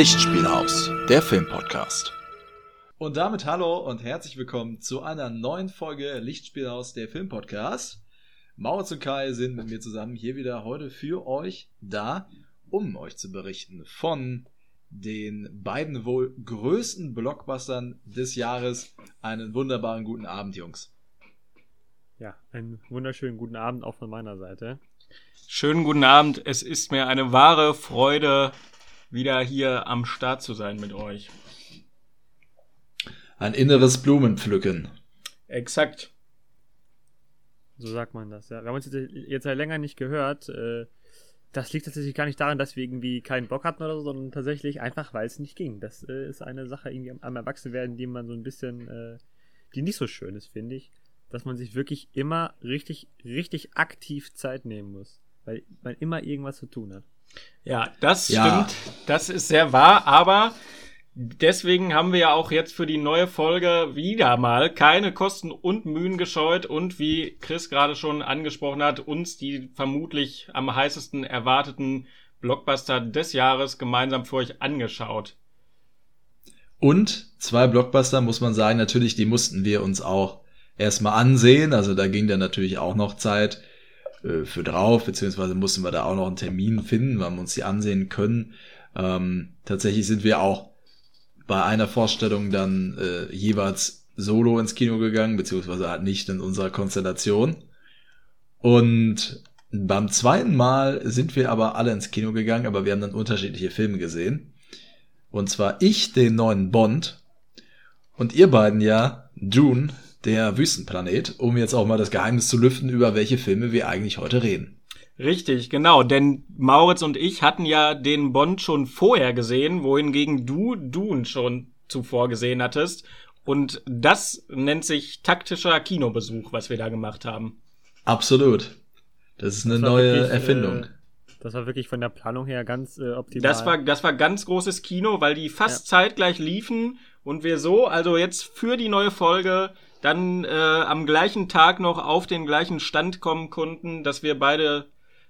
Lichtspielhaus, der Filmpodcast. Und damit hallo und herzlich willkommen zu einer neuen Folge Lichtspielhaus, der Filmpodcast. Mauritz und Kai sind mit mir zusammen hier wieder heute für euch da, um euch zu berichten von den beiden wohl größten Blockbustern des Jahres. Einen wunderbaren guten Abend, Jungs. Ja, einen wunderschönen guten Abend auch von meiner Seite. Schönen guten Abend. Es ist mir eine wahre Freude, wieder hier am Start zu sein mit euch. Ein inneres Blumenpflücken. Exakt. So sagt man das, ja. Wir haben uns jetzt ja länger nicht gehört. Äh, das liegt tatsächlich gar nicht daran, dass wir irgendwie keinen Bock hatten oder so, sondern tatsächlich einfach, weil es nicht ging. Das äh, ist eine Sache irgendwie am Erwachsenwerden, die man so ein bisschen, äh, die nicht so schön ist, finde ich. Dass man sich wirklich immer richtig, richtig aktiv Zeit nehmen muss weil man immer irgendwas zu tun hat. Ja, das ja. stimmt. Das ist sehr wahr, aber deswegen haben wir ja auch jetzt für die neue Folge wieder mal keine Kosten und Mühen gescheut und wie Chris gerade schon angesprochen hat, uns die vermutlich am heißesten erwarteten Blockbuster des Jahres gemeinsam für euch angeschaut. Und zwei Blockbuster muss man sagen, natürlich, die mussten wir uns auch erstmal ansehen. Also da ging dann natürlich auch noch Zeit äh, für drauf, beziehungsweise mussten wir da auch noch einen Termin finden, weil wir uns die ansehen können. Ähm, tatsächlich sind wir auch bei einer Vorstellung dann äh, jeweils solo ins Kino gegangen, beziehungsweise halt nicht in unserer Konstellation. Und beim zweiten Mal sind wir aber alle ins Kino gegangen, aber wir haben dann unterschiedliche Filme gesehen. Und zwar ich den neuen Bond und ihr beiden ja Dune der Wüstenplanet, um jetzt auch mal das Geheimnis zu lüften, über welche Filme wir eigentlich heute reden. Richtig, genau, denn Mauritz und ich hatten ja den Bond schon vorher gesehen, wohingegen du Dune schon zuvor gesehen hattest. Und das nennt sich taktischer Kinobesuch, was wir da gemacht haben. Absolut. Das ist eine das neue wirklich, Erfindung. Äh, das war wirklich von der Planung her ganz äh, optimal. Das war, das war ganz großes Kino, weil die fast ja. zeitgleich liefen und wir so, also jetzt für die neue Folge dann äh, am gleichen Tag noch auf den gleichen Stand kommen konnten, dass wir beide,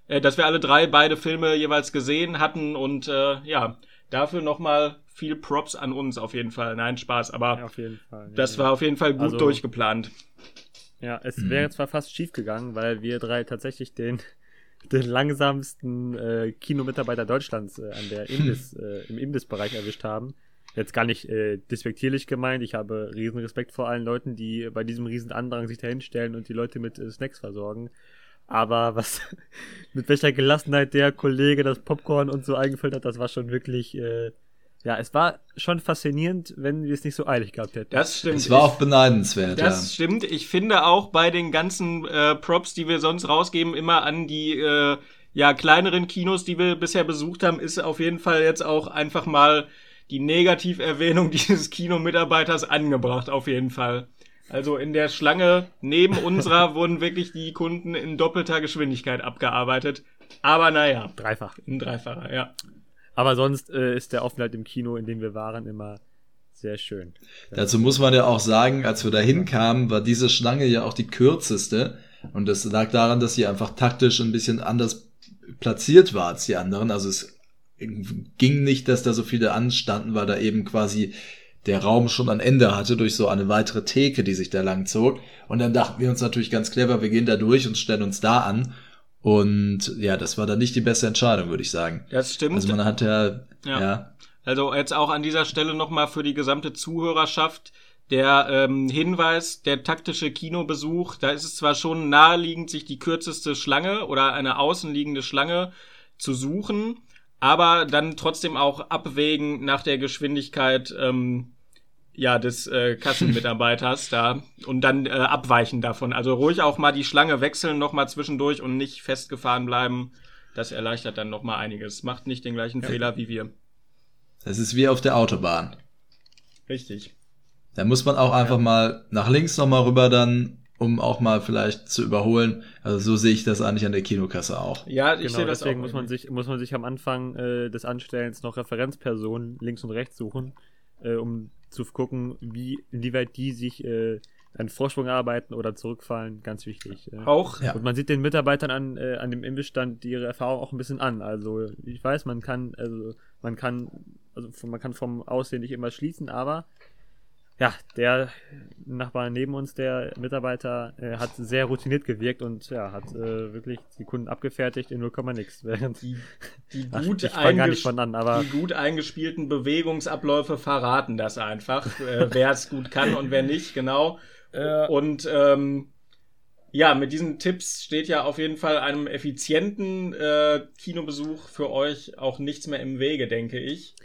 äh, dass wir alle drei beide Filme jeweils gesehen hatten und äh, ja, dafür nochmal viel Props an uns auf jeden Fall. Nein, Spaß, aber ja, auf jeden Fall, ja, das ja. war auf jeden Fall gut also, durchgeplant. Ja, es mhm. wäre zwar fast schief gegangen, weil wir drei tatsächlich den den langsamsten äh, Kinomitarbeiter Deutschlands äh, an der Imbiss, äh, im Imbissbereich erwischt haben jetzt gar nicht äh, despektierlich gemeint. Ich habe riesen Respekt vor allen Leuten, die bei diesem riesen Andrang sich dahinstellen und die Leute mit äh, Snacks versorgen. Aber was, mit welcher Gelassenheit der Kollege das Popcorn und so eingefüllt hat, das war schon wirklich, äh, ja, es war schon faszinierend, wenn wir es nicht so eilig gehabt hätten. Das stimmt. Es war auch beneidenswert. Das ja. stimmt. Ich finde auch bei den ganzen äh, Props, die wir sonst rausgeben, immer an die äh, ja kleineren Kinos, die wir bisher besucht haben, ist auf jeden Fall jetzt auch einfach mal die Negativerwähnung dieses Kinomitarbeiters angebracht, auf jeden Fall. Also in der Schlange neben unserer wurden wirklich die Kunden in doppelter Geschwindigkeit abgearbeitet. Aber naja. Dreifach. In dreifacher, ja. Aber sonst äh, ist der Aufenthalt im Kino, in dem wir waren, immer sehr schön. Dazu muss man ja auch sagen, als wir da hinkamen, war diese Schlange ja auch die kürzeste. Und das lag daran, dass sie einfach taktisch ein bisschen anders platziert war als die anderen. Also es ging nicht, dass da so viele anstanden, weil da eben quasi der Raum schon ein Ende hatte durch so eine weitere Theke, die sich da lang zog. Und dann dachten wir uns natürlich ganz clever, wir gehen da durch und stellen uns da an. Und ja, das war dann nicht die beste Entscheidung, würde ich sagen. Das stimmt. Also man hat ja, ja. ja. Also jetzt auch an dieser Stelle nochmal für die gesamte Zuhörerschaft der ähm, Hinweis, der taktische Kinobesuch, da ist es zwar schon naheliegend, sich die kürzeste Schlange oder eine außenliegende Schlange zu suchen, aber dann trotzdem auch abwägen nach der Geschwindigkeit ähm, ja des äh, Kassenmitarbeiters da und dann äh, abweichen davon. Also ruhig auch mal die Schlange wechseln noch mal zwischendurch und nicht festgefahren bleiben. Das erleichtert dann noch mal einiges. Macht nicht den gleichen ja. Fehler wie wir. Das ist wie auf der Autobahn. Richtig. Da muss man auch einfach ja. mal nach links noch mal rüber dann um auch mal vielleicht zu überholen. Also so sehe ich das eigentlich an der Kinokasse auch. Ja, ich genau, sehe das deswegen auch. Muss man, sich, muss man sich am Anfang äh, des Anstellens noch Referenzpersonen links und rechts suchen, äh, um zu gucken, wie inwieweit die sich äh, einen Vorsprung arbeiten oder zurückfallen. Ganz wichtig. Äh. Auch. Ja. Und man sieht den Mitarbeitern an, äh, an dem Imbissstand ihre Erfahrung auch ein bisschen an. Also ich weiß, man kann, also man kann also man kann vom Aussehen nicht immer schließen, aber ja, der Nachbar neben uns, der Mitarbeiter, äh, hat sehr routiniert gewirkt und ja, hat äh, wirklich die Kunden abgefertigt in 0, nix. Während die, die, gut Ach, an, aber die gut eingespielten Bewegungsabläufe verraten das einfach, äh, wer es gut kann und wer nicht, genau. Äh, und ähm, ja, mit diesen Tipps steht ja auf jeden Fall einem effizienten äh, Kinobesuch für euch auch nichts mehr im Wege, denke ich.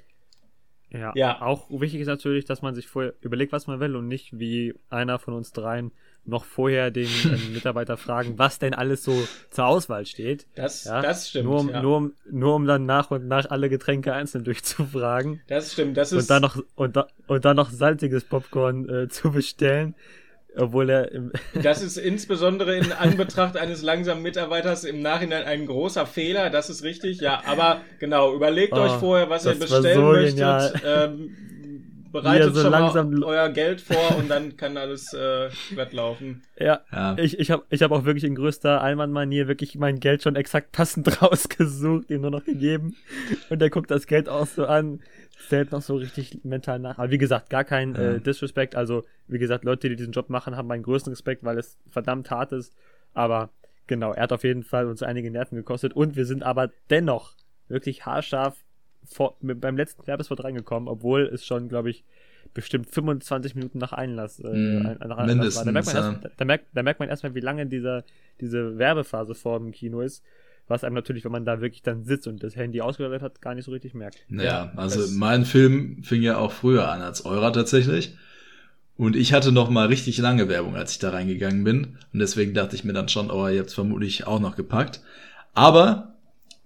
Ja, ja, auch wichtig ist natürlich, dass man sich vorher überlegt, was man will und nicht wie einer von uns dreien noch vorher den äh, Mitarbeiter fragen, was denn alles so zur Auswahl steht. Das, ja? das stimmt. Nur um, ja. nur, um, nur um dann nach und nach alle Getränke einzeln durchzufragen. Das stimmt. Das ist und dann noch und, da, und dann noch salziges Popcorn äh, zu bestellen. Obwohl er im Das ist insbesondere in Anbetracht eines langsamen Mitarbeiters im Nachhinein ein großer Fehler, das ist richtig, ja. Aber genau, überlegt oh, euch vorher, was ihr bestellen so möchtet. Ähm, bereitet so schon mal euer Geld vor und dann kann alles äh, wettlaufen. Ja, ja. ich, ich habe ich hab auch wirklich in größter Allmann-Manier wirklich mein Geld schon exakt passend rausgesucht, ihm nur noch gegeben. Und er guckt das Geld auch so an zählt noch so richtig mental nach. Aber wie gesagt, gar kein ja. äh, Disrespect. Also, wie gesagt, Leute, die diesen Job machen, haben meinen größten Respekt, weil es verdammt hart ist. Aber genau, er hat auf jeden Fall uns einige Nerven gekostet. Und wir sind aber dennoch wirklich haarscharf vor, mit, beim letzten Werbespot reingekommen, obwohl es schon, glaube ich, bestimmt 25 Minuten nach Einlass, äh, mm, nach Einlass war. Da merkt, man erst, da, merkt, da merkt man erstmal, wie lange dieser, diese Werbephase vor dem Kino ist was einem natürlich, wenn man da wirklich dann sitzt und das Handy ausgeleitet hat, gar nicht so richtig merkt. Ja, also mein Film fing ja auch früher an als eurer tatsächlich. Und ich hatte noch mal richtig lange Werbung, als ich da reingegangen bin. Und deswegen dachte ich mir dann schon, oh, ihr habt es vermutlich auch noch gepackt. Aber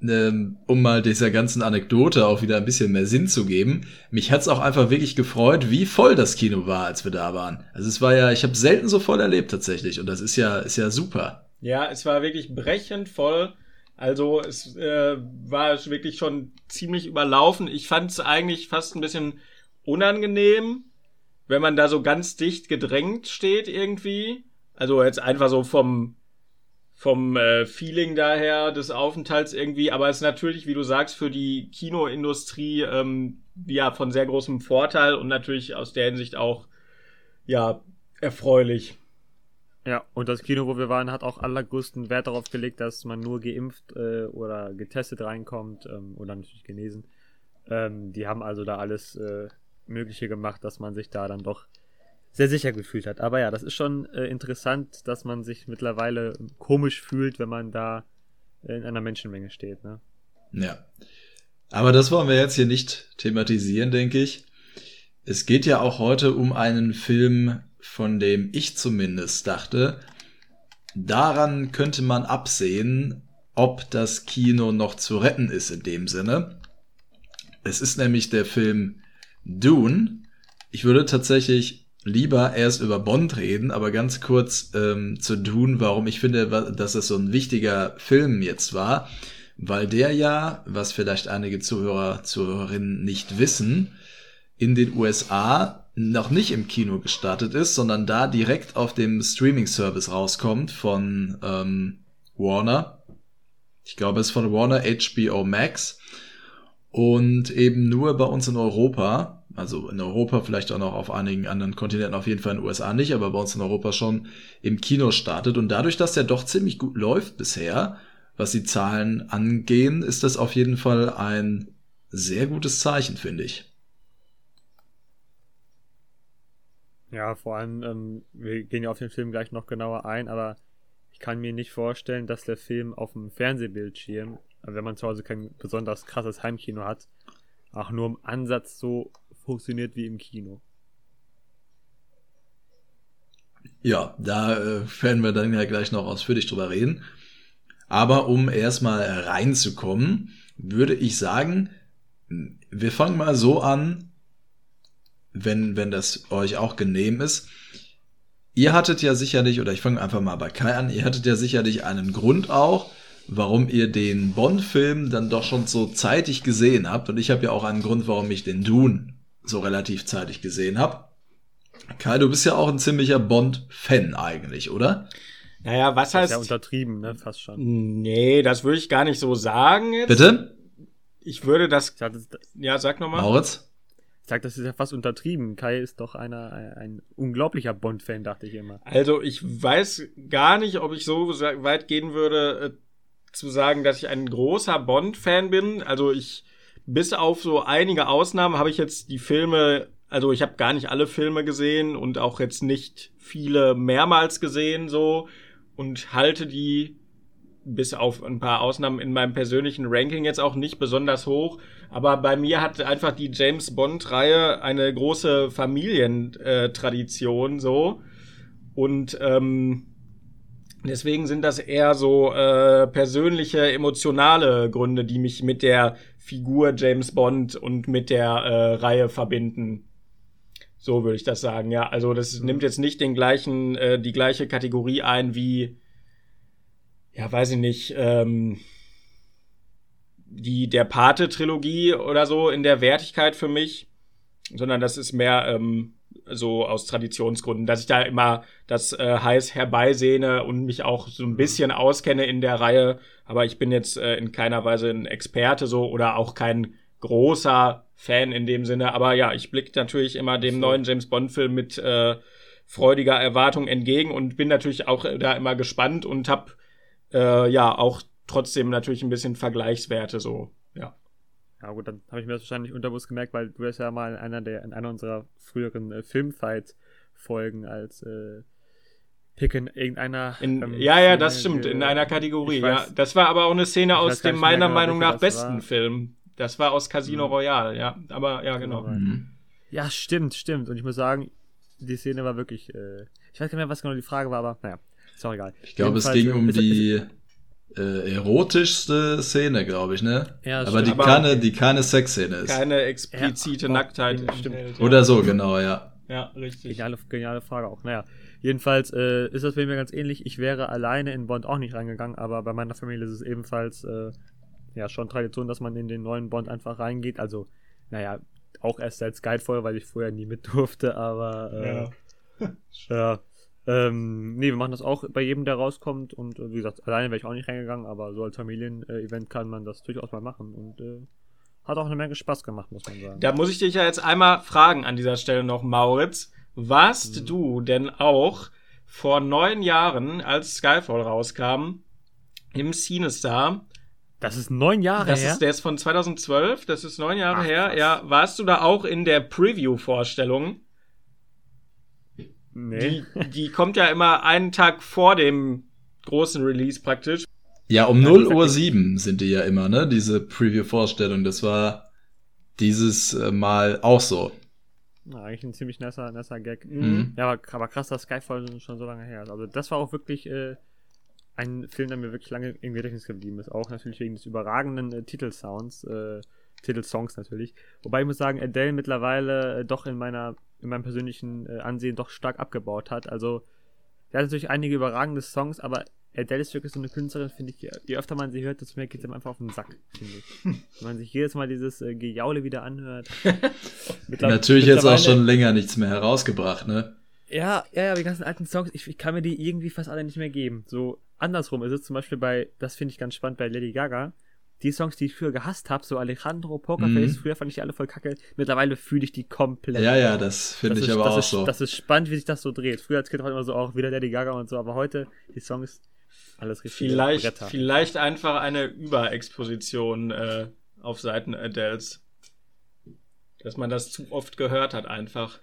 ähm, um mal dieser ganzen Anekdote auch wieder ein bisschen mehr Sinn zu geben, mich hat's auch einfach wirklich gefreut, wie voll das Kino war, als wir da waren. Also es war ja, ich habe selten so voll erlebt tatsächlich und das ist ja ist ja super. Ja, es war wirklich brechend voll. Also es äh, war wirklich schon ziemlich überlaufen. Ich fand es eigentlich fast ein bisschen unangenehm, wenn man da so ganz dicht gedrängt steht irgendwie. Also jetzt einfach so vom vom äh, Feeling daher des Aufenthalts irgendwie, aber es ist natürlich, wie du sagst, für die Kinoindustrie ähm, ja von sehr großem Vorteil und natürlich aus der Hinsicht auch ja erfreulich. Ja, und das Kino, wo wir waren, hat auch allergrößten Wert darauf gelegt, dass man nur geimpft äh, oder getestet reinkommt ähm, oder natürlich genesen. Ähm, die haben also da alles äh, Mögliche gemacht, dass man sich da dann doch sehr sicher gefühlt hat. Aber ja, das ist schon äh, interessant, dass man sich mittlerweile komisch fühlt, wenn man da in einer Menschenmenge steht. Ne? Ja. Aber das wollen wir jetzt hier nicht thematisieren, denke ich. Es geht ja auch heute um einen Film, von dem ich zumindest dachte, daran könnte man absehen, ob das Kino noch zu retten ist in dem Sinne. Es ist nämlich der Film Dune. Ich würde tatsächlich lieber erst über Bond reden, aber ganz kurz ähm, zu Dune, warum ich finde, dass es so ein wichtiger Film jetzt war, weil der ja, was vielleicht einige Zuhörer, Zuhörerinnen nicht wissen, in den USA noch nicht im Kino gestartet ist, sondern da direkt auf dem Streaming-Service rauskommt von ähm, Warner. Ich glaube, es ist von Warner HBO Max. Und eben nur bei uns in Europa, also in Europa vielleicht auch noch auf einigen anderen Kontinenten, auf jeden Fall in den USA nicht, aber bei uns in Europa schon im Kino startet. Und dadurch, dass der doch ziemlich gut läuft bisher, was die Zahlen angehen, ist das auf jeden Fall ein sehr gutes Zeichen, finde ich. Ja, vor allem, ähm, wir gehen ja auf den Film gleich noch genauer ein, aber ich kann mir nicht vorstellen, dass der Film auf dem Fernsehbildschirm, wenn man zu Hause kein besonders krasses Heimkino hat, auch nur im Ansatz so funktioniert wie im Kino. Ja, da äh, werden wir dann ja gleich noch ausführlich drüber reden. Aber um erstmal reinzukommen, würde ich sagen, wir fangen mal so an, wenn, wenn das euch auch genehm ist. Ihr hattet ja sicherlich, oder ich fange einfach mal bei Kai an, ihr hattet ja sicherlich einen Grund auch, warum ihr den Bond-Film dann doch schon so zeitig gesehen habt. Und ich habe ja auch einen Grund, warum ich den Dune so relativ zeitig gesehen habe. Kai, du bist ja auch ein ziemlicher Bond-Fan eigentlich, oder? Naja, was heißt. Das ist ja untertrieben, ne? Fast schon. Nee, das würde ich gar nicht so sagen jetzt. Bitte? ich würde das. Das, Ja, sag nochmal. Mauritz? Ich sag, das ist ja fast untertrieben. Kai ist doch einer, ein, unglaublicher Bond-Fan, dachte ich immer. Also ich weiß gar nicht, ob ich so weit gehen würde, äh, zu sagen, dass ich ein großer Bond-Fan bin. Also ich, bis auf so einige Ausnahmen habe ich jetzt die Filme, also ich habe gar nicht alle Filme gesehen und auch jetzt nicht viele mehrmals gesehen so und halte die bis auf ein paar Ausnahmen in meinem persönlichen Ranking jetzt auch nicht besonders hoch. Aber bei mir hat einfach die James Bond-Reihe eine große Familientradition so. Und ähm, deswegen sind das eher so äh, persönliche, emotionale Gründe, die mich mit der Figur James Bond und mit der äh, Reihe verbinden. So würde ich das sagen, ja. Also das nimmt jetzt nicht den gleichen, äh, die gleiche Kategorie ein wie, ja, weiß ich nicht, ähm, die der Pate-Trilogie oder so in der Wertigkeit für mich, sondern das ist mehr ähm, so aus Traditionsgründen, dass ich da immer das äh, heiß herbeisehne und mich auch so ein bisschen auskenne in der Reihe, aber ich bin jetzt äh, in keiner Weise ein Experte so oder auch kein großer Fan in dem Sinne, aber ja, ich blicke natürlich immer dem So. neuen James Bond Film mit äh, freudiger Erwartung entgegen und bin natürlich auch äh, da immer gespannt und hab äh, ja auch trotzdem natürlich ein bisschen Vergleichswerte so. Ja. Ja gut, dann habe ich mir das wahrscheinlich unterbewusst gemerkt, weil du hast ja mal in einer der in einer unserer früheren äh, Filmfight-Folgen als äh, Pick in irgendeiner. In, ähm, ja, ja, das stimmt, in einer Kategorie, ich ja. weiß- Das war aber auch eine Szene aus weiß dem meiner genau, Meinung nach besten war. Film. Das war aus Casino Mhm. Royale, ja. Aber ja, genau. Genau. Mhm. Ja, stimmt, stimmt. Und ich muss sagen, die Szene war wirklich. Äh, ich weiß gar nicht mehr, was genau die Frage war, aber naja, ist auch egal. Ich glaube, es ging um ist- die äh, erotischste Szene, glaube ich, ne? Ja, Aber die stimmt. Aber keine, die keine Sexszene ist. Keine explizite Ja, Nacktheit. stimmt. ja. Oder so, genau, ja. Ja, richtig. Geniale, geniale Frage auch. Naja, jedenfalls äh, ist das bei mir ganz ähnlich. Ich wäre alleine in Bond auch nicht reingegangen, aber bei meiner Familie ist es ebenfalls äh, ja schon Tradition, dass man in den neuen Bond einfach reingeht. Also, naja, auch erst seit Skyfall, weil ich vorher nie mit durfte, aber äh, Ja. ja. Ähm, nee, wir machen das auch bei jedem, der rauskommt und äh, wie gesagt, alleine wäre ich auch nicht reingegangen, aber so als Familienevent kann man das durchaus mal machen und äh, hat auch eine Menge Spaß gemacht, muss man sagen. Da muss ich dich ja jetzt einmal fragen an dieser Stelle noch, Mauritz. Warst Mhm. du denn auch vor neun Jahren, als Skyfall rauskam, im Cinestar Das ist neun Jahre Das her. ist, der ist von 2012, das ist neun Jahre Ach, her. Ja, warst du da auch in der Preview-Vorstellung? Nee. Die, die kommt ja immer einen Tag vor dem großen Release praktisch. Ja, um Ja, 0 das- Uhr 7 sind die ja immer, ne? Diese Preview-Vorstellung. Das war dieses äh, Mal auch so. Na, eigentlich ein ziemlich nasser, nasser Gag. Mhm. Ja, aber, aber krass, dass Skyfall schon so lange her ist. Also das war auch wirklich äh, ein Film, der mir wirklich lange im Gedächtnis geblieben ist. Auch natürlich wegen des überragenden äh, Titelsounds, äh, Titelsongs natürlich. Wobei ich muss sagen, Adele mittlerweile äh, doch in meiner, in meinem persönlichen äh, Ansehen doch stark abgebaut hat. Also er hat natürlich einige überragende Songs, aber Adele ist wirklich so eine Künstlerin, finde ich, je- öfter man sie hört, desto mehr geht es ihm einfach auf den Sack, finde ich. Wenn man sich jedes Mal dieses äh, Gejaule wieder anhört. Natürlich jetzt auch schon länger nichts mehr herausgebracht, ne? ja, ja, ja, die ganzen alten Songs, ich, ich kann mir die irgendwie fast alle nicht mehr geben. So andersrum ist es zum Beispiel bei, das finde ich ganz spannend bei Lady Gaga. Die Songs, die ich früher gehasst habe, so Alejandro, Pokerface, Mhm. früher fand ich die alle voll kacke. Mittlerweile fühle ich die komplett. Ja, ja, das finde ich ist, aber auch ist, so. Das ist spannend, wie sich das so dreht. Früher als Kind war immer so auch wieder Lady Gaga und so, aber heute die Songs, alles richtig. Vielleicht, vielleicht einfach eine Überexposition äh, auf Seiten Adels. Dass man das zu oft gehört hat einfach.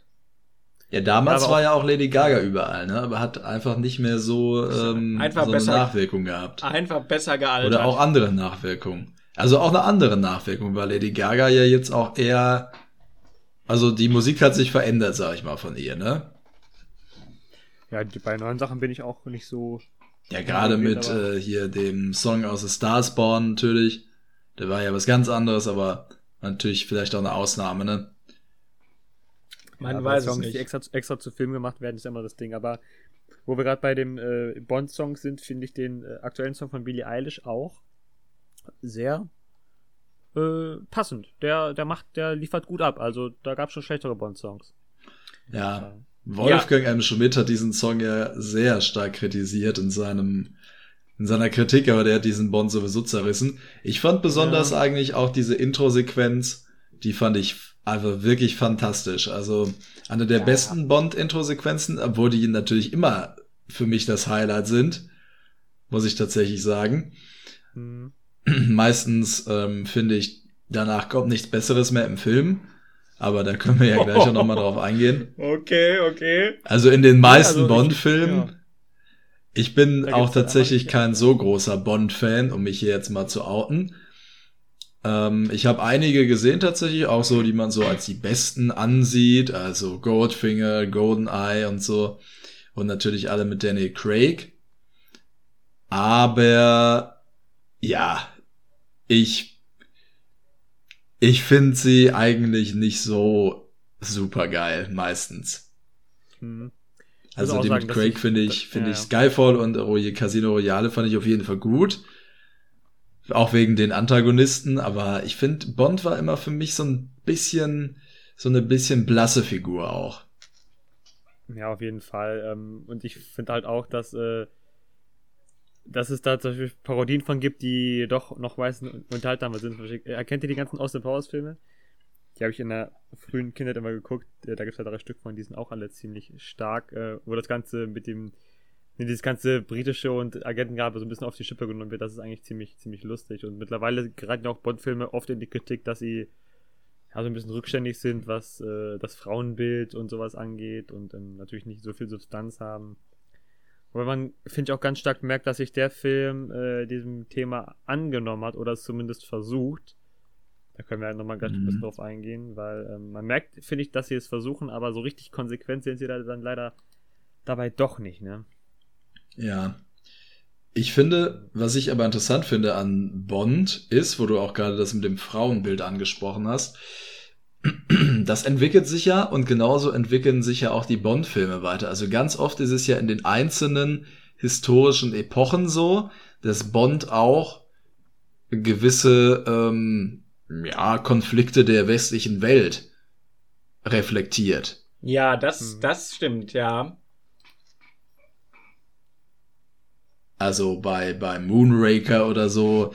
Ja, damals aber war ja auch Lady Gaga überall, ne? Aber hat einfach nicht mehr so, ähm, Einfach so besser- eine Nachwirkung gehabt. Einfach besser gealtert. Oder auch andere Nachwirkungen. Also auch eine andere Nachwirkung, weil Lady Gaga ja jetzt auch eher, also die Musik hat sich verändert, sag ich mal, von ihr, ne? Ja, die, bei neuen Sachen bin ich auch nicht so. Ja, gerade mit äh, hier dem Song aus The Starspawn natürlich. Der war ja was ganz anderes, aber natürlich vielleicht auch eine Ausnahme, ne? Man Ja, weiß Songs, nicht. die extra, extra zu Film gemacht werden, ist immer das Ding. Aber wo wir gerade bei dem äh, Bond-Song sind, finde ich den äh, aktuellen Song von Billie Eilish auch sehr äh, passend. Der, der macht, der liefert gut ab. Also da gab es schon schlechtere Bond-Songs. Ja. Wolfgang M. Schmidt hat diesen Song ja sehr stark kritisiert in seinem in seiner Kritik, aber der hat diesen Bond sowieso zerrissen. Ich fand besonders ja. eigentlich auch diese Intro-Sequenz, die fand ich einfach wirklich fantastisch. Also eine der ja. besten Bond-Intro-Sequenzen, obwohl die natürlich immer für mich das Highlight sind, muss ich tatsächlich sagen. Mhm. Meistens ähm, finde ich, danach kommt nichts Besseres mehr im Film. Aber da können wir ja gleich auch nochmal drauf eingehen. Okay, okay. Also in den meisten ja, also Bond-Filmen. Ja. Ich bin auch tatsächlich kein so großer Bond-Fan, um mich hier jetzt mal zu outen. Ähm, ich habe einige gesehen tatsächlich, auch so, die man so als die besten ansieht. Also Goldfinger, Goldeneye und so. Und natürlich alle mit Danny Craig. Aber ja, ich ich finde sie eigentlich nicht so super geil, meistens. Hm. Also die mit Craig finde ich, finde ja, ich Skyfall und Casino Royale fand ich auf jeden Fall gut. Auch wegen den Antagonisten, aber ich finde, Bond war immer für mich so ein bisschen, so eine bisschen blasse Figur auch. Ja, auf jeden Fall. Ähm, und ich finde halt auch, dass äh, dass es da zum Beispiel Parodien von gibt, die doch noch meistens unterhaltsamer sind. Erkennt ihr die ganzen Austin Powers Filme? Die habe ich in der frühen Kindheit immer geguckt. Äh, da gibt es ja drei Stück von, die sind auch alle ziemlich stark, äh, wo das Ganze mit dem, dieses ganze britische und Agentengabe so ein bisschen auf die Schippe genommen wird. Das ist eigentlich ziemlich, ziemlich lustig. Und mittlerweile geraten auch Bond-Filme oft in die Kritik, dass sie ja, so ein bisschen rückständig sind, was äh, das Frauenbild und sowas angeht und ähm, natürlich nicht so viel Substanz haben. Weil man, finde ich, auch ganz stark merkt, dass sich der Film äh, diesem Thema angenommen hat oder es zumindest versucht. Da können wir halt nochmal ganz mhm. ein bisschen drauf eingehen, weil ähm, man merkt, finde ich, dass sie es versuchen, aber so richtig konsequent sind sie da dann leider dabei doch nicht, ne? Ja. Ich finde, was ich aber interessant finde an Bond ist, wo du auch gerade das mit dem Frauenbild angesprochen hast, das entwickelt sich ja und genauso entwickeln sich ja auch die Bond-Filme weiter. Also ganz oft ist es ja in den einzelnen historischen Epochen so, dass Bond auch gewisse ähm, ja, Konflikte der westlichen Welt reflektiert. Ja, das, hm. das stimmt, ja. Also bei, bei Moonraker oder so,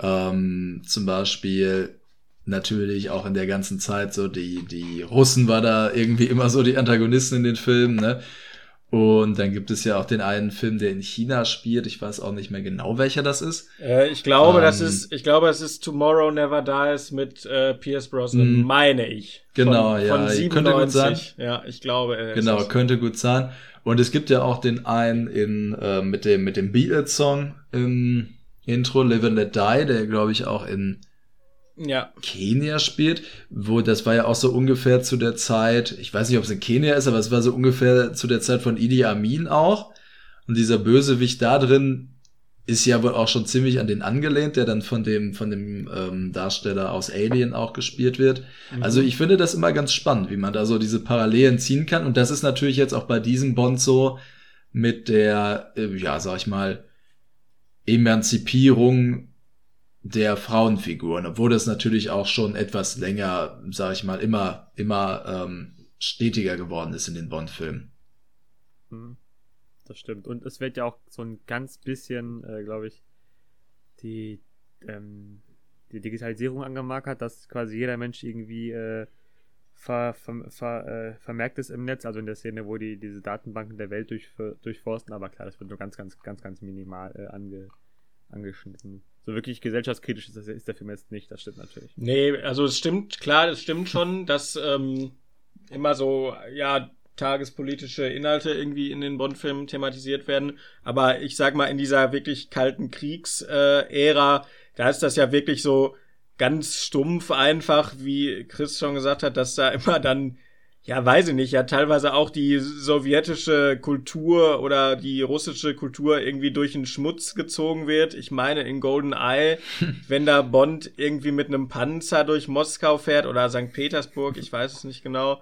ähm, zum Beispiel, natürlich auch in der ganzen Zeit so die, die Russen war da irgendwie immer so die Antagonisten in den Filmen, ne? Und dann gibt es ja auch den einen Film, der in China spielt. Ich weiß auch nicht mehr genau, welcher das ist. Äh, ich glaube, ähm, das ist, ich glaube, es ist Tomorrow Never Dies mit äh, Pierce Brosnan, mm, meine ich. Genau, von, ja. Von 97. Könnte gut sein. Ja, ich glaube. Äh, genau, könnte gut sein. Und es gibt ja auch den einen in äh, mit dem mit dem Beatles-Song im Intro, Live and Let Die, der glaube ich auch in ja. Kenia spielt, wo das war ja auch so ungefähr zu der Zeit, ich weiß nicht, ob es in Kenia ist, aber es war so ungefähr zu der Zeit von Idi Amin auch. Und dieser Bösewicht da drin ist ja wohl auch schon ziemlich an den angelehnt, der dann von dem von dem ähm, Darsteller aus Alien auch gespielt wird. Mhm. Also ich finde das immer ganz spannend, wie man da so diese Parallelen ziehen kann. Und das ist natürlich jetzt auch bei diesem Bond so mit der, äh, ja, sag ich mal, Emanzipierung der Frauenfiguren, obwohl das natürlich auch schon etwas länger, sag ich mal, immer, immer ähm, stetiger geworden ist in den Bond-Filmen. Hm, das stimmt. Und es wird ja auch so ein ganz bisschen, äh, glaube ich, die, ähm, die Digitalisierung angemarkert, dass quasi jeder Mensch irgendwie äh, ver, ver, ver, äh, vermerkt ist im Netz, also in der Szene, wo die diese Datenbanken der Welt durch, durchforsten, aber klar, das wird nur ganz, ganz, ganz, ganz minimal äh, ange, angeschnitten so wirklich gesellschaftskritisch ist, ist der Film jetzt nicht, das stimmt natürlich. Nee, also es stimmt, klar, es stimmt schon, dass ähm, immer so, ja, tagespolitische Inhalte irgendwie in den Bond-Filmen thematisiert werden. Aber ich sag mal, in dieser wirklich kalten Kriegsära, da ist das ja wirklich so ganz stumpf einfach, wie Chris schon gesagt hat, dass da immer dann ja, weiß ich nicht, ja teilweise auch die sowjetische Kultur oder die russische Kultur irgendwie durch den Schmutz gezogen wird. Ich meine, in Golden Eye, wenn da Bond irgendwie mit einem Panzer durch Moskau fährt oder St. Petersburg, ich weiß es nicht genau.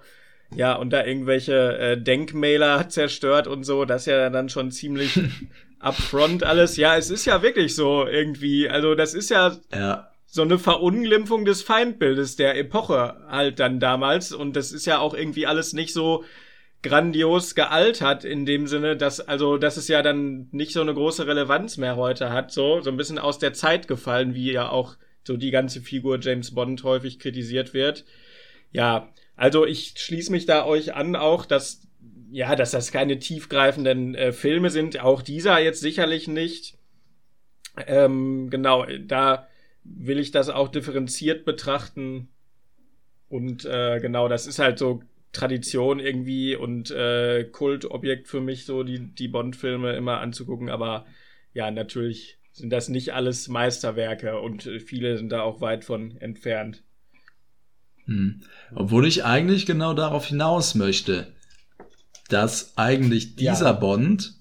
Ja, und da irgendwelche äh, Denkmäler zerstört und so, das ist ja dann schon ziemlich upfront alles. Ja, es ist ja wirklich so irgendwie, also das ist ja, ja so eine Verunglimpfung des Feindbildes der Epoche halt dann damals. Und das ist ja auch irgendwie alles nicht so grandios gealtert in dem Sinne, dass also dass es ja dann nicht so eine große Relevanz mehr heute hat, so so ein bisschen aus der Zeit gefallen, wie ja auch so die ganze Figur James Bond häufig kritisiert wird. Ja, also ich schließe mich da euch an auch, dass ja, dass das keine tiefgreifenden äh, Filme sind, auch dieser jetzt sicherlich nicht. Ähm, genau, da will ich das auch differenziert betrachten. Und äh, genau, das ist halt so Tradition irgendwie und äh, Kultobjekt für mich, so die, die Bond-Filme immer anzugucken. Aber ja, natürlich sind das nicht alles Meisterwerke und äh, viele sind da auch weit von entfernt. Hm. Obwohl ich eigentlich genau darauf hinaus möchte, dass eigentlich dieser ja. Bond,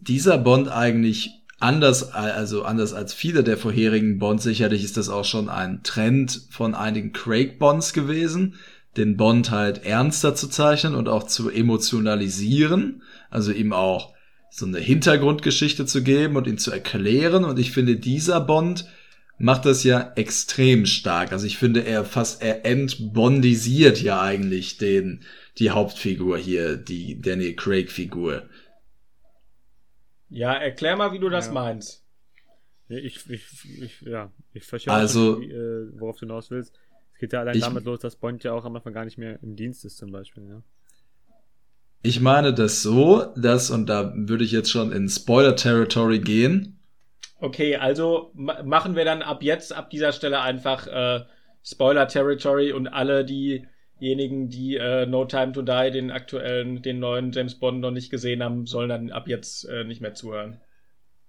dieser Bond eigentlich anders, also anders als viele der vorherigen Bonds, sicherlich ist das auch schon ein Trend von einigen Craig Bonds gewesen, den Bond halt ernster zu zeichnen und auch zu emotionalisieren, also ihm auch so eine Hintergrundgeschichte zu geben und ihn zu erklären. Und ich finde, dieser Bond macht das ja extrem stark. Also ich finde, er fast, er entbondisiert ja eigentlich den, die Hauptfigur hier, die Daniel Craig-Figur. Ja, erklär mal, wie du das ja. meinst. Ich, ich, ich, ja, ich verstehe, also, nicht, äh, worauf du hinaus willst. Es geht ja allein ich, damit los, dass Bond ja auch am Anfang gar nicht mehr im Dienst ist, zum Beispiel, ja. Ich meine das so, dass, und da würde ich jetzt schon in Spoiler-Territory gehen. Okay, also machen wir dann ab jetzt, ab dieser Stelle einfach äh, Spoiler-Territory und alle diejenigen, die äh, No Time to Die, den aktuellen, den neuen James Bond noch nicht gesehen haben, sollen dann ab jetzt äh, nicht mehr zuhören.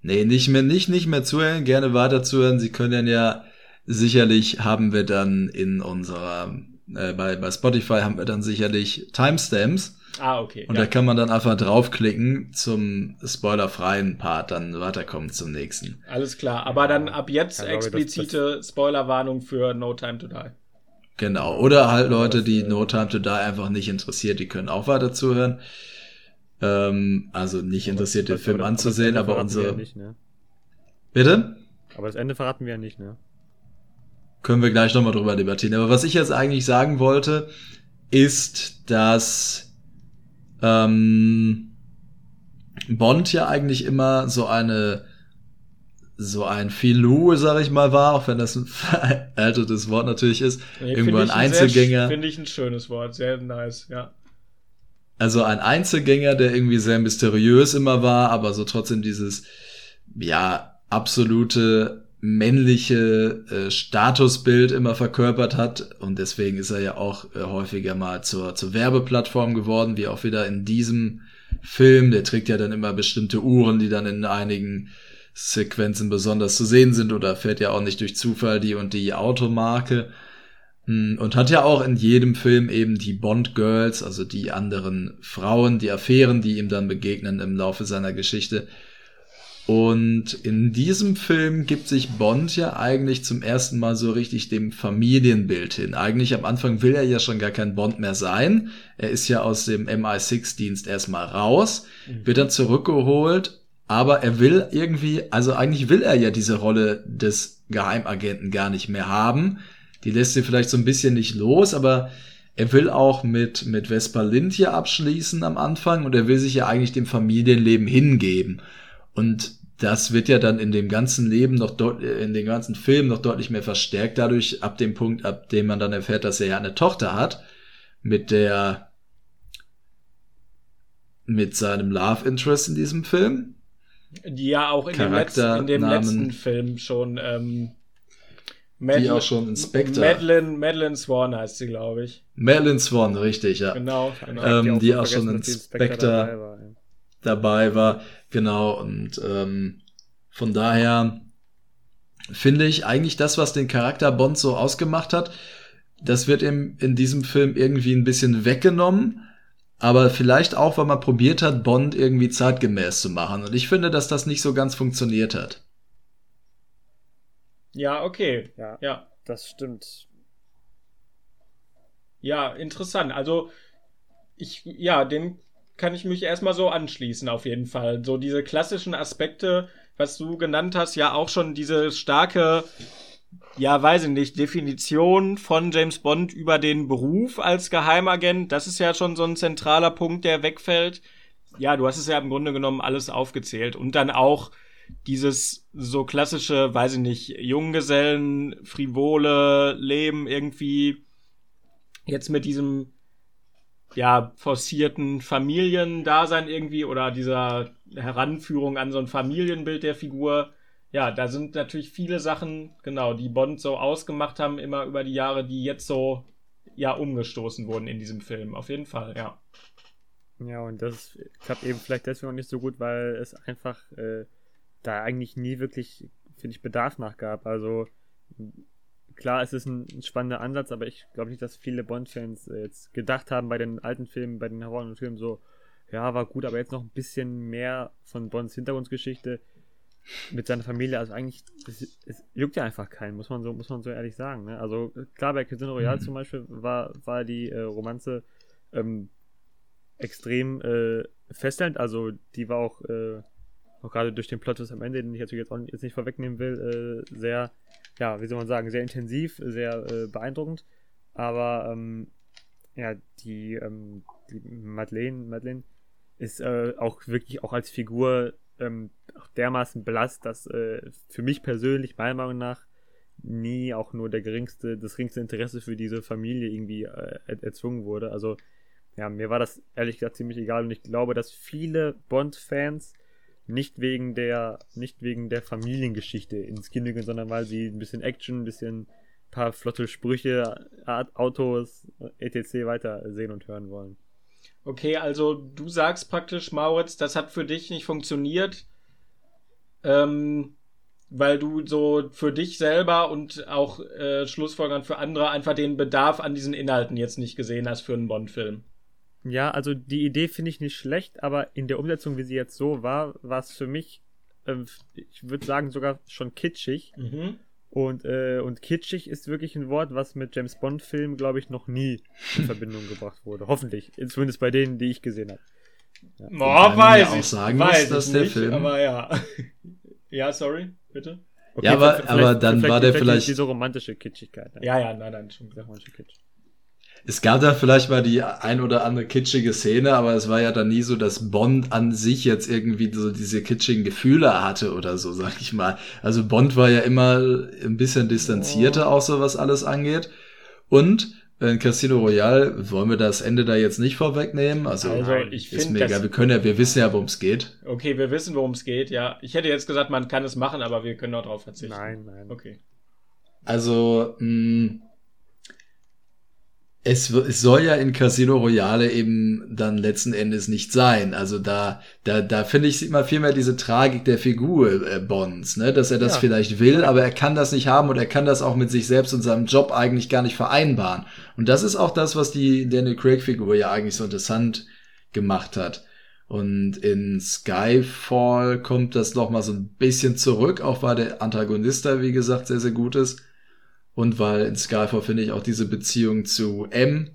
Nee, nicht mehr, nicht, nicht mehr zuhören, gerne weiter zuhören. Sie können ja sicherlich haben wir dann in unserer, äh, bei, bei Spotify haben wir dann sicherlich Timestamps Ah, okay. Und ja. da kann man dann einfach draufklicken zum spoilerfreien Part, dann weiterkommen zum nächsten. Alles klar, aber dann ab jetzt ja, explizite Spoilerwarnung für No Time to Die. Genau, oder halt Leute, die No Time to Die einfach nicht interessiert, die können auch weiter zuhören. Ähm, also nicht interessiert, den Film anzusehen, aber unsere. Ja nicht, ne? Bitte? Aber das Ende verraten wir ja nicht, ne? Können wir gleich nochmal drüber debattieren. Aber was ich jetzt eigentlich sagen wollte, ist, dass ähm, Bond ja eigentlich immer so eine so ein Filou, sag ich mal, war, auch wenn das ein veraltetes Wort natürlich ist. Nee, Irgendwo ein Einzelgänger. Finde ich ein schönes Wort, sehr nice, ja. Also ein Einzelgänger, der irgendwie sehr mysteriös immer war, aber so trotzdem dieses, ja, absolute männliche äh, Statusbild immer verkörpert hat und deswegen ist er ja auch äh, häufiger mal zur, zur Werbeplattform geworden, wie auch wieder in diesem Film. Der trägt ja dann immer bestimmte Uhren, die dann in einigen Sequenzen besonders zu sehen sind oder fährt ja auch nicht durch Zufall die und die Automarke. Hm, und hat ja auch in jedem Film eben die Bond Girls, also die anderen Frauen, die Affären, die ihm dann begegnen im Laufe seiner Geschichte, und in diesem Film gibt sich Bond ja eigentlich zum ersten Mal so richtig dem Familienbild hin. Eigentlich am Anfang will er ja schon gar kein Bond mehr sein. Er ist ja aus dem MI6-Dienst erstmal raus, mhm. wird dann zurückgeholt, aber er will irgendwie, also eigentlich will er ja diese Rolle des Geheimagenten gar nicht mehr haben. Die lässt sie vielleicht so ein bisschen nicht los, aber er will auch mit, mit Vespa Lind hier abschließen am Anfang und er will sich ja eigentlich dem Familienleben hingeben. Und das wird ja dann in dem ganzen Leben noch dort, in den ganzen Film noch deutlich mehr verstärkt dadurch, ab dem Punkt, ab dem man dann erfährt, dass er ja eine Tochter hat, mit der, mit seinem Love Interest in diesem Film. Die ja auch in dem, letzten, in dem letzten Film schon, ähm, Madeleine, die auch schon Inspector. Madeline, Madeline Swan heißt sie, glaube ich. Madeline Swan, richtig, ja. Genau. genau. Ähm, die, auch, die auch schon Inspector dabei war, ja. dabei war. Genau, und ähm, von daher finde ich eigentlich das, was den Charakter Bond so ausgemacht hat, das wird ihm in diesem Film irgendwie ein bisschen weggenommen, aber vielleicht auch, weil man probiert hat, Bond irgendwie zeitgemäß zu machen. Und ich finde, dass das nicht so ganz funktioniert hat. Ja, okay. Ja, ja. das stimmt. Ja, interessant. Also, ich, ja, dem kann ich mich erstmal so anschließen, auf jeden Fall. So diese klassischen Aspekte, was du genannt hast, ja auch schon diese starke ja, weiß ich nicht, Definition von James Bond über den Beruf als Geheimagent, das ist ja schon so ein zentraler Punkt, der wegfällt. Ja, du hast es ja im Grunde genommen alles aufgezählt. Und dann auch dieses so klassische, weiß ich nicht, Junggesellen, frivole Leben irgendwie jetzt mit diesem ja, forcierten Familiendasein irgendwie oder dieser Heranführung an so ein Familienbild der Figur ja, da sind natürlich viele Sachen, genau, die Bond so ausgemacht haben, immer über die Jahre, die jetzt so, ja, umgestoßen wurden in diesem Film. Auf jeden Fall, ja. Ja, und das klappt eben vielleicht deswegen auch nicht so gut, weil es einfach äh, da eigentlich nie wirklich, finde ich, Bedarf nachgab. Also, klar, es ist ein, ein spannender Ansatz, aber ich glaube nicht, dass viele Bond-Fans äh, jetzt gedacht haben bei den alten Filmen, bei den Horror-Filmen so, ja, war gut, aber jetzt noch ein bisschen mehr von Bonds Hintergrundgeschichte mit seiner Familie, also eigentlich, es, es juckt ja einfach keinen, muss man so, muss man so ehrlich sagen. Ne? Also klar, bei Casino Royale mhm. zum Beispiel war, war die äh, Romanze ähm, extrem äh, festhält, also die war auch, äh, auch gerade durch den Plot am Ende, den ich natürlich jetzt, auch, jetzt nicht vorwegnehmen will, äh, sehr, ja, wie soll man sagen, sehr intensiv, sehr äh, beeindruckend. Aber ähm, ja, die, ähm, die Madeleine, Madeleine ist äh, auch wirklich auch als Figur ähm, dermaßen belast, dass äh, für mich persönlich, meiner Meinung nach, nie auch nur der geringste, das geringste Interesse für diese Familie irgendwie äh, erzwungen wurde. Also, ja, mir war das ehrlich gesagt ziemlich egal und ich glaube, dass viele Bond-Fans nicht wegen der, nicht wegen der Familiengeschichte ins Kino gehen, sondern weil sie ein bisschen Action, ein bisschen paar flotte Sprüche, Autos, etc. weiter sehen und hören wollen. Okay, also du sagst praktisch, Mauritz, das hat für dich nicht funktioniert, ähm, weil du so für dich selber und auch äh, Schlussfolgern für andere einfach den Bedarf an diesen Inhalten jetzt nicht gesehen hast für einen Bond-Film. Ja, also die Idee finde ich nicht schlecht, aber in der Umsetzung, wie sie jetzt so war, war es für mich, äh, ich würde sagen, sogar schon kitschig. Mhm. Und, äh, und kitschig ist wirklich ein Wort, was mit James Bond-Filmen, glaube ich, noch nie in Verbindung gebracht wurde. Hoffentlich. Zumindest bei denen, die ich gesehen habe. Ja. Boah, weiß ich. auch sagen weiß muss, dass der nicht, Film. Aber ja. ja, sorry, bitte. Okay, ja, aber, aber dann war der vielleicht. Diese romantische Kitschigkeit. Ja, ja, nein, nein, schon romantische Kitsch. Es gab da vielleicht mal die ein oder andere kitschige Szene, aber es war ja dann nie so, dass Bond an sich jetzt irgendwie so diese kitschigen Gefühle hatte oder so, sag ich mal. Also Bond war ja immer ein bisschen distanzierter, auch so was alles angeht. Und in Casino Royale wollen wir das Ende da jetzt nicht vorwegnehmen. Also, also ich ist mir egal. Wir können ja, wir wissen ja, worum es geht. Okay, wir wissen, worum es geht. Ja, ich hätte jetzt gesagt, man kann es machen, aber wir können auch darauf verzichten. Nein, nein. Okay. Also mh, es, es soll ja in Casino Royale eben dann letzten Endes nicht sein. Also da, da, da finde ich immer viel mehr diese Tragik der Figur äh, Bonds, ne, dass er das ja. vielleicht will, aber er kann das nicht haben und er kann das auch mit sich selbst und seinem Job eigentlich gar nicht vereinbaren. Und das ist auch das, was die Daniel Craig Figur ja eigentlich so interessant gemacht hat. Und in Skyfall kommt das noch mal so ein bisschen zurück, auch weil der Antagonist da, wie gesagt, sehr, sehr gut ist. Und weil in Skyfall finde ich auch diese Beziehung zu M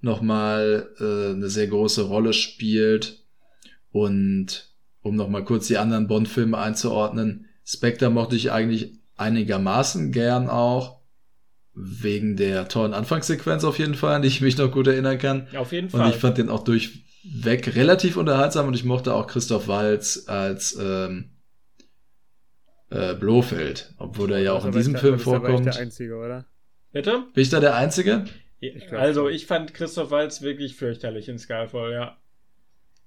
nochmal äh, eine sehr große Rolle spielt. Und um nochmal kurz die anderen Bond-Filme einzuordnen, Spectre mochte ich eigentlich einigermaßen gern auch. Wegen der tollen Anfangssequenz auf jeden Fall, an die ich mich noch gut erinnern kann. Auf jeden Fall. Und ich fand den auch durchweg relativ unterhaltsam und ich mochte auch Christoph Walz als ähm, äh, Blofeld, obwohl er ja auch in diesem Film vorkommt. der Einzige, oder? Bitte? Bin ich da der Einzige? Ich also ich fand Christoph Waltz wirklich fürchterlich in Skyfall, ja.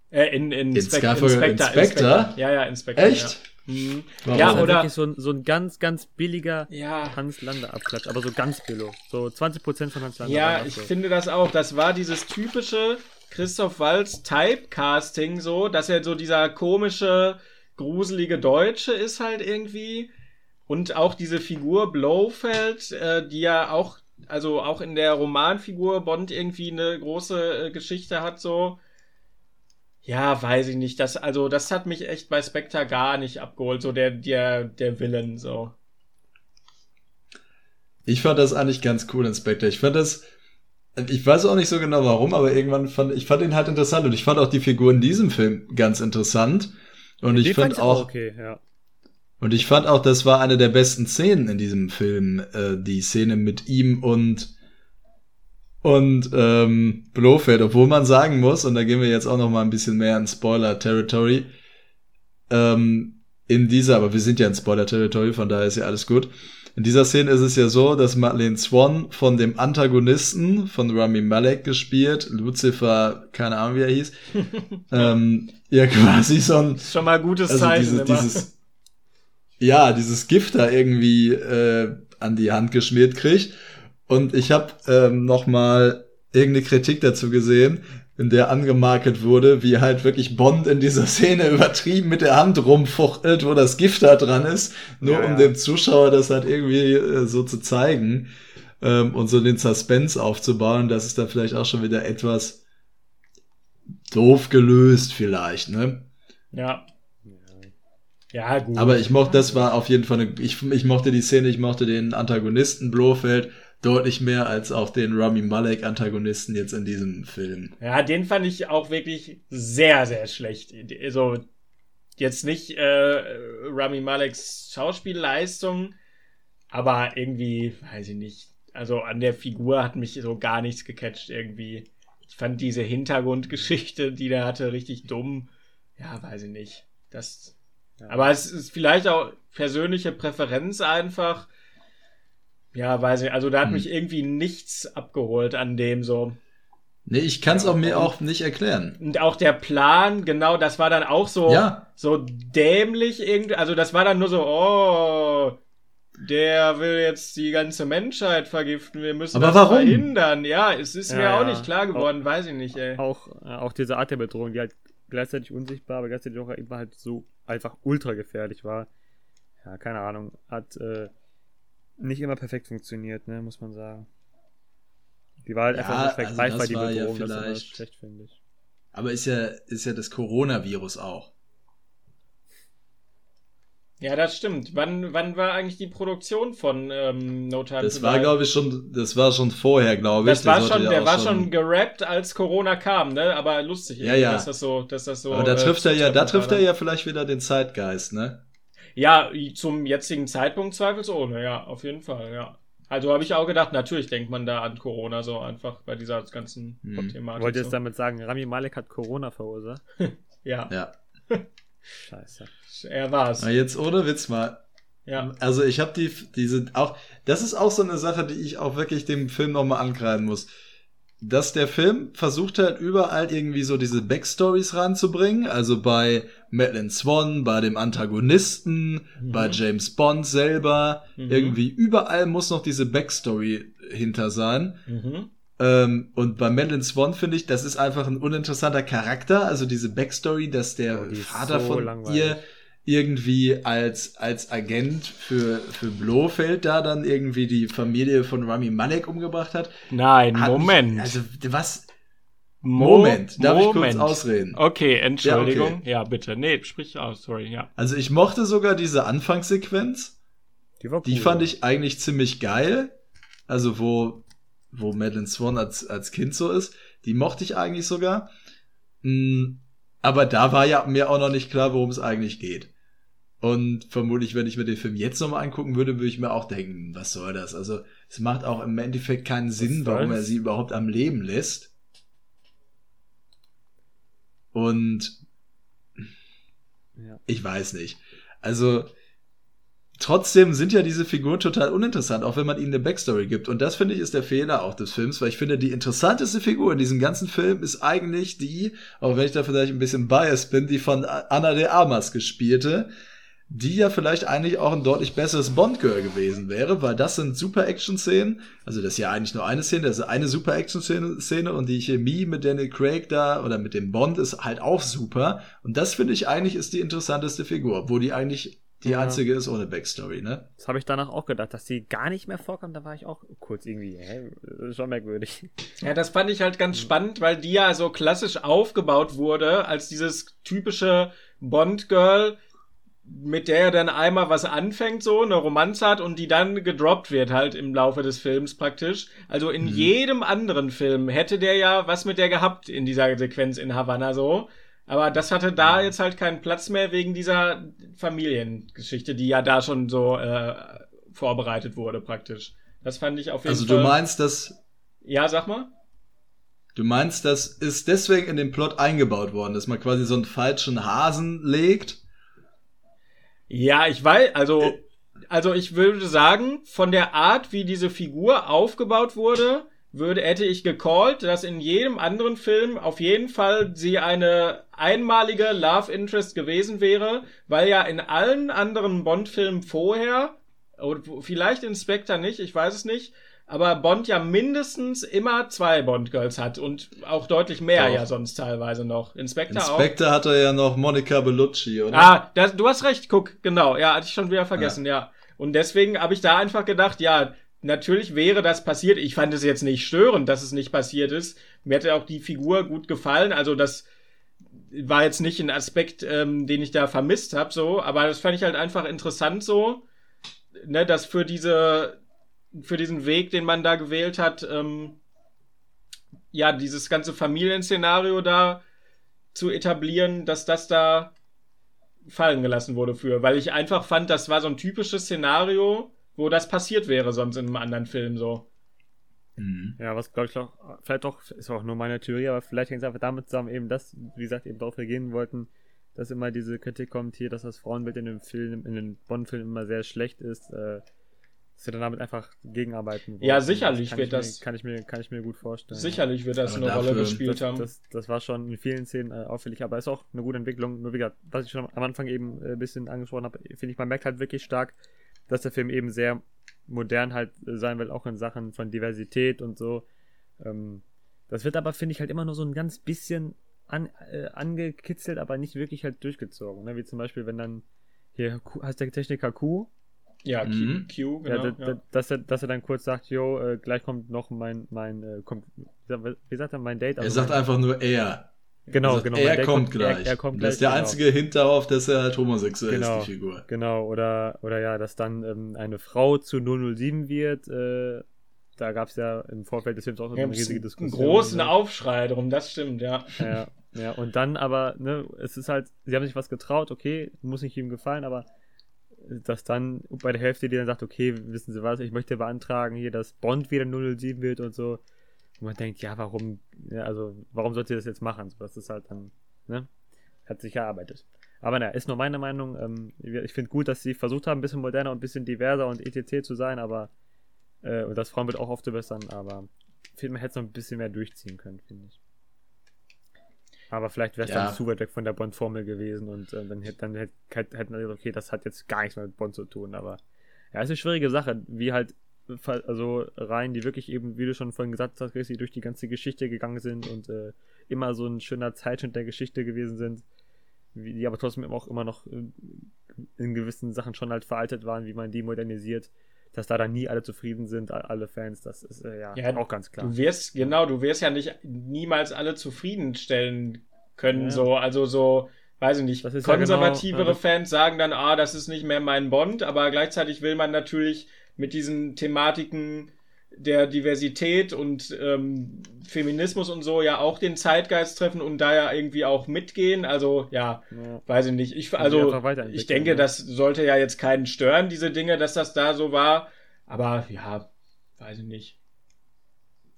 Äh, in, in, in Spe Skyfall, Inspector, Inspector? Inspector? Ja, ja, Inspector. Echt? Ja, mhm. ja oder wirklich so ein, so ein ganz, ganz billiger ja. Hans Lander Abklatsch, aber so ganz billig. So 20% von Hans Lander. Ja, ich finde das auch. Das war dieses typische Christoph Waltz Typecasting so, dass er so dieser komische gruselige Deutsche ist halt irgendwie. Und auch diese Figur Blofeld, äh, die ja auch, also auch in der Romanfigur Bond irgendwie eine große äh, Geschichte hat, so. Ja, weiß ich nicht. Das, also, das hat mich echt bei Spectre gar nicht abgeholt, so der, der, der Villain, so. Ich fand das eigentlich ganz cool in Spectre. Ich fand das, ich weiß auch nicht so genau warum, aber irgendwann fand ich fand ihn halt interessant und ich fand auch die Figur in diesem Film ganz interessant. Und ich fand auch. Okay, ja. Und ich fand auch, das war eine der besten Szenen in diesem Film, äh, die Szene mit ihm und und ähm, Blofeld, obwohl man sagen muss, und da gehen wir jetzt auch noch mal ein bisschen mehr in Spoiler-Territory, ähm, in dieser, aber wir sind ja in Spoiler-Territory, von daher ist ja alles gut. In dieser Szene ist es ja so, dass Madeleine Swan von dem Antagonisten von Rami Malek gespielt, Lucifer, keine Ahnung wie er hieß, ähm, ja quasi so ein schon mal gutes also Zeichen. diese, immer. dieses ja dieses Gift da irgendwie äh, an die Hand geschmiert kriegt und ich habe ähm, noch mal irgendeine Kritik dazu gesehen, in der angemarket wurde, wie halt wirklich Bond in dieser Szene übertrieben mit der Hand rumfuchtelt, wo das Gift da dran ist, nur Ja, um ja. dem Zuschauer das halt irgendwie äh, so zu zeigen ähm, und so den Suspense aufzubauen. Das ist dann vielleicht auch schon wieder etwas doof gelöst vielleicht, ne? ja. Ja, gut. Aber ich mochte, das war auf jeden Fall eine, ich, ich mochte die Szene, ich mochte den Antagonisten Blofeld deutlich mehr als auch den Rami Malek Antagonisten jetzt in diesem Film. Ja, den fand ich auch wirklich sehr, sehr schlecht. Also, jetzt nicht äh, Rami Maleks Schauspielleistung, aber irgendwie, weiß ich nicht. Also an der Figur hat mich so gar nichts gecatcht irgendwie. Ich fand diese Hintergrundgeschichte, die der hatte, richtig dumm. Ja, weiß ich nicht. Das. Aber es ist vielleicht auch persönliche Präferenz einfach. Ja, weiß ich. Also da hat Hm. mich irgendwie nichts abgeholt an dem so. Nee, ich kann es Ja, auch mir auch nicht erklären. Und auch der Plan, genau, das war dann auch so, Ja. so dämlich irgendwie. Also das war dann nur so, oh, der will jetzt die ganze Menschheit vergiften. Wir müssen Aber das warum? verhindern. Ja, es ist Ja, mir auch ja. nicht klar geworden, weiß ich nicht, ey. Auch, äh, auch diese Art der Bedrohung, die halt gleichzeitig unsichtbar, aber gleichzeitig auch immer halt so einfach ultra gefährlich war. Ja, keine Ahnung. Hat äh, nicht immer perfekt funktioniert, ne, muss man sagen. Die war halt Ja, einfach nicht also vergleichbar, die war ja Bedrohung. das ist schlecht, finde ich. Aber ist ja, ist ja das Coronavirus auch. Ja, das stimmt. Wann, wann war eigentlich die Produktion von ähm, No Time Das war, glaube ich, schon, das war schon vorher, glaube ich. das war schon, der war schon gerappt, als Corona kam, ne? Aber lustig, Ja, ja. dass das so, dass das so. Aber da äh, trifft er ja, da trifft er ja vielleicht wieder den Zeitgeist, ne? Ja, zum jetzigen Zeitpunkt zweifelsohne, ja, auf jeden Fall, ja. Also habe ich auch gedacht, natürlich denkt man da an Corona so einfach bei dieser ganzen Hm. Thematik. Wollt ihr jetzt so. damit sagen, Rami Malek hat Corona verursacht? Ja, Ja. Scheiße. er war's. Aber jetzt ohne Witz mal. Ja. Also ich habe die, diese auch, das ist auch so eine Sache, die ich auch wirklich dem Film nochmal ankreiden muss. Dass der Film versucht hat, überall irgendwie so diese Backstories ranzubringen. Also bei Madeline Swan, bei dem Antagonisten, Mhm. bei James Bond selber. Mhm. Irgendwie überall muss noch diese Backstory hinter sein. Mhm. Ähm, und bei Madeline Swan finde ich, das ist einfach ein uninteressanter Charakter. Also diese Backstory, dass der Oh, Vater so von langweilig. ihr irgendwie als, als Agent für, für Blofeld da dann irgendwie die Familie von Rami Malek umgebracht hat. Nein, Hat Moment. Mich, also was? Mo- Moment, darf ich Moment. kurz ausreden? Okay, Entschuldigung. Ja, Ja, okay. bitte. Nee, sprich aus, sorry, ja. Also ich mochte sogar diese Anfangssequenz. Die war cool. Die fand ich eigentlich ziemlich geil. Also wo, wo Madeline Swan als, als Kind so ist. Die mochte ich eigentlich sogar. Mm, Aber da war ja mir auch noch nicht klar, worum es eigentlich geht. Und vermutlich, wenn ich mir den Film jetzt nochmal angucken würde, würde ich mir auch denken, was soll das? Also es macht auch im Endeffekt keinen Sinn, warum er sie überhaupt am Leben lässt. Und Ja. ich weiß nicht. Also trotzdem sind ja diese Figuren total uninteressant, auch wenn man ihnen eine Backstory gibt. Und das finde ich ist der Fehler auch des Films, weil ich finde, die interessanteste Figur in diesem ganzen Film ist eigentlich die, auch wenn ich da vielleicht ein bisschen biased bin, die von Anna de Armas gespielte, die ja vielleicht eigentlich auch ein deutlich besseres Bond-Girl gewesen wäre, weil das sind super Action-Szenen. Also das ist ja eigentlich nur eine Szene, das ist eine super Action-Szene Szene und die Chemie mit Daniel Craig da oder mit dem Bond ist halt auch super. Und das finde ich eigentlich ist die interessanteste Figur, wo die eigentlich die Ja. einzige ist ohne Backstory, ne? Das habe ich danach auch gedacht, dass die gar nicht mehr vorkommt. Da war ich auch kurz irgendwie, hä? Das ist schon merkwürdig. Ja, das fand ich halt ganz spannend, weil die ja so klassisch aufgebaut wurde als dieses typische Bond-Girl, mit der er dann einmal was anfängt, so eine Romanze hat und die dann gedroppt wird halt im Laufe des Films praktisch. Also in jedem anderen Film hätte der ja was mit der gehabt in dieser Sequenz in Havanna so. Aber das hatte da jetzt halt keinen Platz mehr wegen dieser Familiengeschichte, die ja da schon so äh, vorbereitet wurde, praktisch. Das fand ich auf jeden Also Fall. du meinst, dass Ja, sag mal. du meinst, das ist deswegen in den Plot eingebaut worden, dass man quasi so einen falschen Hasen legt. Ja, ich weiß, also, also ich würde sagen, von der Art, wie diese Figur aufgebaut wurde, würde, hätte ich gecallt, dass in jedem anderen Film auf jeden Fall sie eine einmalige Love Interest gewesen wäre, weil ja in allen anderen Bond-Filmen vorher, oder vielleicht in Spectre nicht, ich weiß es nicht, aber Bond ja mindestens immer zwei Bond-Girls hat und auch deutlich mehr Doch. ja sonst teilweise noch. In Spectre auch. Inspector hat er ja noch Monica Bellucci, oder? Ah, das, du hast recht, guck, genau, ja, hatte ich schon wieder vergessen, ja. Und deswegen habe ich da einfach gedacht, ja, natürlich wäre das passiert. Ich fand es jetzt nicht störend, dass es nicht passiert ist. Mir hätte auch die Figur gut gefallen, also das war jetzt nicht ein Aspekt, ähm, den ich da vermisst habe, so, aber das fand ich halt einfach interessant so, ne, dass für diese, für diesen Weg, den man da gewählt hat, ähm, ja, dieses ganze Familienszenario da zu etablieren, dass das da fallen gelassen wurde für, weil ich einfach fand, das war so ein typisches Szenario, wo das passiert wäre sonst in einem anderen Film so. Mhm. Ja, was glaube ich auch, vielleicht doch, ist auch nur meine Theorie, aber vielleicht hängt es einfach damit zusammen, eben das, wie gesagt, eben darauf reagieren wollten, dass immer diese Kritik kommt hier, dass das Frauenbild in dem Film, in den Bond-Filmen immer sehr schlecht ist, äh, dass wir dann damit einfach gegenarbeiten wollen. Ja, sicherlich kann wird ich mir, das- Kann ich mir, kann ich mir gut vorstellen. Sicherlich wird das Aber eine Rolle gespielt das, haben. das, das war schon in vielen Szenen äh, auffällig, aber ist auch eine gute Entwicklung. Nur wie gesagt, was ich schon am Anfang eben äh, ein bisschen angesprochen habe, finde ich, man merkt halt wirklich stark, dass der Film eben sehr modern halt äh, sein will, auch in Sachen von Diversität und so. Ähm, das wird aber, finde ich, halt immer nur so ein ganz bisschen an, äh, angekitzelt, aber nicht wirklich halt durchgezogen. Ne? Wie zum Beispiel, wenn dann hier heißt der Techniker Q, ja, Q, Mhm. Q ja, genau. da- Ja, da- Dass, er, dass er dann kurz sagt, jo, äh, gleich kommt noch mein, mein, äh, kommt, wie sagt er, mein Date? Er Also sagt mein, einfach nur er. Genau, er sagt, genau. Er Date kommt gleich. Er, er kommt Und gleich. das ist der genau. einzige Hint darauf, dass er halt homosexuell Genau. ist, die Figur. Genau, oder, oder ja, dass dann ähm, eine Frau zu 007 wird. Äh, da gab es ja im Vorfeld des Films auch so Ja, eine riesige einen Diskussion. großen ne? Aufschrei drum, das stimmt, ja. ja, ja, und dann aber, ne, es ist halt, sie haben sich was getraut, okay, muss nicht ihm gefallen, aber dass dann bei der Hälfte die dann sagt, okay, wissen Sie was, ich möchte beantragen hier, dass Bond wieder 007 wird und so. Und man denkt, ja, warum, also, warum sollte sie das jetzt machen? So, das ist halt dann, ne, hat sich erarbeitet. Aber naja, ist nur meine Meinung. Ähm, ich finde gut, dass sie versucht haben, ein bisschen moderner und ein bisschen diverser und etc. zu sein, aber, äh, und das Frauenbild auch aufzubessern, aber man hätte es noch ein bisschen mehr durchziehen können, finde ich. Aber vielleicht wäre es Ja. dann zu weit weg von der Bond-Formel gewesen und äh, dann hätte dann hätte, hätten wir gesagt, okay, das hat jetzt gar nichts mehr mit Bond zu tun, aber ja, ist eine schwierige Sache, wie halt also Reihen, die wirklich eben, wie du schon vorhin gesagt hast, Chrissy, durch die ganze Geschichte gegangen sind und äh, immer so ein schöner Zeitschnitt der Geschichte gewesen sind, wie, die aber trotzdem auch immer noch äh, in gewissen Sachen schon halt veraltet waren, wie man die modernisiert, dass da dann nie alle zufrieden sind, alle Fans, das ist äh, ja, Ja, auch ganz klar. Du wirst, genau, du wirst ja nicht niemals alle zufriedenstellen können, Ja. so, also so, weiß ich nicht, ist ja konservativere genau, das- Fans sagen dann, ah, das ist nicht mehr mein Bond, aber gleichzeitig will man natürlich mit diesen Thematiken der Diversität und ähm, Feminismus und so ja auch den Zeitgeist treffen und da ja irgendwie auch mitgehen, also ja, Ja. weiß ich nicht. Ich, also, ich denke, ne? das sollte ja jetzt keinen stören, diese Dinge, dass das da so war. Aber ja, weiß ich nicht.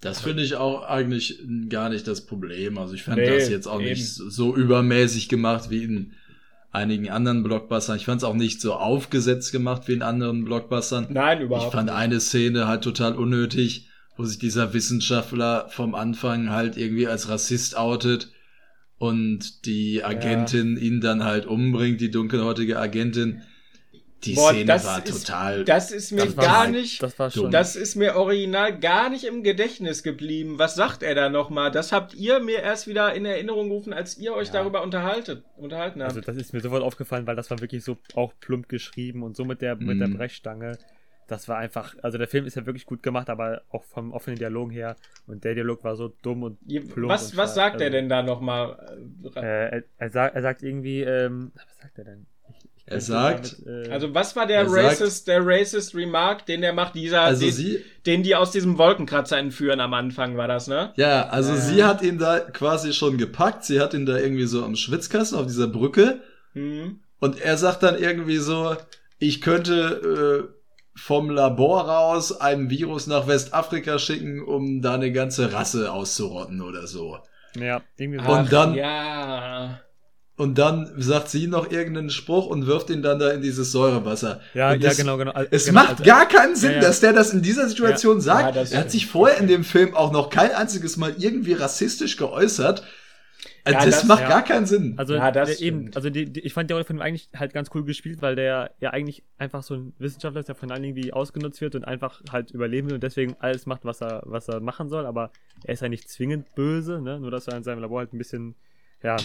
Das finde ich auch eigentlich gar nicht das Problem. Also ich fand Nee, das jetzt auch eben. nicht so übermäßig gemacht wie in einigen anderen Blockbustern. Ich fand es auch nicht so aufgesetzt gemacht wie in anderen Blockbustern. Nein, Ich überhaupt fand nicht. eine Szene halt total unnötig, wo sich dieser Wissenschaftler vom Anfang halt irgendwie als Rassist outet und die Agentin ihn dann halt umbringt, die dunkelhäutige Agentin. Die Boah, Szene das war ist- total. Das ist mir Das war gar halt- nicht. Das war schon. Das ist mir original gar nicht im Gedächtnis geblieben. Was sagt er da nochmal? Das habt ihr mir erst wieder in Erinnerung gerufen, als ihr euch Ja. darüber unterhaltet, unterhalten habt. Also das ist mir sofort aufgefallen, weil das war wirklich so auch plump geschrieben und so mit der, mit der Mhm. Brechstange. Das war einfach, also der Film ist ja wirklich gut gemacht, aber auch vom offenen Dialogen her. Und der Dialog war so dumm und plump. was und was sagt also, er denn da nochmal? Äh, er, er, sagt, er sagt irgendwie, ähm, was sagt er denn? Er sagt, damit, äh, Also was war der Er sagt- racist, der racist Remark, den der macht, dieser, also den, sie, den die aus diesem Wolkenkratzer entführen am Anfang, war das, ne? ja, also Ja. sie hat ihn da quasi schon gepackt. Sie hat ihn da irgendwie so am Schwitzkasten auf dieser Brücke. Hm. Und er sagt dann irgendwie so, ich könnte äh, vom Labor raus ein Virus nach Westafrika schicken, um da eine ganze Rasse auszurotten oder so. ja, irgendwie so. Und dann- Ja. Und dann sagt sie noch irgendeinen Spruch und wirft ihn dann da in dieses Säurewasser. ja, und ja, es, genau, genau. Also, Es genau, macht also, gar keinen Sinn, Ja, ja. dass der das in dieser Situation sagt. Ja, das er hat sich vorher in dem Film auch noch kein einziges Mal irgendwie rassistisch geäußert. Also Ja, das, das- macht ja. gar keinen Sinn. Also Ja, das der eben, also die, die, ich fand die Rolle von ihm eigentlich halt ganz cool gespielt, weil der ja eigentlich einfach so ein Wissenschaftler ist, der von allen irgendwie ausgenutzt wird und einfach halt überleben will und deswegen alles macht, was er, was er machen soll, aber er ist ja nicht zwingend böse, ne? Nur dass er in seinem Labor halt ein bisschen, ja,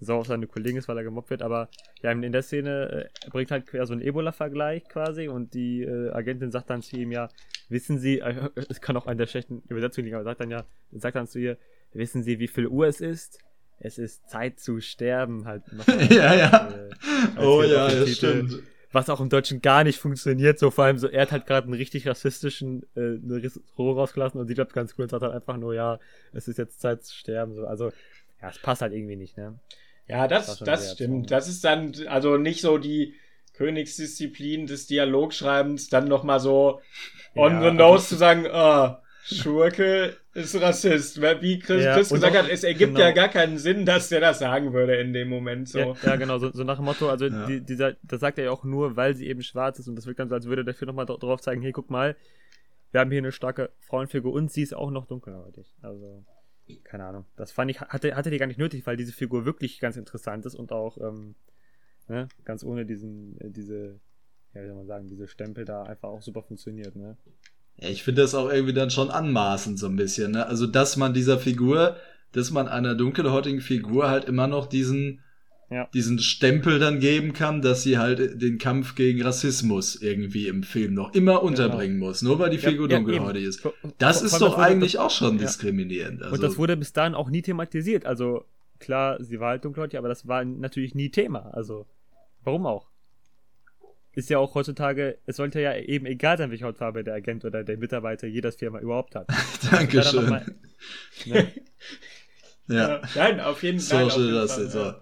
sauer auf seine Kollegen ist, weil er gemobbt wird, aber ja, in der Szene äh, er bringt halt ja so einen Ebola-Vergleich quasi und die äh, Agentin sagt dann zu ihm ja, wissen Sie, äh, es kann auch an der schlechten Übersetzung liegen, aber sagt dann ja, sagt dann zu ihr, wissen Sie, wie viel Uhr es ist? Es ist Zeit zu sterben, halt. noch mal, Ja, ja. äh, oh ja, das Titel. stimmt. Was auch im Deutschen gar nicht funktioniert, so vor allem so, er hat halt gerade einen richtig rassistischen äh, eine Roh rausgelassen und sie bleibt ganz cool und sagt halt einfach nur, ja, es ist jetzt Zeit zu sterben, so, also, ja, es passt halt irgendwie nicht, ne? Ja, Das das, das stimmt. Das ist dann also nicht so die Königsdisziplin des Dialogschreibens, dann nochmal so on Ja, the also- nose zu sagen, ah, Schurke ist Rassist. Weil Wie Chris, Ja, Chris gesagt auch- hat, es ergibt genau. ja gar keinen Sinn, dass der das sagen würde in dem Moment so. Ja, ja, genau, so, so nach dem Motto, also Ja. die, dieser, das sagt er ja auch nur, weil sie eben schwarz ist und das wirkt dann so, als würde der Film nochmal drauf zeigen, hey, guck mal, wir haben hier eine starke Frauenfigur und sie ist auch noch dunkelhäutig. Also, keine Ahnung. Das fand ich, hatte, hatte die gar nicht nötig, weil diese Figur wirklich ganz interessant ist und auch, ähm, ne, ganz ohne diesen, äh, diese, ja, wie soll man sagen, diese Stempel da einfach auch super funktioniert, ne? Ja, ich finde das auch irgendwie dann schon anmaßend so ein bisschen. Ne? Also, dass man dieser Figur, dass man einer dunkelhäutigen Figur halt immer noch diesen, Ja. diesen Stempel dann geben kann, dass sie halt den Kampf gegen Rassismus irgendwie im Film noch immer unterbringen muss, nur weil die Figur Genau. Ja, ja, dunkelhäutig eben. ist. Das ist doch eigentlich das- auch schon ja. diskriminierend. Also, Und das wurde bis dahin auch nie thematisiert. Also, klar, sie war halt dunkelhäutig, aber das war natürlich nie Thema. Also, warum auch? Ist ja auch heutzutage, es sollte ja eben egal sein, welche Hautfarbe der Agent oder der Mitarbeiter jedes Firma überhaupt hat. Dankeschön. Da dann noch mal- ne? Ja. Nein, auf jeden, nein, auf jeden das Fall. jetzt ja.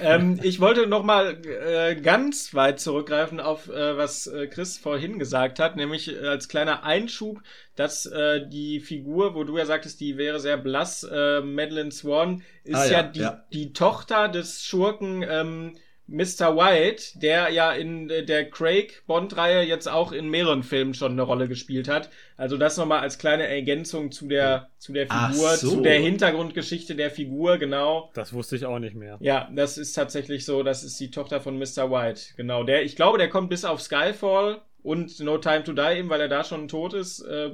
Ähm, ich wollte noch mal äh, ganz weit zurückgreifen auf äh, was äh, Chris vorhin gesagt hat, nämlich äh, als kleiner Einschub, dass äh, die Figur, wo du ja sagtest, die wäre sehr blass, äh, Madeline Swan, ist Ah, ja, ja, die, ja. die Tochter des Schurken ähm, Mr. White, der ja in äh, der Craig-Bond-Reihe jetzt auch in mehreren Filmen schon eine Rolle gespielt hat. Also das nochmal als kleine Ergänzung zu der, zu der Figur, so. zu der Hintergrundgeschichte der Figur, genau. Das wusste ich auch nicht mehr. Ja, das ist tatsächlich so. Das ist die Tochter von Mr. White. Genau. Der, ich glaube, der kommt bis auf Skyfall und No Time to Die, eben weil er da schon tot ist, äh,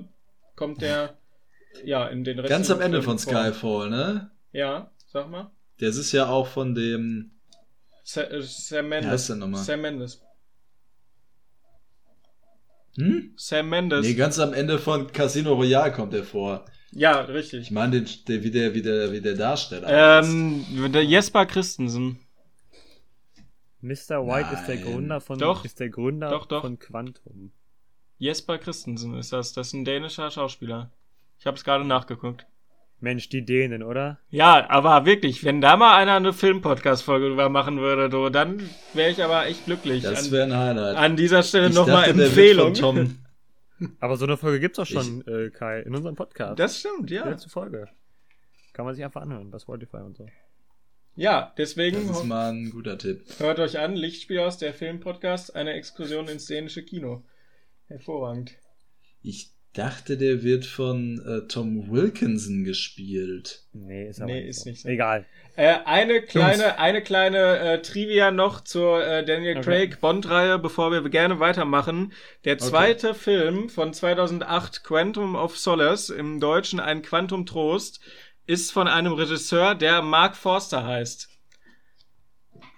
kommt der ja in den Rest Ganz am Ende von Skyfall, ne? Ja, sag mal. Das ist ja auch von dem. Sa Sam heißt Mendes. nochmal? Sam Mendes. Hm? Sam Mendes. Nee, ganz am Ende von Casino Royale kommt er vor. ja, Ich richtig. meine, den, wie, der, wie, der, wie der Darsteller. Ähm, der Jesper Christensen. Mr. White ist der. Gründer von, Doch. ist der Gründer Doch, doch. von Quantum. Jesper Christensen ist das. Das ist ein dänischer Schauspieler. Ich habe es gerade nachgeguckt. Mensch, die Dänen, oder? Ja, aber wirklich, wenn da mal einer eine Film-Podcast-Folge drüber machen würde, du, dann wäre ich aber echt glücklich. das an, wäre ein Highlight. an dieser Stelle Ich nochmal Empfehlung. Tom, Aber so eine Folge gibt's auch schon, äh, Kai, in unserem Podcast. Das stimmt, Die ja. letzte Folge. Kann man sich einfach anhören, bei Spotify und so. Ja, deswegen das ist mal ein guter Tipp. hört euch an, Lichtspiel aus der Film-Podcast, eine Exkursion ins dänische Kino. Hervorragend. Ich dachte, der wird von äh, Tom Wilkinson gespielt. Nee, ist aber Nee, nicht ist so. nicht so. Egal. Äh, eine kleine, eine kleine äh, Trivia noch zur äh, Daniel Okay. Craig Bond-Reihe, bevor wir gerne weitermachen. Der zweite Film von 2008, Quantum of Solace, im Deutschen ein Quantum Trost, ist von einem Regisseur, der Mark Forster heißt.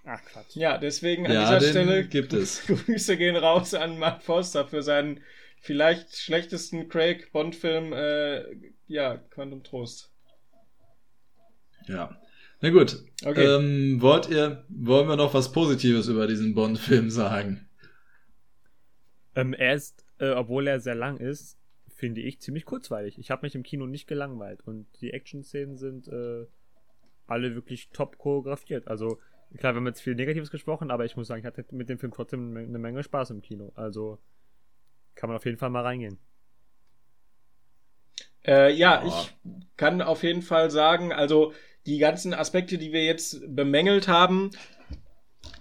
Ach, Quatsch. Ja, deswegen an Ja, dieser den Stelle gibt es. Grüße gehen raus an Mark Forster für seinen vielleicht schlechtesten Craig Bond-Film, äh, ja, Quantum Trost. Ja. Na gut. Okay. Ähm, wollt ihr, wollen wir noch was Positives über diesen Bond-Film sagen? Ähm, er ist, äh, obwohl er sehr lang ist, finde ich ziemlich kurzweilig. Ich habe mich im Kino nicht gelangweilt und die Action-Szenen sind äh, alle wirklich top choreografiert. Also klar, wir haben jetzt viel Negatives gesprochen, aber ich muss sagen, ich hatte mit dem Film trotzdem eine Menge Spaß im Kino. Also kann man auf jeden Fall mal reingehen. Äh, ja, ich kann auf jeden Fall sagen, also die ganzen Aspekte, die wir jetzt bemängelt haben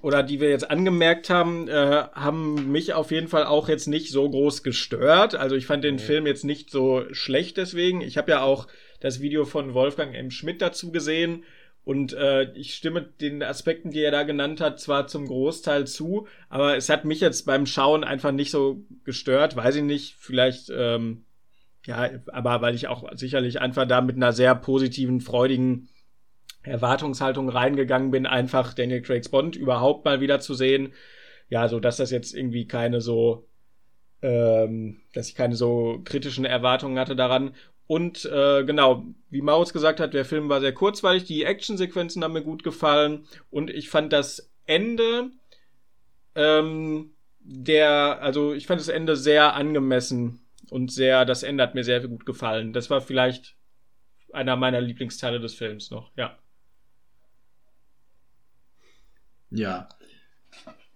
oder die wir jetzt angemerkt haben, äh, haben mich auf jeden Fall auch jetzt nicht so groß gestört. Also ich fand den Film jetzt nicht so schlecht deswegen. Ich habe ja auch das Video von Wolfgang M. Schmidt dazu gesehen. Und äh, ich stimme den Aspekten, die er da genannt hat, zwar zum Großteil zu, aber es hat mich jetzt beim Schauen einfach nicht so gestört. Weiß ich nicht, vielleicht ähm, ja, aber weil ich auch sicherlich einfach da mit einer sehr positiven, freudigen Erwartungshaltung reingegangen bin, einfach Daniel Craig's Bond überhaupt mal wieder zu sehen. Ja, so dass das jetzt irgendwie keine so, ähm, dass ich keine so kritischen Erwartungen hatte daran. Und äh, genau, wie Maus gesagt hat, der Film war sehr kurzweilig, die Actionsequenzen haben mir gut gefallen und ich fand das Ende ähm, der, also ich fand das Ende sehr angemessen und sehr, das Ende hat mir sehr gut gefallen. Das war vielleicht einer meiner Lieblingsteile des Films noch, ja. Ja.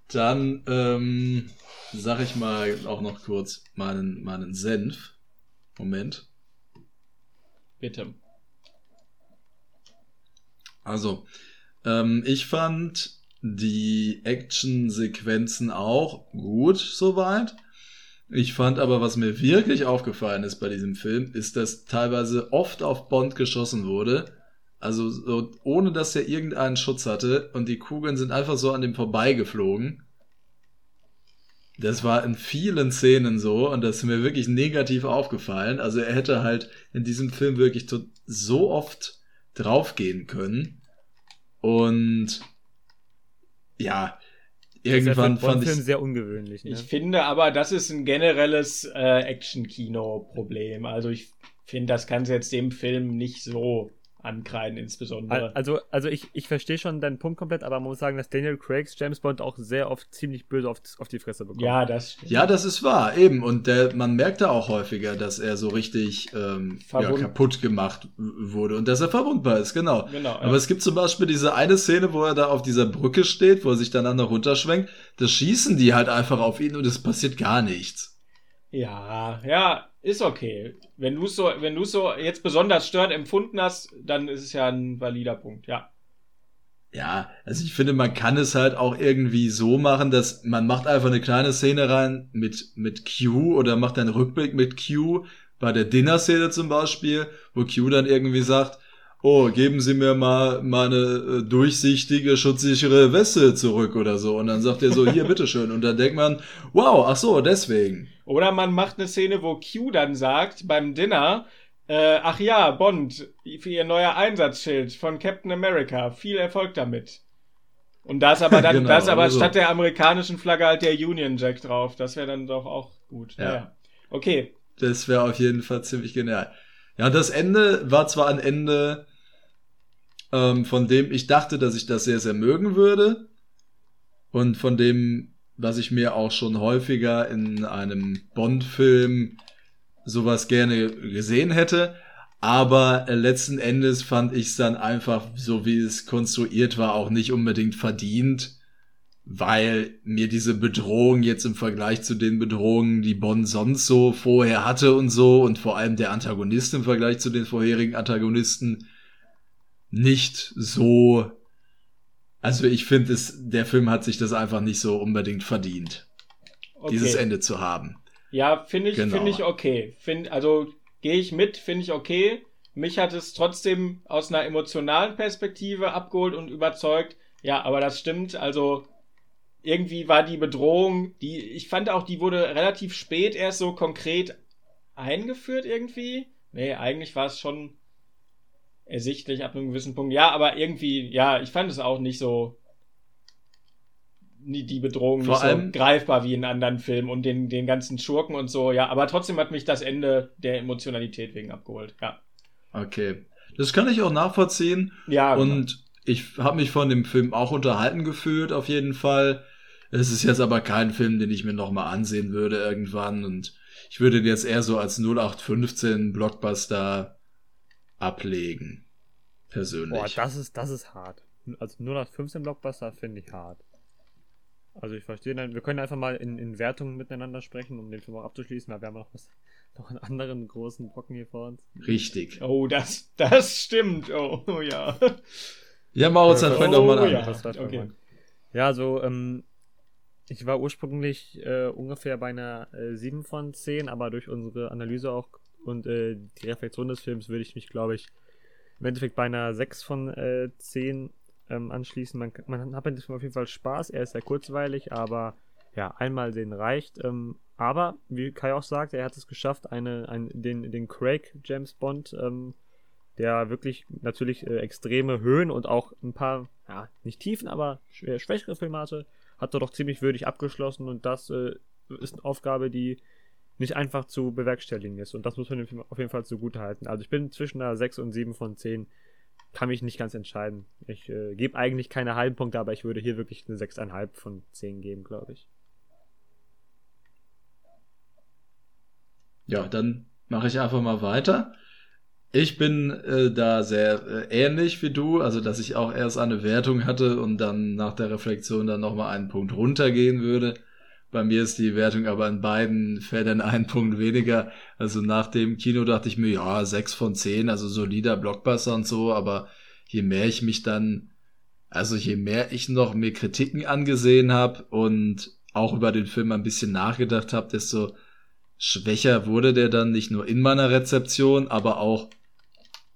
Dann ähm, sag ich mal auch noch kurz meinen, meinen Senf. Moment. Bitte. Also, ähm, ich fand die Action-Sequenzen auch gut soweit. Ich fand aber, was mir wirklich aufgefallen ist bei diesem Film, ist, dass teilweise oft auf Bond geschossen wurde. Also so, ohne dass er irgendeinen Schutz hatte und die Kugeln sind einfach so an dem vorbeigeflogen. Das war in vielen Szenen so und das ist mir wirklich negativ aufgefallen. Also er hätte halt in diesem Film wirklich so oft draufgehen können. Und ja, irgendwann fand ich sehr ungewöhnlich. Ne? Ich finde aber, das ist ein generelles äh, Action-Kino-Problem. Also ich finde, das kann es jetzt dem Film nicht so ankreiden, insbesondere. Also, also ich, ich verstehe schon deinen Punkt komplett, aber man muss sagen, dass Daniel Craigs James Bond auch sehr oft ziemlich böse auf, auf die Fresse bekommt. Ja, das stimmt. Ja, das ist wahr, eben. Und der, man merkte auch häufiger, dass er so richtig ähm, ja, kaputt gemacht wurde und dass er verwundbar ist, genau. genau Aber ja. es gibt zum Beispiel diese eine Szene, wo er da auf dieser Brücke steht, wo er sich dann runterschwenkt. Da schießen die halt einfach auf ihn und es passiert gar nichts. Ja, ja, ist okay. Wenn du es so, wenn du so jetzt besonders störend empfunden hast, dann ist es ja ein valider Punkt, ja. Ja, also ich finde, man kann es halt auch irgendwie so machen, dass man macht einfach eine kleine Szene rein mit, mit Q oder macht einen Rückblick mit Q bei der Dinner-Szene zum Beispiel, wo Q dann irgendwie sagt, oh, geben Sie mir mal meine äh, durchsichtige, schutzsichere Weste zurück oder so. Und dann sagt er so, hier, bitteschön. Und dann denkt man, wow, ach so, deswegen. Oder man macht eine Szene, wo Q dann sagt, beim Dinner, äh, ach ja, Bond, für ihr neuer Einsatzschild von Captain America. Viel Erfolg damit. Und da ist aber dann, genau, da ist aber also. statt der amerikanischen Flagge halt der Union Jack drauf. Das wäre dann doch auch gut. Ja. ja. Okay. Das wäre auf jeden Fall ziemlich genial. Ja, das Ende war zwar ein Ende, ähm, von dem ich dachte, dass ich das sehr, sehr mögen würde. Und von dem, was ich mir auch schon häufiger in einem Bond-Film sowas gerne gesehen hätte. Aber letzten Endes fand ich es dann einfach, so wie es konstruiert war, auch nicht unbedingt verdient, weil mir diese Bedrohung jetzt im Vergleich zu den Bedrohungen, die Bond sonst so vorher hatte und so, und vor allem der Antagonist im Vergleich zu den vorherigen Antagonisten, nicht so. Also ich finde es, der Film hat sich das einfach nicht so unbedingt verdient, okay. dieses Ende zu haben. Ja, finde ich, genau. finde ich okay. Find, also gehe ich mit, finde ich okay. Mich hat es trotzdem aus einer emotionalen Perspektive abgeholt und überzeugt. Ja, aber das stimmt. Also irgendwie war die Bedrohung, die ich fand auch, die wurde relativ spät erst so konkret eingeführt irgendwie. Nee, eigentlich war es schon ersichtlich ab einem gewissen Punkt. Ja, aber irgendwie, ja, ich fand es auch nicht so die Bedrohung Vor nicht so greifbar wie in anderen Filmen und den, den ganzen Schurken und so, ja, aber trotzdem hat mich das Ende der Emotionalität wegen abgeholt, ja. Okay. Das kann ich auch nachvollziehen. Ja. Genau. Und ich habe mich von dem Film auch unterhalten gefühlt, auf jeden Fall. Es ist jetzt aber kein Film, den ich mir nochmal ansehen würde irgendwann. Und ich würde den jetzt eher so als 0815 Blockbuster ablegen. Persönlich. Boah, das ist, das ist hart. Also 0815 Blockbuster finde ich hart. Also ich verstehe dann, wir können einfach mal in, in Wertungen miteinander sprechen, um den Film auch abzuschließen, weil wir haben noch was, noch einen anderen großen Brocken hier vor uns. Richtig. Oh, das, das stimmt. Oh, oh ja. Ja, Maurits, dann fang doch mal an. ja. Okay. ja, so, ähm, ich war ursprünglich äh, ungefähr bei einer äh, 7 von 10, aber durch unsere Analyse auch und äh, die Reflexion des Films würde ich mich, glaube ich, im Endeffekt bei einer 6 von äh, 10 ähm, anschließen. Man, man hat auf jeden Fall Spaß, er ist sehr kurzweilig, aber ja, einmal sehen reicht. Ähm, aber, wie Kai auch sagt, er hat es geschafft, eine, ein, den, den Craig James Bond ähm, der wirklich natürlich äh, extreme Höhen und auch ein paar, ja, nicht Tiefen, aber schw schwächere Filme hatte, hat er doch ziemlich würdig abgeschlossen und das äh, ist eine Aufgabe, die nicht einfach zu bewerkstelligen ist und das muss man dem Film auf jeden Fall zugute halten. Also ich bin zwischen einer 6 und 7 von 10, kann mich nicht ganz entscheiden. Ich äh, gebe eigentlich keine halben Punkte, aber ich würde hier wirklich eine 6,5 von 10 geben, glaube ich. Ja, dann mache ich einfach mal weiter. Ich bin äh, da sehr äh, ähnlich wie du, also dass ich auch erst eine Wertung hatte und dann nach der Reflexion dann nochmal einen Punkt runtergehen würde. Bei mir ist die Wertung aber in beiden Fällen einen Punkt weniger. Also nach dem Kino dachte ich mir, ja, sechs von zehn, also solider Blockbuster und so, aber je mehr ich mich dann, also je mehr ich noch mir Kritiken angesehen habe und auch über den Film ein bisschen nachgedacht habe, desto schwächer wurde der dann nicht nur in meiner Rezeption, aber auch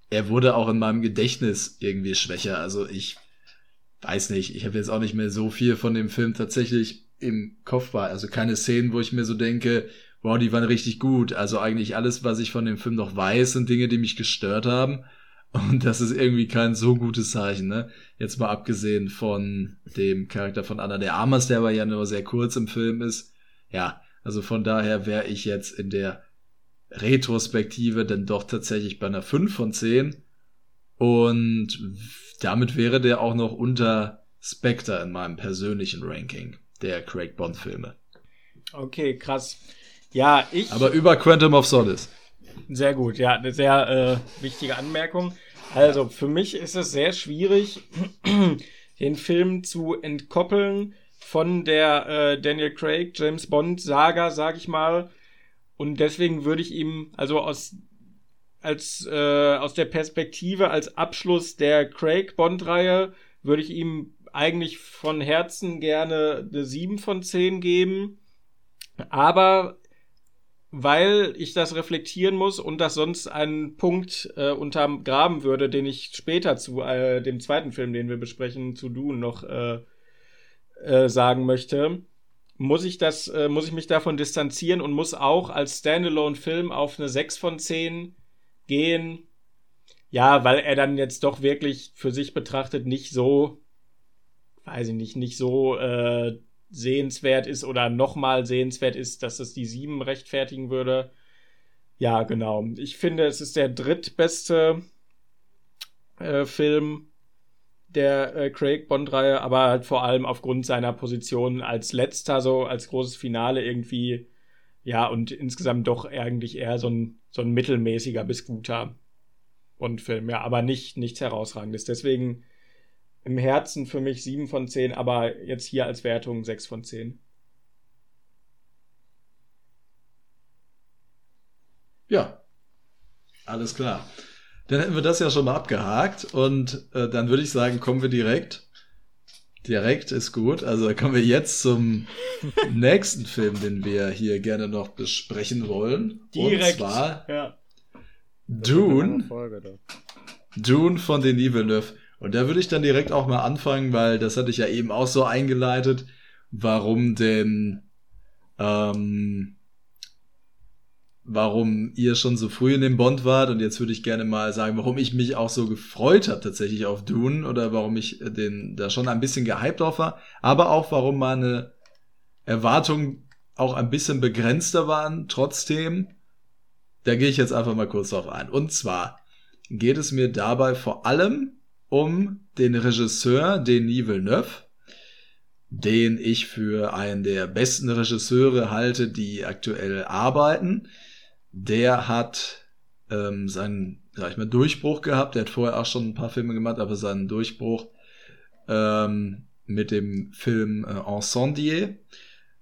er wurde auch in meinem Gedächtnis irgendwie schwächer. Also ich weiß nicht, ich habe jetzt auch nicht mehr so viel von dem Film tatsächlich im Kopf war. Also keine Szenen, wo ich mir so denke, wow, die waren richtig gut. Also eigentlich alles, was ich von dem Film noch weiß, sind Dinge, die mich gestört haben. Und das ist irgendwie kein so gutes Zeichen, ne? Jetzt mal abgesehen von dem Charakter von Anna de Armas, der aber ja nur sehr kurz im Film ist. Ja, also von daher wäre ich jetzt in der Retrospektive dann doch tatsächlich bei einer 5 von 10. Und damit wäre der auch noch unter Spectre in meinem persönlichen Ranking der Craig Bond Filme. Okay, krass. Ja, ich. Aber über Quantum of Solace. Sehr gut, ja, eine sehr äh, wichtige Anmerkung. Also, für mich ist es sehr schwierig, den Film zu entkoppeln von der äh, Daniel Craig James Bond Saga, sag ich mal. Und deswegen würde ich ihm, also aus, als, äh, aus der Perspektive als Abschluss der Craig Bond-Reihe, würde ich ihm eigentlich von Herzen gerne eine 7 von 10 geben. Aber weil ich das reflektieren muss und das sonst einen Punkt äh, untergraben würde, den ich später zu äh, dem zweiten Film, den wir besprechen, zu Dune noch äh, äh, sagen möchte, muss ich das, äh, muss ich mich davon distanzieren und muss auch als Standalone-Film auf eine 6 von 10 gehen. Ja, weil er dann jetzt doch wirklich für sich betrachtet nicht so, weiß ich nicht, nicht so äh, sehenswert ist oder nochmal sehenswert ist, dass es die 7 rechtfertigen würde. Ja, genau. Ich finde, es ist der drittbeste äh, Film der äh, Craig Bond-Reihe, aber halt vor allem aufgrund seiner Position als letzter, so als großes Finale irgendwie, ja, und insgesamt doch eigentlich eher so ein, so ein mittelmäßiger bis guter Bond-Film, ja, aber nicht, nichts herausragendes. Deswegen im Herzen für mich 7 von 10, aber jetzt hier als Wertung 6 von 10. Ja, alles klar. Dann hätten wir das ja schon mal abgehakt und äh, dann würde ich sagen, kommen wir direkt. Direkt ist gut. Also kommen wir jetzt zum nächsten Film, den wir hier gerne noch besprechen wollen. Direkt. Und zwar Ja. Dune. Folge. Dune von Denis Villeneuve. Und da würde ich dann direkt auch mal anfangen, weil das hatte ich ja eben auch so eingeleitet, warum denn, ähm, warum ihr schon so früh in dem Bond wart. Und jetzt würde ich gerne mal sagen, warum ich mich auch so gefreut habe tatsächlich auf Dune oder warum ich den da schon ein bisschen gehypt drauf war, aber auch warum meine Erwartungen auch ein bisschen begrenzter waren trotzdem. Da gehe ich jetzt einfach mal kurz drauf ein. Und zwar geht es mir dabei vor allem um den Regisseur Denis Villeneuve, den ich für einen der besten Regisseure halte, die aktuell arbeiten. Der hat ähm, seinen, sag ich mal, Durchbruch gehabt. Der hat vorher auch schon ein paar Filme gemacht, aber seinen Durchbruch ähm, mit dem Film äh, Encendier,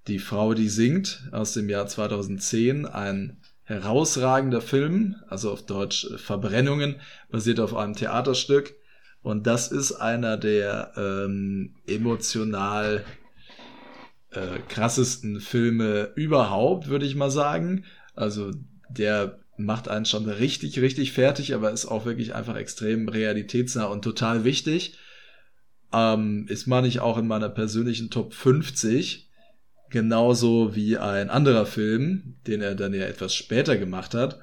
Die Frau, die singt, aus dem Jahr 2010, ein herausragender Film, also auf Deutsch äh, Verbrennungen, basiert auf einem Theaterstück. Und das ist einer der ähm, emotional äh, krassesten Filme überhaupt, würde ich mal sagen. Also der macht einen schon richtig, richtig fertig, aber ist auch wirklich einfach extrem realitätsnah und total wichtig. Ähm, ist man nicht auch in meiner persönlichen Top 50. Genauso wie ein anderer Film, den er dann ja etwas später gemacht hat.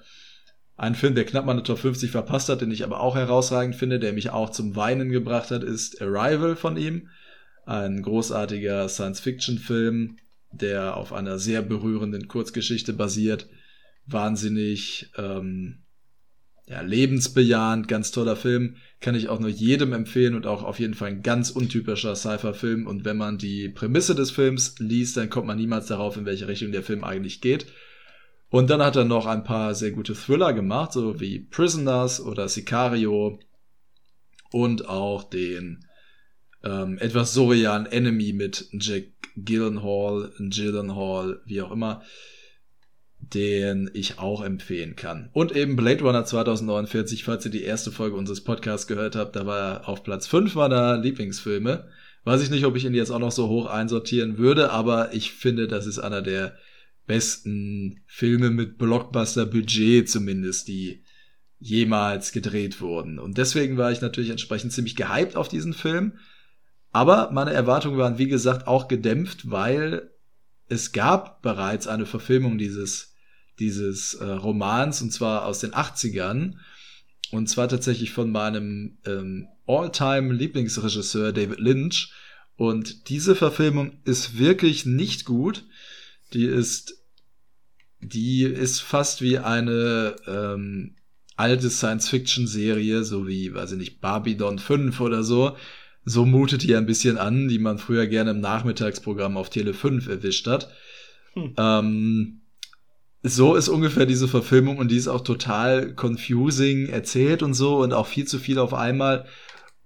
Ein Film, der knapp meine Top 50 verpasst hat, den ich aber auch herausragend finde, der mich auch zum Weinen gebracht hat, ist Arrival von ihm. Ein großartiger Science-Fiction-Film, der auf einer sehr berührenden Kurzgeschichte basiert. Wahnsinnig ähm, ja, lebensbejahend, ganz toller Film. Kann ich auch nur jedem empfehlen und auch auf jeden Fall ein ganz untypischer Cypher-Film. Und wenn man die Prämisse des Films liest, dann kommt man niemals darauf, in welche Richtung der Film eigentlich geht. Und dann hat er noch ein paar sehr gute Thriller gemacht, so wie Prisoners oder Sicario und auch den ähm, etwas surrealen Enemy mit Jack Gyllenhaal, Gyllenhaal, wie auch immer, den ich auch empfehlen kann. Und eben Blade Runner 2049, falls ihr die erste Folge unseres Podcasts gehört habt, da war er auf Platz 5 meiner Lieblingsfilme. Weiß ich nicht, ob ich ihn jetzt auch noch so hoch einsortieren würde, aber ich finde, das ist einer der besten Filme mit Blockbuster-Budget zumindest, die jemals gedreht wurden. Und deswegen war ich natürlich entsprechend ziemlich gehypt auf diesen Film. Aber meine Erwartungen waren, wie gesagt, auch gedämpft, weil es gab bereits eine Verfilmung dieses, dieses äh, Romans, und zwar aus den 80ern. Und zwar tatsächlich von meinem ähm, All-Time-Lieblingsregisseur David Lynch. Und diese Verfilmung ist wirklich nicht gut. Die ist, die ist fast wie eine ähm, alte Science-Fiction-Serie, so wie, weiß ich nicht, Babylon 5 oder so. So mutet die ein bisschen an, die man früher gerne im Nachmittagsprogramm auf Tele 5 erwischt hat. Hm. Ähm, so ist ungefähr diese Verfilmung und die ist auch total confusing erzählt und so und auch viel zu viel auf einmal.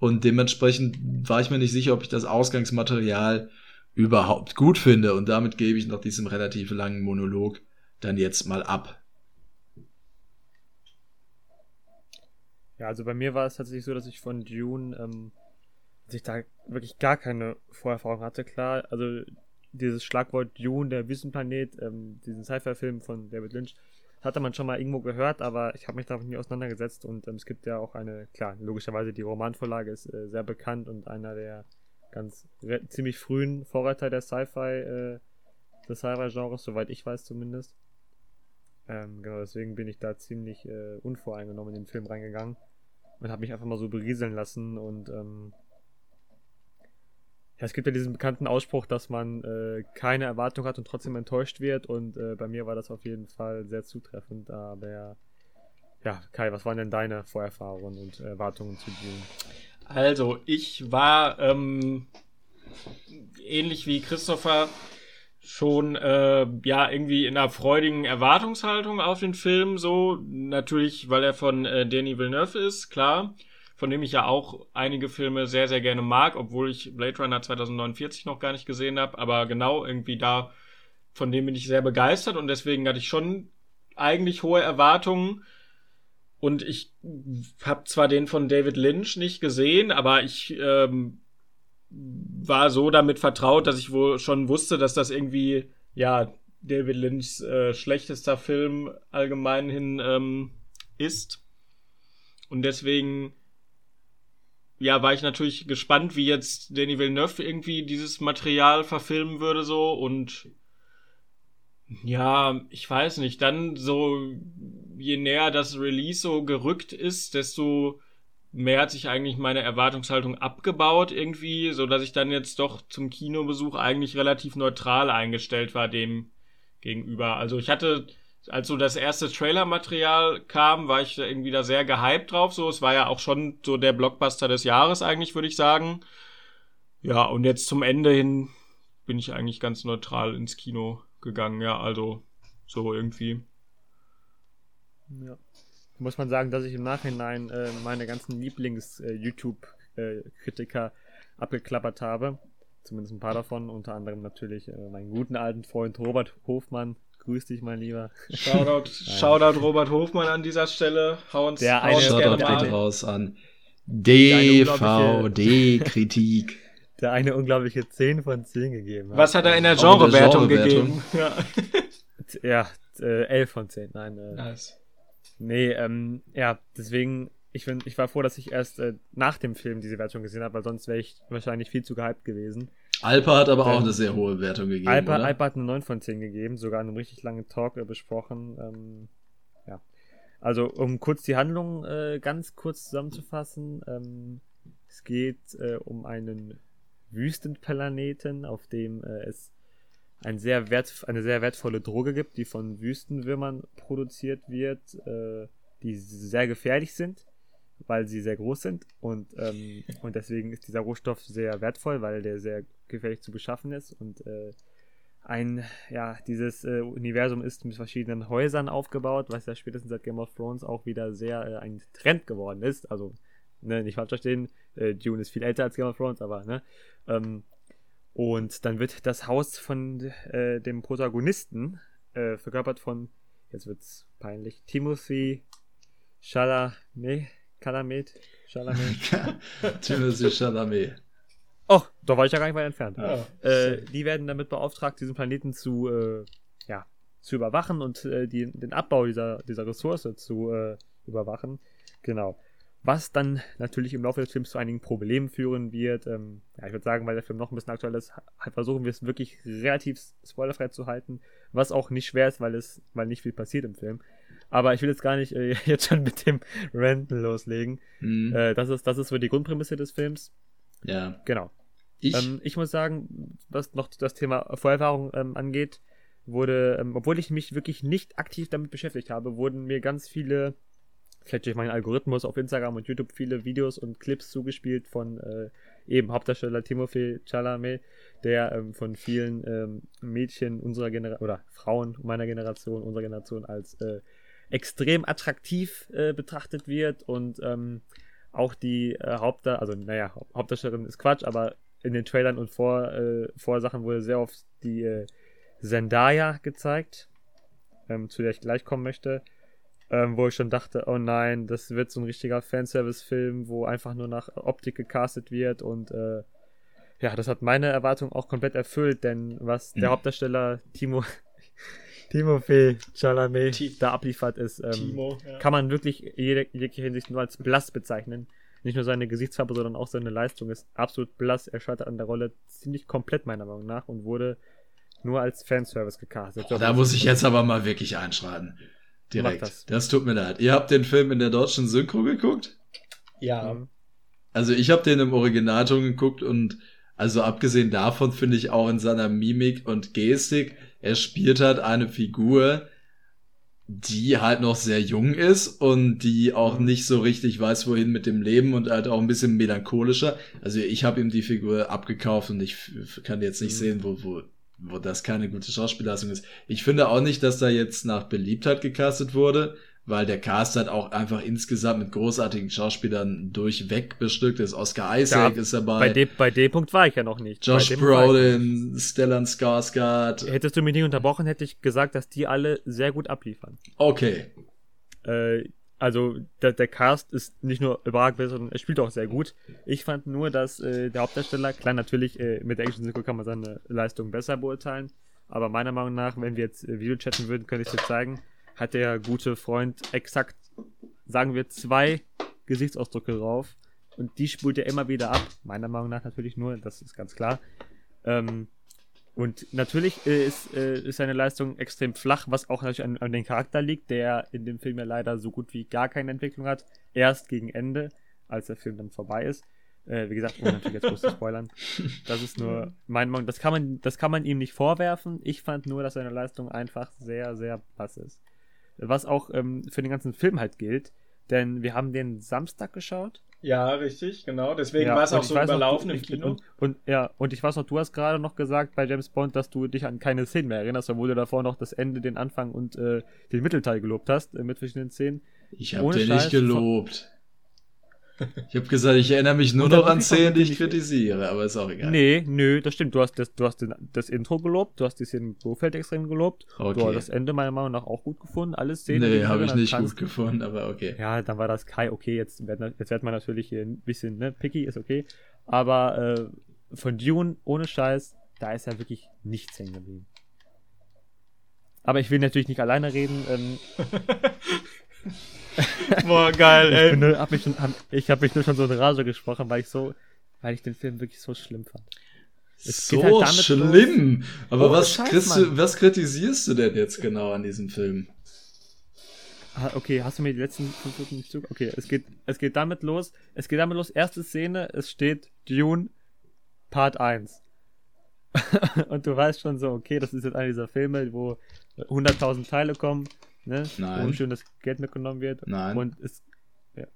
Und dementsprechend war ich mir nicht sicher, ob ich das Ausgangsmaterial überhaupt gut finde. Und damit gebe ich nach diesem relativ langen Monolog dann jetzt mal ab. Ja, also bei mir war es tatsächlich so, dass ich von Dune, ähm, dass ich da wirklich gar keine Vorerfahrung hatte. Klar, also dieses Schlagwort Dune, der Wüstenplanet, ähm, diesen Sci-Fi-Film von David Lynch, hatte man schon mal irgendwo gehört, aber ich habe mich damit nie auseinandergesetzt und ähm, es gibt ja auch eine, klar, logischerweise die Romanvorlage ist äh, sehr bekannt und einer der ganz ziemlich frühen Vorreiter der Sci-Fi, äh, des Sci-Fi-Genres, soweit ich weiß zumindest. Ähm, genau, deswegen bin ich da ziemlich äh, unvoreingenommen in den Film reingegangen und habe mich einfach mal so berieseln lassen und ähm, ja, es gibt ja diesen bekannten Ausspruch, dass man äh, keine Erwartung hat und trotzdem enttäuscht wird und äh, bei mir war das auf jeden Fall sehr zutreffend, aber ja, Kai, was waren denn deine Vorerfahrungen und Erwartungen zu Dune? Also, ich war ähm, ähnlich wie Christopher schon äh, ja irgendwie in einer freudigen Erwartungshaltung auf den Film so. Natürlich weil er von äh, Denis Villeneuve ist klar. Von dem ich ja auch einige Filme sehr sehr gerne mag obwohl ich Blade Runner 2049 noch gar nicht gesehen habe aber genau irgendwie da von dem bin ich sehr begeistert und deswegen hatte ich schon eigentlich hohe Erwartungen und ich habe zwar den von David Lynch nicht gesehen, aber ich ähm, war so damit vertraut, dass ich wohl schon wusste, dass das irgendwie, ja, David Lynchs äh, schlechtester Film allgemein hin ähm, ist. Und deswegen, ja, war ich natürlich gespannt, wie jetzt Danny Villeneuve irgendwie dieses Material verfilmen würde so und ja, ich weiß nicht, dann so je näher das Release so gerückt ist, desto mehr hat sich eigentlich meine Erwartungshaltung abgebaut irgendwie, so dass ich dann jetzt doch zum Kinobesuch eigentlich relativ neutral eingestellt war dem gegenüber. Also ich hatte als so das erste Trailer-Material kam, war ich irgendwie da sehr gehypt drauf. So, es war ja auch schon so der Blockbuster des Jahres eigentlich, würde ich sagen. Ja, und jetzt zum Ende hin bin ich eigentlich ganz neutral ins Kino gegangen. Ja, also so irgendwie. Ja. Muss man sagen, dass ich im Nachhinein äh, meine ganzen Lieblings-YouTube-Kritiker äh, abgeklappert habe. Zumindest ein paar davon, unter anderem natürlich äh, meinen guten alten Freund Robert Hofmann. Grüß dich, mein Lieber. Shoutout, Shoutout Robert Hofmann an dieser Stelle. Hau uns, der eine, Shoutout geht raus an DVD-Kritik. Der eine unglaubliche 10 von 10 gegeben hat. Was hat er in der Genrewertung Genre gegeben? Ja, ja äh, 11 von 10. Nein, äh, nice. Nee, ähm, ja, deswegen, ich, bin, ich war froh, dass ich erst äh, nach dem Film diese Wertung gesehen habe, weil sonst wäre ich wahrscheinlich viel zu gehypt gewesen. Alpa hat aber ähm, auch eine sehr hohe Wertung gegeben. Alpa, oder? Alpa hat eine 9 von 10 gegeben, sogar in einem richtig langen Talk äh, besprochen. Ähm, ja. Also, um kurz die Handlung äh, ganz kurz zusammenzufassen. Ähm, es geht äh, um einen Wüstenplaneten, auf dem äh, es ein sehr wert, eine sehr wertvolle Droge gibt, die von Wüstenwürmern produziert wird, äh, die sehr gefährlich sind, weil sie sehr groß sind und, ähm, und deswegen ist dieser Rohstoff sehr wertvoll, weil der sehr gefährlich zu beschaffen ist und äh, ein, ja, dieses äh, Universum ist mit verschiedenen Häusern aufgebaut, was ja spätestens seit Game of Thrones auch wieder sehr äh, ein Trend geworden ist. Also, ne, nicht falsch verstehen, äh, Dune ist viel älter als Game of Thrones, aber, ne, ähm, und dann wird das Haus von äh, dem Protagonisten äh, verkörpert von, jetzt wird's peinlich, Timothy Chalamet, Chalamet, Chalamet. Timothy Chalamet. Oh, da war ich ja gar nicht weit entfernt. Oh, äh, die werden damit beauftragt, diesen Planeten zu, äh, ja, zu überwachen und äh, die, den Abbau dieser, dieser Ressource zu äh, überwachen. Genau. Was dann natürlich im Laufe des Films zu einigen Problemen führen wird. Ähm, ja, ich würde sagen, weil der Film noch ein bisschen aktuell ist, versuchen wir es wirklich relativ spoilerfrei zu halten. Was auch nicht schwer ist, weil es, weil nicht viel passiert im Film. Aber ich will jetzt gar nicht äh, jetzt schon mit dem Renten loslegen. Mhm. Äh, das, ist, das ist so die Grundprämisse des Films. Ja. Genau. Ich, ähm, ich muss sagen, was noch das Thema Vorerfahrung ähm, angeht, wurde, ähm, obwohl ich mich wirklich nicht aktiv damit beschäftigt habe, wurden mir ganz viele vielleicht durch meinen Algorithmus auf Instagram und YouTube viele Videos und Clips zugespielt von äh, eben Hauptdarsteller Timothy Chalamet, der ähm, von vielen ähm, Mädchen unserer Generation oder Frauen meiner Generation, unserer Generation als äh, extrem attraktiv äh, betrachtet wird und ähm, auch die äh, Hauptdarsteller, also naja, Hauptdarstellerin ist Quatsch, aber in den Trailern und Vor, äh, Vorsachen wurde sehr oft die äh, Zendaya gezeigt, ähm, zu der ich gleich kommen möchte ähm, wo ich schon dachte, oh nein, das wird so ein richtiger Fanservice-Film, wo einfach nur nach Optik gecastet wird und äh, ja, das hat meine Erwartung auch komplett erfüllt, denn was der mhm. Hauptdarsteller Timo Timofey Chalamet T da abliefert ist, ähm, Timo, ja. kann man wirklich jede, jegliche Hinsicht nur als blass bezeichnen. Nicht nur seine Gesichtsfarbe, sondern auch seine Leistung ist absolut blass. Er scheitert an der Rolle ziemlich komplett meiner Meinung nach und wurde nur als Fanservice gecastet. Oh, da muss ich jetzt aber mal wirklich einschreiten. Direkt. Das. das. tut mir leid. Ihr habt den Film in der deutschen Synchro geguckt? Ja. Also ich habe den im Originalton geguckt und also abgesehen davon finde ich auch in seiner Mimik und Gestik, er spielt halt eine Figur, die halt noch sehr jung ist und die auch mhm. nicht so richtig weiß, wohin mit dem Leben und halt auch ein bisschen melancholischer. Also ich habe ihm die Figur abgekauft und ich kann jetzt nicht mhm. sehen, wo, wo wo das keine gute Schauspielleistung ist. Ich finde auch nicht, dass da jetzt nach Beliebtheit gecastet wurde, weil der Cast halt auch einfach insgesamt mit großartigen Schauspielern durchweg bestückt ist. Oscar Isaac ja, ist dabei. Bei dem, bei dem Punkt war ich ja noch nicht. Josh Brolin, Stellan Skarsgård. Hättest du mich nicht unterbrochen, hätte ich gesagt, dass die alle sehr gut abliefern. Okay. Äh, also der, der Cast ist nicht nur überragend, sondern er spielt auch sehr gut. Ich fand nur, dass äh, der Hauptdarsteller, klar natürlich äh, mit der englischen Synchro kann man seine Leistung besser beurteilen, aber meiner Meinung nach, wenn wir jetzt äh, Video chatten würden, könnte ich dir zeigen, hat der gute Freund exakt, sagen wir, zwei Gesichtsausdrücke drauf und die spult er immer wieder ab. Meiner Meinung nach natürlich nur, das ist ganz klar. Ähm, und natürlich äh, ist, äh, ist seine Leistung extrem flach, was auch natürlich an, an den Charakter liegt, der in dem Film ja leider so gut wie gar keine Entwicklung hat. Erst gegen Ende, als der Film dann vorbei ist. Äh, wie gesagt, ohne natürlich jetzt groß zu spoilern. Das ist nur mein Meinung. Das kann man, das kann man ihm nicht vorwerfen. Ich fand nur, dass seine Leistung einfach sehr, sehr blass ist. Was auch ähm, für den ganzen Film halt gilt. Denn wir haben den Samstag geschaut. Ja, richtig, genau. Deswegen Ja, war es auch so noch, überlaufen du- im ich- Kino. Und, und, ja, und ich weiß noch, du hast gerade noch gesagt bei James Bond, dass du dich an keine Szenen mehr erinnerst, obwohl du davor noch das Ende, den Anfang und äh, den Mittelteil gelobt hast, äh, mit verschiedenen Szenen. Ich habe den Scheiß, nicht gelobt. Ich habe gesagt, ich erinnere mich nur noch an Szenen, die ich kritisiere, aber ist auch egal. Nee, nö, das stimmt. Du hast das, du hast den, das Intro gelobt, du hast die Szenen Blofeld extrem gelobt. Okay. Du hast das Ende meiner Meinung nach auch gut gefunden. Alle Szenen. Nee, habe ich nicht gut gefunden, aber okay. Ja, dann war das Kai, okay, jetzt wird, jetzt wird man natürlich hier ein bisschen, ne, picky, ist okay. Aber äh, von Dune, ohne Scheiß, da ist ja wirklich nichts hängen geblieben. Aber ich will natürlich nicht alleine reden. Ähm, Boah, geil, ich ey. bin nur, hab mich, schon, hab, ich habe mich nur schon so in Rage gesprochen, weil ich so, weil ich den Film wirklich so schlimm fand. Es geht so halt damit schlimm. Aber Ohne was, Scheiß, kriegst du, was kritisierst du denn jetzt genau an diesem Film? Ah, okay, hast du mir die letzten fünf Minuten nicht zugehört? Okay, es geht, es geht damit los. Es geht damit los. Erste Szene, es steht Dune Part 1. Und du weißt schon so, okay, das ist jetzt einer dieser Filme, wo 100.000 Teile kommen, ne? Nein. Wo schön das Geld mitgenommen wird. Nein. Und es, ja.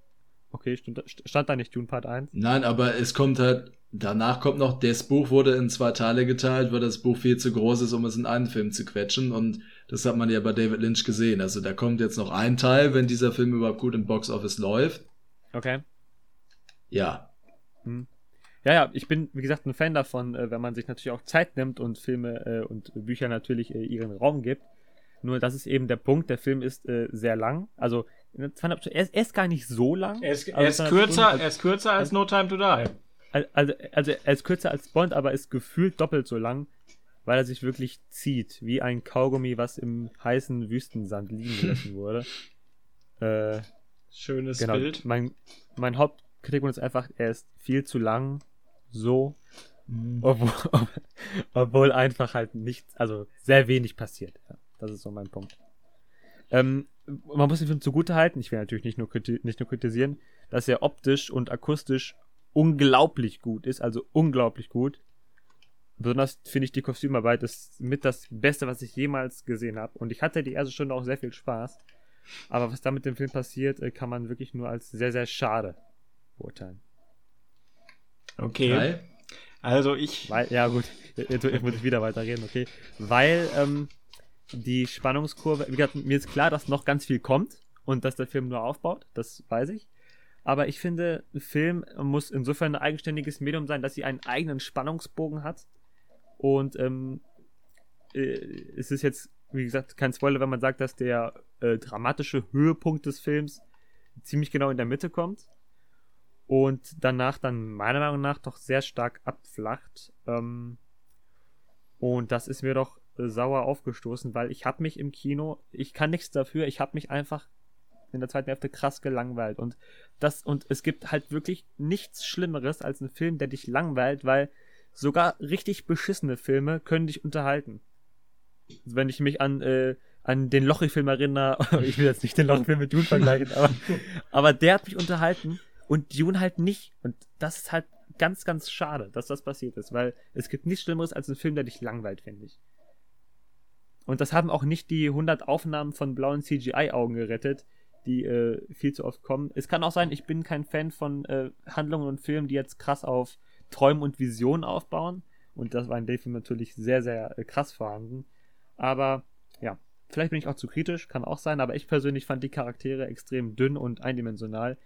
Okay, stand, da- stand da nicht Dune Part 1? Nein, aber es kommt halt, danach kommt noch, das Buch wurde in zwei Teile geteilt, weil das Buch viel zu groß ist, um es in einen Film zu quetschen und das hat man ja bei David Lynch gesehen. Also da kommt jetzt noch ein Teil, wenn dieser Film überhaupt gut im Box Office läuft. Okay. Ja. Ja, ja, ich bin, wie gesagt, ein Fan davon, äh, wenn man sich natürlich auch Zeit nimmt und Filme äh, und Bücher natürlich äh, ihren Raum gibt. Nur das ist eben der Punkt, der Film ist äh, sehr lang. Also, ne, er ist, er ist gar nicht so lang. Er ist, Also er ist kürzer, Stunden, er ist kürzer als No Time to Die. also, also, er ist kürzer als Bond, aber ist gefühlt doppelt so lang, weil er sich wirklich zieht, wie ein Kaugummi, was im heißen Wüstensand liegen gelassen wurde. Äh, Schönes genau. Bild. Mein, mein Hauptkritikpunkt ist einfach, er ist viel zu lang. So. Obwohl, obwohl einfach halt nichts, also sehr wenig passiert. Ja, das ist so mein Punkt. Ähm, man muss den Film zugute halten, ich will natürlich nicht nur, nicht nur kritisieren, dass er optisch und akustisch unglaublich gut ist, also unglaublich gut. Besonders finde ich die Kostümarbeit ist mit das Beste, was ich jemals gesehen habe. Und ich hatte die erste Stunde auch sehr viel Spaß. Aber was da mit dem Film passiert, äh, kann man wirklich nur als sehr, sehr schade beurteilen. Okay. Kai? Also ich. Weil, ja gut, jetzt, jetzt muss ich wieder weiterreden, okay. Weil ähm, die Spannungskurve, wie gesagt, mir ist klar, dass noch ganz viel kommt und dass der Film nur aufbaut, das weiß ich. Aber ich finde, ein Film muss insofern ein eigenständiges Medium sein, dass sie einen eigenen Spannungsbogen hat. Und ähm, äh, es ist jetzt, wie gesagt, kein Spoiler, wenn man sagt, dass der äh, dramatische Höhepunkt des Films ziemlich genau in der Mitte kommt und danach dann meiner Meinung nach doch sehr stark abflacht. Ähm, und das ist mir doch sauer aufgestoßen, weil ich habe mich im Kino, ich kann nichts dafür, ich habe mich einfach in der zweiten Hälfte krass gelangweilt und das und es gibt halt wirklich nichts Schlimmeres als ein Film, der dich langweilt, weil sogar richtig beschissene Filme können dich unterhalten. Wenn ich mich an äh, an den Lochi-Film erinnere, ich will jetzt nicht den Lochi-Film mit Dune vergleichen, aber, aber der hat mich unterhalten und Dune halt nicht. Und das ist halt ganz, ganz schade, dass das passiert ist, weil es gibt nichts Schlimmeres als einen Film, der dich langweilt, finde ich. Und das haben auch nicht die 100 Aufnahmen von blauen CGI-Augen gerettet, die äh, viel zu oft kommen. Es kann auch sein, ich bin kein Fan von äh, Handlungen und Filmen, die jetzt krass auf Träumen und Visionen aufbauen. Und das war in dem Film natürlich sehr, sehr äh, krass vorhanden. Aber ja, vielleicht bin ich auch zu kritisch, kann auch sein, aber ich persönlich fand die Charaktere extrem dünn und eindimensional.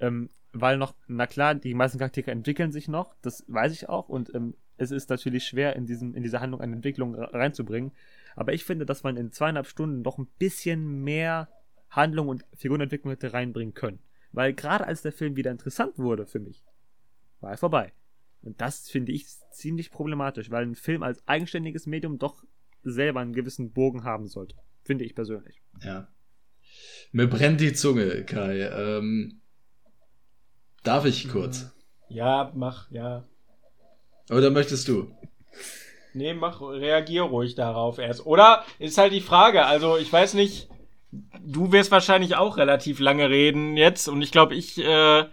Ähm, weil noch, na klar, die meisten Charaktere entwickeln sich noch, das weiß ich auch, und ähm, es ist natürlich schwer, in, diesem, in diese Handlung eine Entwicklung re- reinzubringen. Aber ich finde, dass man in zweieinhalb Stunden doch ein bisschen mehr Handlung und Figurenentwicklung hätte reinbringen können. Weil gerade als der Film wieder interessant wurde für mich, war er vorbei. Und das finde ich ziemlich problematisch, weil ein Film als eigenständiges Medium doch selber einen gewissen Bogen haben sollte. Finde ich persönlich. Ja. Mir brennt die Zunge, Kai. Ähm, darf ich kurz? Ja, mach, ja. Oder möchtest du? Nee, mach, reagier ruhig darauf erst. Oder ist halt die Frage, also ich weiß nicht, du wirst wahrscheinlich auch relativ lange reden jetzt und ich glaube, ich äh,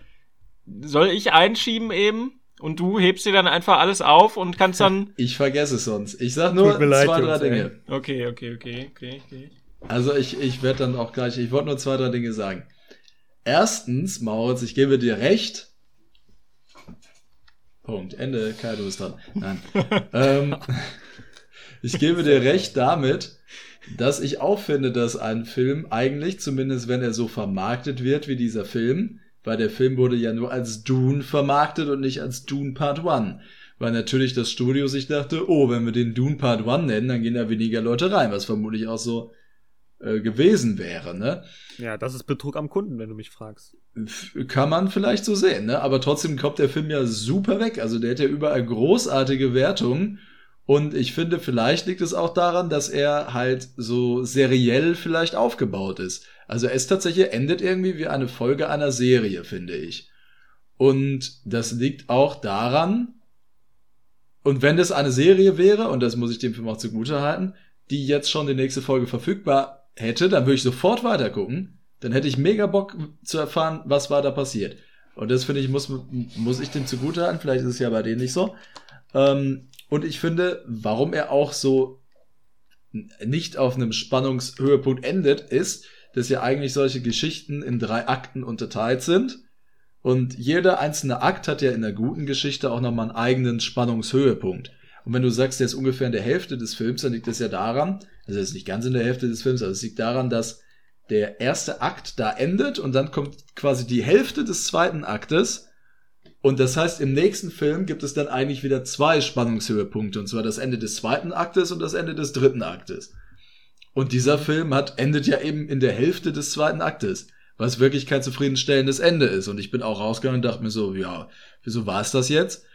soll ich einschieben eben? Und du hebst dir dann einfach alles auf und kannst dann. Ich vergesse es sonst. Ich sag nur zwei, drei ey. Dinge. Okay, okay, okay, okay, okay. Also ich, ich werde dann auch gleich, ich wollte nur zwei, drei Dinge sagen. Erstens, Mauritz, ich gebe dir recht. Punkt. Ende. Kai, du bist dran. Nein. ähm, ich gebe dir recht damit, dass ich auch finde, dass ein Film eigentlich, zumindest wenn er so vermarktet wird wie dieser Film, weil der Film wurde ja nur als Dune vermarktet und nicht als Dune Part 1. Weil natürlich das Studio sich dachte, oh, wenn wir den Dune Part 1 nennen, dann gehen da weniger Leute rein, was vermutlich auch so äh, gewesen wäre, ne? Ja, das ist Betrug am Kunden, wenn du mich fragst. Kann man vielleicht so sehen, ne? Aber trotzdem kommt der Film ja super weg. Also der hat ja überall großartige Wertungen. Und ich finde, vielleicht liegt es auch daran, dass er halt so seriell vielleicht aufgebaut ist. Also ist tatsächlich, endet irgendwie wie eine Folge einer Serie, finde ich. Und das liegt auch daran, und wenn das eine Serie wäre, und das muss ich dem Film auch zugute halten, die jetzt schon die nächste Folge verfügbar hätte, dann würde ich sofort weitergucken. Dann hätte ich mega Bock zu erfahren, was war da passiert. Und das finde ich, muss, muss ich dem zugute halten. Vielleicht ist es ja bei denen nicht so. Ähm, und ich finde, warum er auch so nicht auf einem Spannungshöhepunkt endet, ist, dass ja eigentlich solche Geschichten in drei Akten unterteilt sind. Und jeder einzelne Akt hat ja in der guten Geschichte auch nochmal einen eigenen Spannungshöhepunkt. Und wenn du sagst, der ist ungefähr in der Hälfte des Films, dann liegt das ja daran, also ist nicht ganz in der Hälfte des Films, aber es liegt daran, dass der erste Akt da endet und dann kommt quasi die Hälfte des zweiten Aktes. Und das heißt, im nächsten Film gibt es dann eigentlich wieder zwei Spannungshöhepunkte, und zwar das Ende des zweiten Aktes und das Ende des dritten Aktes. Und dieser Film hat, endet ja eben in der Hälfte des zweiten Aktes, was wirklich kein zufriedenstellendes Ende ist. Und ich bin auch rausgegangen und dachte mir so, ja, wieso war es das jetzt?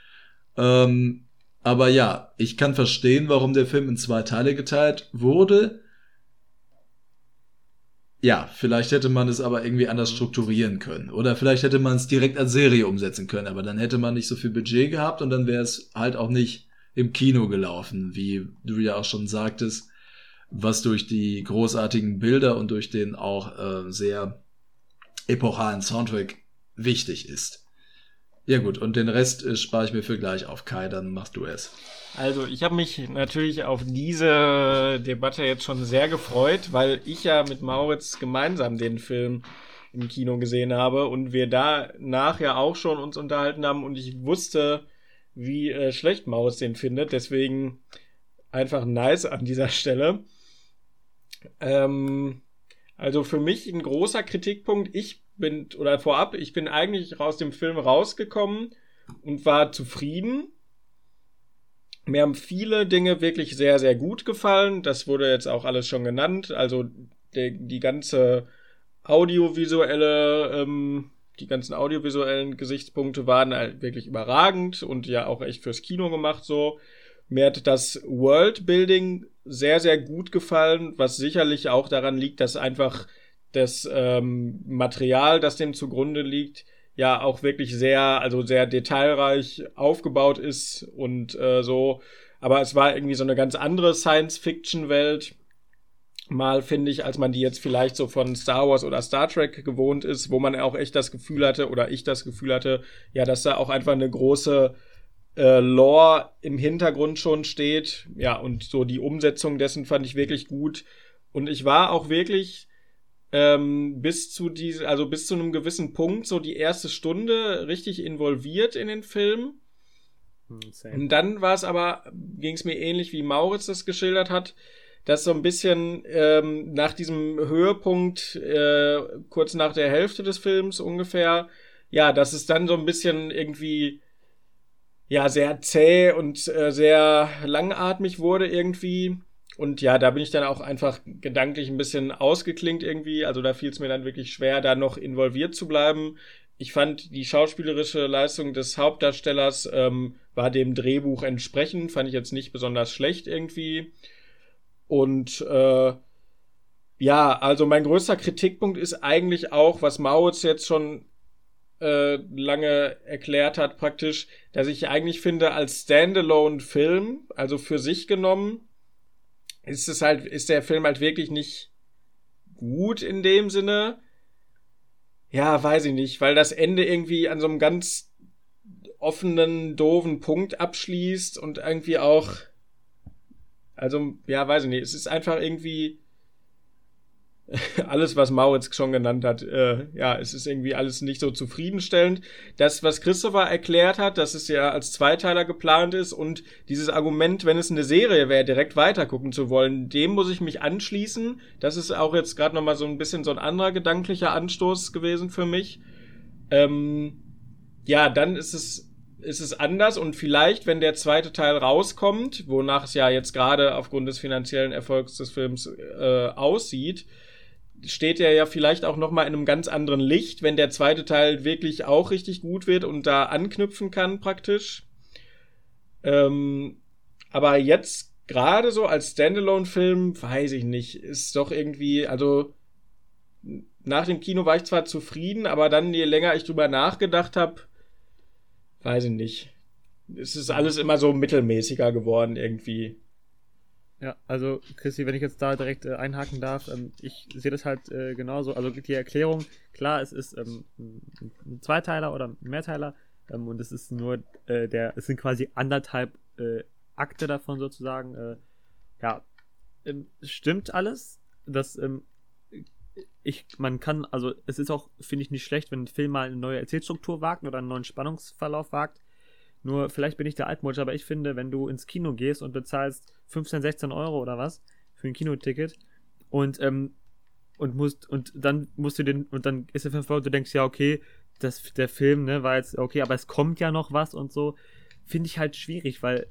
Ähm, aber ja, ich kann verstehen, warum der Film in zwei Teile geteilt wurde. Ja, vielleicht hätte man es aber irgendwie anders strukturieren können. Oder vielleicht hätte man es direkt als Serie umsetzen können, aber dann hätte man nicht so viel Budget gehabt und dann wäre es halt auch nicht im Kino gelaufen, wie du ja auch schon sagtest, was durch die großartigen Bilder und durch den auch äh, sehr epochalen Soundtrack wichtig ist. Ja gut, und den Rest äh, spare ich mir für gleich auf. Kai, dann machst du es. Also, ich habe mich natürlich auf diese Debatte jetzt schon sehr gefreut, weil ich ja mit Mauritz gemeinsam den Film im Kino gesehen habe und wir danach ja auch schon uns unterhalten haben und ich wusste, wie äh, schlecht Maus den findet. Deswegen einfach nice an dieser Stelle. Ähm, also für mich ein großer Kritikpunkt. Ich bin, oder vorab, ich bin eigentlich aus dem Film rausgekommen und war zufrieden. Mir haben viele Dinge wirklich sehr, sehr gut gefallen. Das wurde jetzt auch alles schon genannt. Also der, die ganze audiovisuelle, ähm, die ganzen audiovisuellen Gesichtspunkte waren halt wirklich überragend und ja auch echt fürs Kino gemacht so. Mir hat das Worldbuilding sehr, sehr gut gefallen, was sicherlich auch daran liegt, dass einfach das ähm, Material, das dem zugrunde liegt, ja auch wirklich sehr, also sehr detailreich aufgebaut ist und äh, so. Aber es war irgendwie so eine ganz andere Science-Fiction-Welt. Mal finde ich, als man die jetzt vielleicht so von Star Wars oder Star Trek gewohnt ist, wo man auch echt das Gefühl hatte, oder ich das Gefühl hatte, ja, dass da auch einfach eine große äh, Lore im Hintergrund schon steht. Ja, und so die Umsetzung dessen fand ich wirklich gut. Und ich war auch wirklich ähm, bis zu diese, also bis zu einem gewissen Punkt, so die erste Stunde richtig involviert in den Film. Hm, same. Und dann war es aber, ging es mir ähnlich wie Mauritz das geschildert hat, dass so ein bisschen ähm, nach diesem Höhepunkt, äh, kurz nach der Hälfte des Films ungefähr, ja, dass es dann so ein bisschen irgendwie ja sehr zäh und äh, sehr langatmig wurde irgendwie. Und ja, da bin ich dann auch einfach gedanklich ein bisschen ausgeklingt irgendwie. Also da fiel es mir dann wirklich schwer, da noch involviert zu bleiben. Ich fand die schauspielerische Leistung des Hauptdarstellers ähm, war dem Drehbuch entsprechend, fand ich jetzt nicht besonders schlecht irgendwie. Und äh, ja, also mein größter Kritikpunkt ist eigentlich auch, was Mautz jetzt schon äh, lange erklärt hat, praktisch, dass ich eigentlich finde, als Standalone-Film, also für sich genommen, ist es halt, ist der Film halt wirklich nicht gut in dem Sinne. ja, weiß ich nicht, weil das Ende irgendwie an so einem ganz offenen, doofen Punkt abschließt und irgendwie auch, also, ja, weiß ich nicht, es ist einfach irgendwie alles, was Mauritz schon genannt hat, äh, ja, es ist irgendwie alles nicht so zufriedenstellend. Das, was Christopher erklärt hat, dass es ja als Zweiteiler geplant ist und dieses Argument, wenn es eine Serie wäre, direkt weitergucken zu wollen, dem muss ich mich anschließen. Das ist auch jetzt gerade nochmal so ein bisschen so ein anderer gedanklicher Anstoß gewesen für mich. Ähm, ja, dann ist es ist es anders und vielleicht, wenn der zweite Teil rauskommt, wonach es ja jetzt gerade aufgrund des finanziellen Erfolgs des Films äh, aussieht, steht er ja vielleicht auch noch mal in einem ganz anderen Licht, wenn der zweite Teil wirklich auch richtig gut wird und da anknüpfen kann praktisch. Ähm, aber jetzt gerade so als Standalone-Film, weiß ich nicht, ist doch irgendwie, also nach dem Kino war ich zwar zufrieden, aber dann, je länger ich drüber nachgedacht habe, weiß ich nicht. Es ist alles immer so mittelmäßiger geworden irgendwie. Ja, also Christi, wenn ich jetzt da direkt äh, einhaken darf, ähm, ich sehe das halt äh, genauso. Also die Erklärung, klar, es ist ähm, ein Zweiteiler oder ein Mehrteiler ähm, und es ist nur äh, der, es sind quasi anderthalb äh, Akte davon sozusagen. Äh, ja, ähm, stimmt alles. Das, ähm, ich, man kann, also es ist auch, finde ich, nicht schlecht, wenn ein Film mal eine neue Erzählstruktur wagt oder einen neuen Spannungsverlauf wagt. Nur vielleicht bin ich der Altmodsch, aber ich finde, wenn du ins Kino gehst und bezahlst 15, 16 Euro oder was für ein Kinoticket und ähm, und musst und dann musst du den und dann ist der 5 Euro, du denkst ja okay, das der Film ne war jetzt okay, aber es kommt ja noch was und so finde ich halt schwierig, weil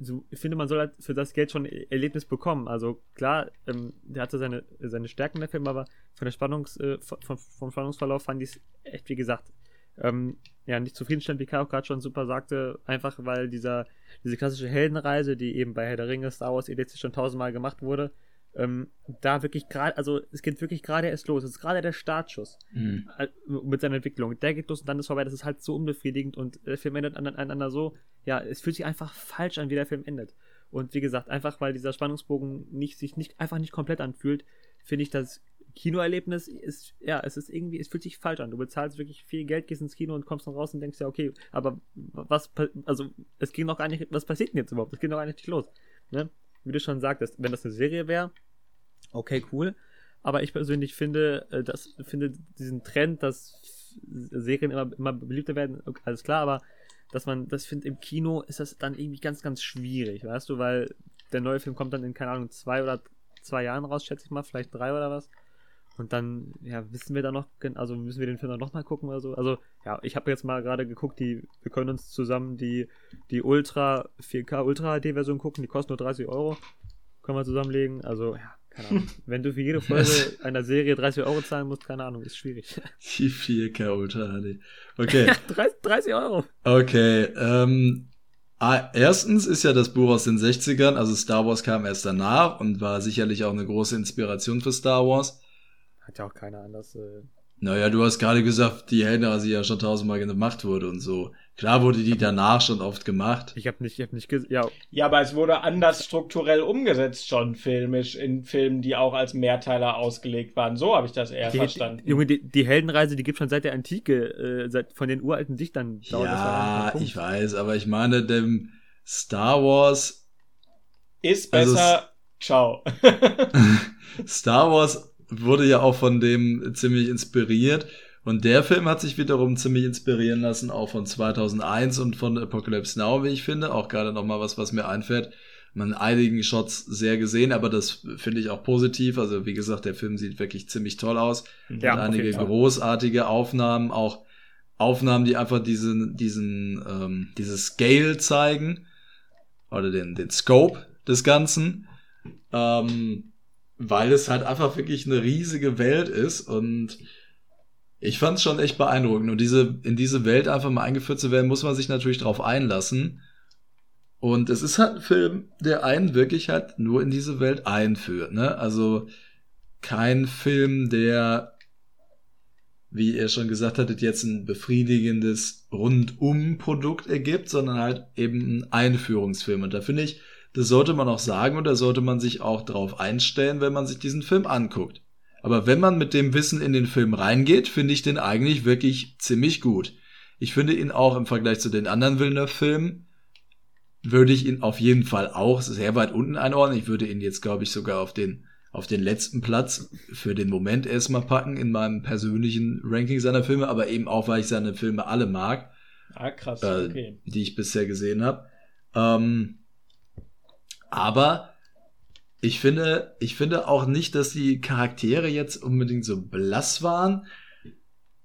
so, ich finde, man soll halt für das Geld schon Erlebnis bekommen. Also klar, ähm, der hatte seine, seine Stärken der Film, aber von der Spannungs, äh, vom, vom Spannungsverlauf fand ich es echt, wie gesagt, ähm, ja, nicht zufriedenstellend, wie auch gerade schon super sagte, einfach weil dieser, diese klassische Heldenreise, die eben bei Herr der Ringe, Star Wars, EDC schon tausendmal gemacht wurde, ähm, da wirklich gerade, also es geht wirklich gerade erst los. Es ist gerade der Startschuss mhm. Äh, mit seiner Entwicklung. Der geht los und dann ist vorbei. Das ist halt so unbefriedigend und der Film endet aneinander so, ja, es fühlt sich einfach falsch an, wie der Film endet. Und wie gesagt, einfach weil dieser Spannungsbogen nicht, sich nicht, einfach nicht komplett anfühlt, finde ich das Kinoerlebnis ist, ja, es ist irgendwie, es fühlt sich falsch an. Du bezahlst wirklich viel Geld, gehst ins Kino und kommst dann raus und denkst ja, okay, aber was, also es ging noch gar nicht, was passiert denn jetzt überhaupt? Es ging noch gar nicht los. Ne? Wie du schon sagtest, wenn das eine Serie wäre, okay, cool. Aber ich persönlich finde, äh, das, finde diesen Trend, dass Serien immer, immer beliebter werden, alles klar, aber dass man, das finde im Kino ist das dann irgendwie ganz, ganz schwierig, weißt du, weil der neue Film kommt dann in, keine Ahnung, zwei oder zwei Jahren raus, schätze ich mal, vielleicht drei oder was. Und dann, ja, wissen wir da noch, also müssen wir den Film dann nochmal gucken oder so. Also, ja, ich habe jetzt mal gerade geguckt, die, wir können uns zusammen die, die Ultra 4K Ultra HD Version gucken, die kostet nur 30 Euro. Können wir zusammenlegen. Also, ja, keine Ahnung. Wenn du für jede Folge einer Serie 30 Euro zahlen musst, keine Ahnung, ist schwierig. Die 4K Ultra HD. Okay. 30 Euro. Okay, ähm, Ah, erstens ist ja das Buch aus den 60ern, also Star Wars kam erst danach und war sicherlich auch eine große Inspiration für Star Wars. Hat ja auch keiner anders. Äh naja, du hast gerade gesagt, die Heldenreise ja schon tausendmal gemacht wurde und so. Klar wurde die danach schon oft gemacht. Ich habe nicht, ich habe nicht ja. Ja, aber es wurde anders strukturell umgesetzt schon filmisch in Filmen, die auch als Mehrteiler ausgelegt waren. So habe ich das eher die, verstanden. Junge, die, die, Heldenreise, die gibt schon seit der Antike, äh, seit von den uralten Dichtern. Ja, ich weiß, aber ich meine, dem Star Wars ist besser. Also, Ciao. Star Wars wurde ja auch von dem ziemlich inspiriert. Und der Film hat sich wiederum ziemlich inspirieren lassen, auch von 2001 und von Apocalypse Now, wie ich finde. Auch gerade nochmal was, was mir einfällt. Man einigen Shots sehr gesehen, aber das finde ich auch positiv. Also wie gesagt, der Film sieht wirklich ziemlich toll aus. Ja, hat einige großartige Aufnahmen, auch Aufnahmen, die einfach diesen, diesen, ähm, dieses Scale zeigen oder den, den Scope des Ganzen. Ähm, weil es halt einfach wirklich eine riesige Welt ist und ich fand es schon echt beeindruckend. Und diese, in diese Welt einfach mal eingeführt zu werden, muss man sich natürlich drauf einlassen. Und es ist halt ein Film, der einen wirklich halt nur in diese Welt einführt, ne? Also kein Film, der, wie ihr schon gesagt hattet, jetzt ein befriedigendes Rundum-Produkt ergibt, sondern halt eben ein Einführungsfilm. Und da finde ich, das sollte man auch sagen und da sollte man sich auch drauf einstellen, wenn man sich diesen Film anguckt. Aber wenn man mit dem Wissen in den Film reingeht, finde ich den eigentlich wirklich ziemlich gut. Ich finde ihn auch im Vergleich zu den anderen Villeneuve-Filmen, würde ich ihn auf jeden Fall auch sehr weit unten einordnen. Ich würde ihn jetzt, glaube ich, sogar auf den, auf den letzten Platz für den Moment erstmal packen in meinem persönlichen Ranking seiner Filme, aber eben auch, weil ich seine Filme alle mag. Ah, krass, äh, okay. die ich bisher gesehen habe. Ähm, aber ich finde, ich finde auch nicht, dass die Charaktere jetzt unbedingt so blass waren.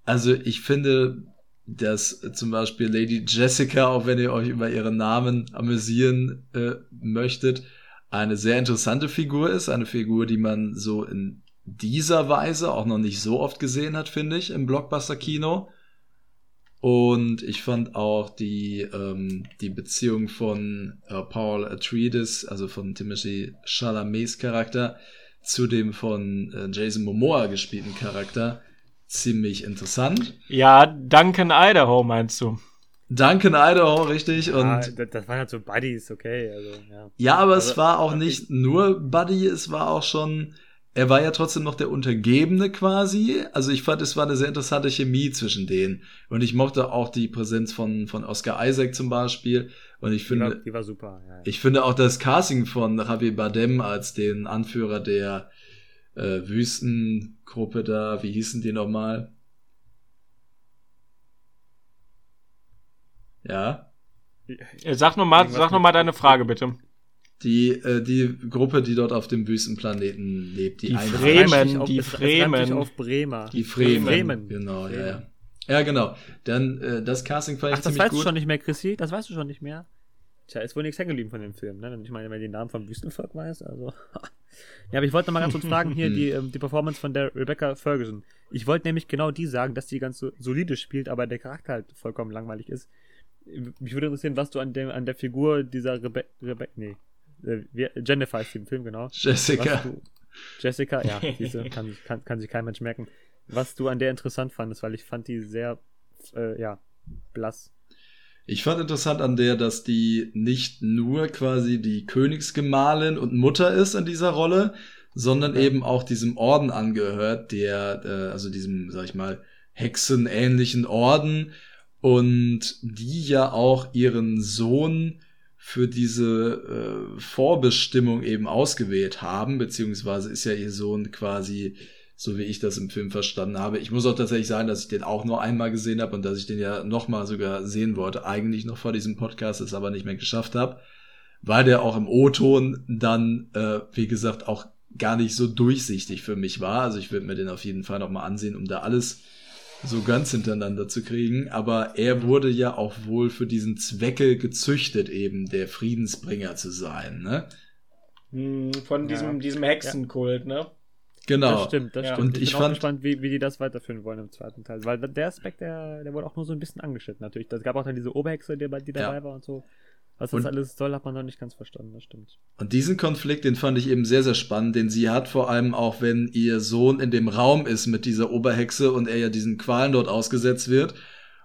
Also ich finde, dass zum Beispiel Lady Jessica, auch wenn ihr euch über ihren Namen amüsieren äh, möchtet, eine sehr interessante Figur ist. Eine Figur, die man so in dieser Weise auch noch nicht so oft gesehen hat, finde ich, im Blockbuster-Kino. Und ich fand auch die, ähm, die Beziehung von äh, Paul Atreides, also von Timothy Chalamets Charakter, zu dem von äh, Jason Momoa gespielten Charakter ziemlich interessant. Ja, Duncan Idaho meinst du? Duncan Idaho, richtig. Und Ja, das, das waren halt so Buddies, okay. Also, ja. ja, aber es Also, war auch hab nicht nur Buddy, es war auch schon, er war ja trotzdem noch der Untergebene quasi. Also ich fand, es war eine sehr interessante Chemie zwischen denen. Und ich mochte auch die Präsenz von, von Oscar Isaac zum Beispiel. Und ich Die war, finde, die war super. Ja, ja. ich finde auch das Casting von Javier Bardem als den Anführer der äh, Wüstengruppe da, wie hießen die nochmal? Ja, Äh, Sag nochmal, sag noch mit- mal deine Frage bitte. Die, äh, die Gruppe, die dort auf dem Wüstenplaneten lebt. Die, Die. Fremen, auf- die Fremen. auf Bremer. Die Fremen. Fremen. Genau, ja, ja. Fremen. Ja, genau. Dann, äh, das Casting fand ich Ach, das weißt du gut. schon nicht mehr, Chrissy? Das weißt du schon nicht mehr? Tja, ist wohl nichts hängen geblieben von dem Film, ne? Ich meine, wenn du den Namen vom Wüstenvolk weißt, also. ja, aber ich wollte noch mal ganz kurz fragen, hier die, ähm, die Performance von der Rebecca Ferguson. Ich wollte nämlich genau die sagen, dass die ganz so solide spielt, aber der Charakter halt vollkommen langweilig ist. Mich würde interessieren, was du an, dem, an der Figur dieser Rebe Rebecca, nee, äh, Jennifer ist die im Film, genau. Jessica. Du, Jessica, ja, diese kann, kann, kann sich kein Mensch merken. Was du an der interessant fandest, weil ich fand die sehr, äh, ja, blass. Ich fand interessant an der, dass die nicht nur quasi die Königsgemahlin und Mutter ist in dieser Rolle, sondern Ja. eben auch diesem Orden angehört, der, äh, also diesem, sag ich mal, hexenähnlichen Orden und die ja auch ihren Sohn für diese äh, Vorbestimmung eben ausgewählt haben, beziehungsweise ist ja ihr Sohn quasi, so wie ich das im Film verstanden habe. Ich muss auch tatsächlich sagen, dass ich den auch nur einmal gesehen habe und dass ich den ja nochmal sogar sehen wollte, eigentlich noch vor diesem Podcast, es aber nicht mehr geschafft habe, weil der auch im O-Ton dann, äh, wie gesagt, auch gar nicht so durchsichtig für mich war. Also ich würde mir den auf jeden Fall nochmal ansehen, um da alles so ganz hintereinander zu kriegen. Aber er wurde ja auch wohl für diesen Zwecke gezüchtet, eben der Friedensbringer zu sein. Ne? Hm, Von Ja. diesem, diesem Hexenkult, ne? Genau. Das stimmt, das Ja. stimmt. Und ich ich bin auch fand- gespannt, wie, wie die das weiterführen wollen im zweiten Teil. Weil der Aspekt, der, der wurde auch nur so ein bisschen angeschnitten natürlich. Es gab auch dann diese Oberhexe, die, die dabei Ja. war und so. Was das Und- alles soll, hat man noch nicht ganz verstanden, das stimmt. Und diesen Konflikt, den fand ich eben sehr, sehr spannend, den sie hat, vor allem auch wenn ihr Sohn in dem Raum ist mit dieser Oberhexe und er ja diesen Qualen dort ausgesetzt wird.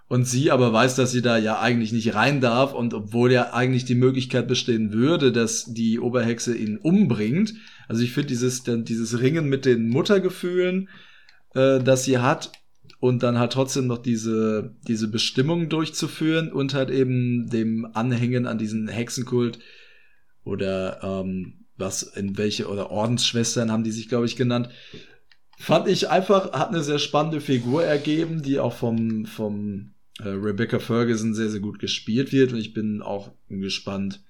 Und sie aber weiß, dass sie da ja eigentlich nicht rein darf und obwohl ja eigentlich die Möglichkeit bestehen würde, dass die Oberhexe ihn umbringt. Also ich finde dieses, dieses Ringen mit den Muttergefühlen, äh, das sie hat und dann halt trotzdem noch diese, diese Bestimmung durchzuführen und halt eben dem Anhängen an diesen Hexenkult oder ähm, was in welche oder Ordensschwestern haben die sich glaube ich genannt. Fand ich einfach hat eine sehr spannende Figur ergeben die auch vom vom äh, Rebecca Ferguson sehr sehr gut gespielt wird. Und ich bin auch gespannt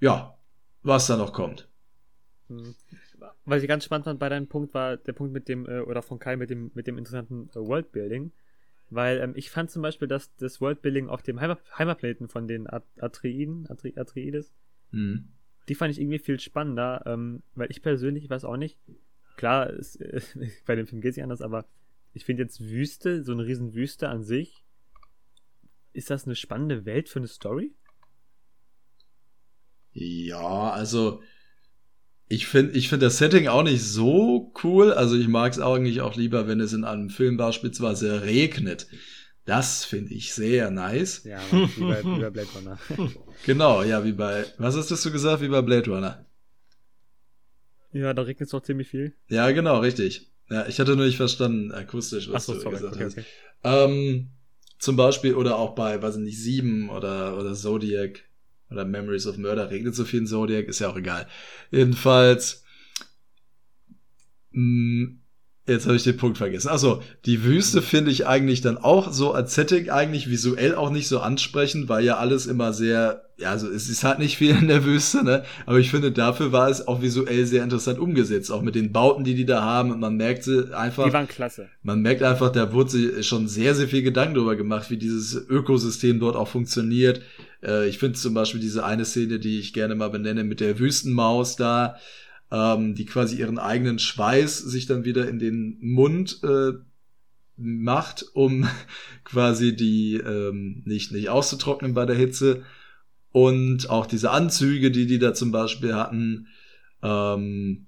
ja was da noch kommt. Hm. Was ich ganz spannend fand bei deinem Punkt war der Punkt mit dem, äh, oder von Kai mit dem, mit dem interessanten äh, Worldbuilding. Weil ähm, ich fand zum Beispiel, dass das Worldbuilding auf dem Heimat Heimatplaneten von den At Atreiden, Atre Atreides, hm. die fand ich irgendwie viel spannender, ähm, weil ich persönlich, ich weiß auch nicht, klar, es, äh, bei dem Film geht es nicht anders, aber ich finde jetzt Wüste, so eine riesen Wüste an sich, ist das eine spannende Welt für eine Story? Ja, also ich finde ich finde das Setting auch nicht so cool. Also ich mag es eigentlich auch lieber, wenn es in einem Film beispielsweise regnet. Das finde ich sehr nice. Ja, wie bei, wie bei Blade Runner. Genau, ja, wie bei, was hast du gesagt, wie bei Blade Runner? ja, da regnet es doch ziemlich viel. Ja, genau, richtig. Ja, ich hatte nur nicht verstanden, akustisch, was Ach so, du sorry. gesagt Okay, hast. okay. Ähm, zum Beispiel, oder auch bei, weiß ich nicht, Sieben oder, oder Zodiac oder Memories of Murder, regnet so viel in Zodiac, ist ja auch egal. Jedenfalls, mh, jetzt habe ich den Punkt vergessen. Also die Wüste finde ich eigentlich dann auch so als Setting eigentlich visuell auch nicht so ansprechend, weil ja alles immer sehr, ja, also es ist halt nicht viel in der Wüste, ne? Aber ich finde, dafür war es auch visuell sehr interessant umgesetzt, auch mit den Bauten, die die da haben. Und man merkte einfach, Die waren klasse. man merkt einfach, da wurde sich schon sehr, sehr viel Gedanken darüber gemacht, wie dieses Ökosystem dort auch funktioniert. Äh, ich finde zum Beispiel diese eine Szene, die ich gerne mal benenne, mit der Wüstenmaus da, ähm, die quasi ihren eigenen Schweiß sich dann wieder in den Mund äh, macht, um quasi die ähm, nicht, nicht auszutrocknen bei der Hitze. Und auch diese Anzüge, die die da zum Beispiel hatten. Ähm,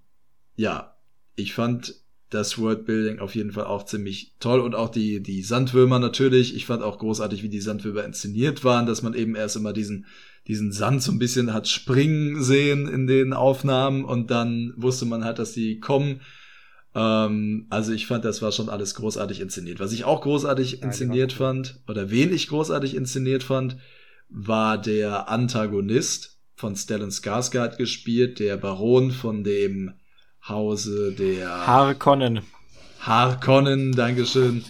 ja, ich fand das Worldbuilding auf jeden Fall auch ziemlich toll und auch die, die Sandwürmer natürlich. Ich fand auch großartig, wie die Sandwürmer inszeniert waren, dass man eben erst immer diesen, diesen Sand so ein bisschen hat springen sehen in den Aufnahmen und dann wusste man halt, dass die kommen. Ähm, also ich fand, das war schon alles großartig inszeniert. Was ich auch großartig inszeniert waren cool. fand, oder wen ich großartig inszeniert fand, war der Antagonist von Stellan Skarsgård gespielt, der Baron von dem Hause der Harkonnen. Harkonnen, Dankeschön.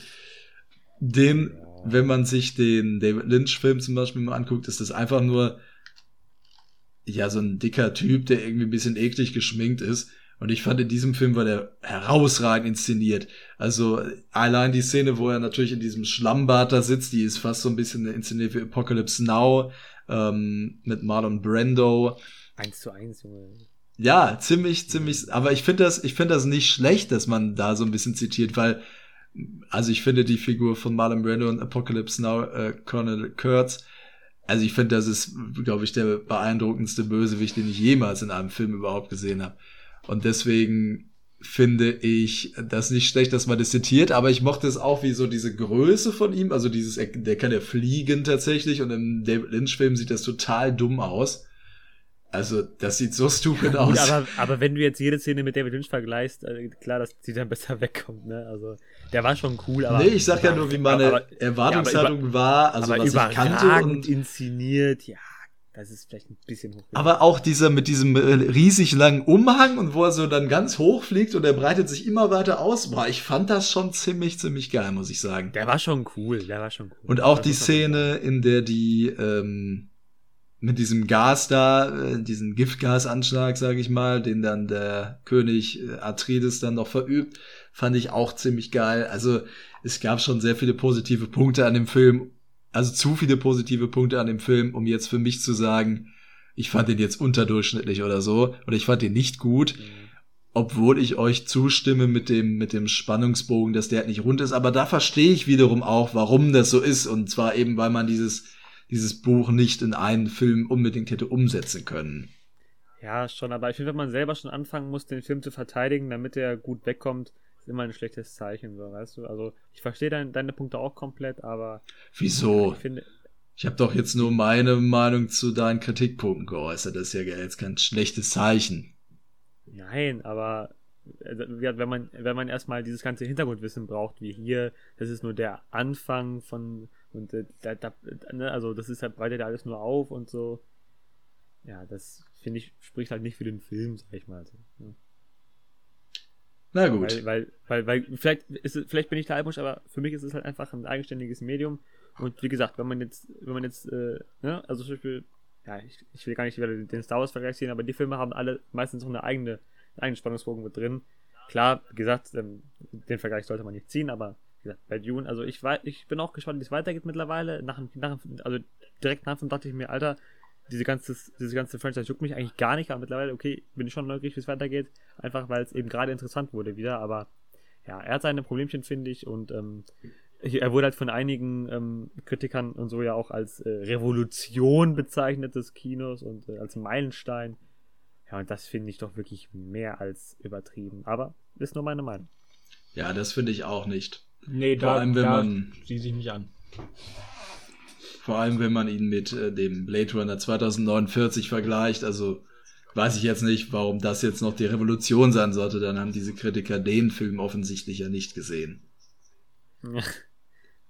Den, wenn man sich den David Lynch-Film zum Beispiel mal anguckt, ist das einfach nur ja so ein dicker Typ, der irgendwie ein bisschen eklig geschminkt ist. Und ich fand in diesem Film war der herausragend inszeniert. Also allein die Szene, wo er natürlich in diesem Schlammbad da sitzt, die ist fast so ein bisschen inszeniert wie Apocalypse Now ähm, mit Marlon Brando. Eins zu eins, Junge. Ja, ziemlich, ziemlich. Aber ich finde das, ich finde das nicht schlecht, dass man da so ein bisschen zitiert, weil, also ich finde die Figur von Marlon Brando und Apocalypse Now, äh, Colonel Kurtz, also ich finde, das ist, glaube ich, der beeindruckendste Bösewicht, den ich jemals in einem Film überhaupt gesehen habe. Und deswegen finde ich das nicht schlecht, dass man das zitiert, aber ich mochte es auch wie so diese Größe von ihm, also dieses, der kann ja fliegen tatsächlich und im David Lynch-Film sieht das total dumm aus. Also, das sieht so stupid aus. Gut, aber, aber wenn du jetzt jede Szene mit David Lynch vergleichst, äh, klar, dass die dann besser wegkommt, ne? Also, der war schon cool, aber. nee, ich sag ja nur, wie meine aber- Erwartungshaltung ja, war, also was ich kannte und inszeniert, ja, das ist vielleicht ein bisschen hoch. aber auch dieser mit diesem äh, riesig langen Umhang und wo er so dann ganz hoch fliegt und er breitet sich immer weiter aus. Boah, ich fand das schon ziemlich, ziemlich geil, muss ich sagen. der war schon cool, der war schon cool. Und auch die Szene, in der die ähm, mit diesem Gas da, äh, diesen Giftgasanschlag, sage ich mal, den dann der König äh, Atreides dann noch verübt, fand ich auch ziemlich geil. Also es gab schon sehr viele positive Punkte an dem Film, also zu viele positive Punkte an dem Film, um jetzt für mich zu sagen, ich fand den jetzt unterdurchschnittlich oder so, oder ich fand den nicht gut sagen. obwohl ich euch zustimme mit dem, mit dem Spannungsbogen, dass der halt nicht rund ist. Aber da verstehe ich wiederum auch, warum das so ist. Und zwar eben, weil man dieses, dieses Buch nicht in einen Film unbedingt hätte umsetzen können. Ja, schon, aber ich finde, wenn man selber schon anfangen muss, den Film zu verteidigen, damit er gut wegkommt, ist immer ein schlechtes Zeichen, so, weißt du? Also, ich verstehe dein, deine Punkte auch komplett, aber Wieso? ich finde, Ich habe doch jetzt nur meine Meinung zu deinen Kritikpunkten geäußert. Das ist ja jetzt kein schlechtes Zeichen. nein, aber gesagt, wenn man, wenn man erstmal dieses ganze Hintergrundwissen braucht, wie hier, das ist nur der Anfang von, und äh, da, da, ne, also das ist halt, breitet ja alles nur auf und so. Ja, das finde ich, spricht halt nicht für den Film, sag ich mal. So, ne? Na gut. Weil, weil, weil, weil vielleicht, ist vielleicht bin ich da altmodisch, aber für mich ist es halt einfach ein eigenständiges Medium. Und wie gesagt, wenn man jetzt, wenn man jetzt, äh, ne, also zum Beispiel, ja, ich, ich will gar nicht wieder den Star Wars-Vergleich sehen, aber die Filme haben alle meistens auch eine eigene, einen eigenen Spannungsbogen mit drin. Klar, wie gesagt, ähm, den Vergleich sollte man nicht ziehen, aber gesagt, bei Dune, also ich war, ich bin auch gespannt, wie es weitergeht mittlerweile. Nach, nach, also direkt nach dem dachte ich mir, Alter, diese ganze, diese ganze Franchise juckt mich eigentlich gar nicht, aber mittlerweile, okay, bin ich schon neugierig, wie es weitergeht. Einfach weil es eben gerade interessant wurde wieder, aber ja, er hat seine Problemchen, finde ich, und ähm, er wurde halt von einigen ähm, Kritikern und so ja auch als äh, Revolution bezeichnet des Kinos und äh, als Meilenstein. Ja, und das finde ich doch wirklich mehr als übertrieben. Aber ist nur meine Meinung. Ja, das finde ich auch nicht. Nee, Vor da, allem, wenn da man- sie sich nicht an. Vor allem, wenn man ihn mit äh, dem Blade Runner 2049 vergleicht. Also weiß ich jetzt nicht, warum das jetzt noch die Revolution sein sollte. Dann haben diese Kritiker den Film offensichtlich ja nicht gesehen. ja,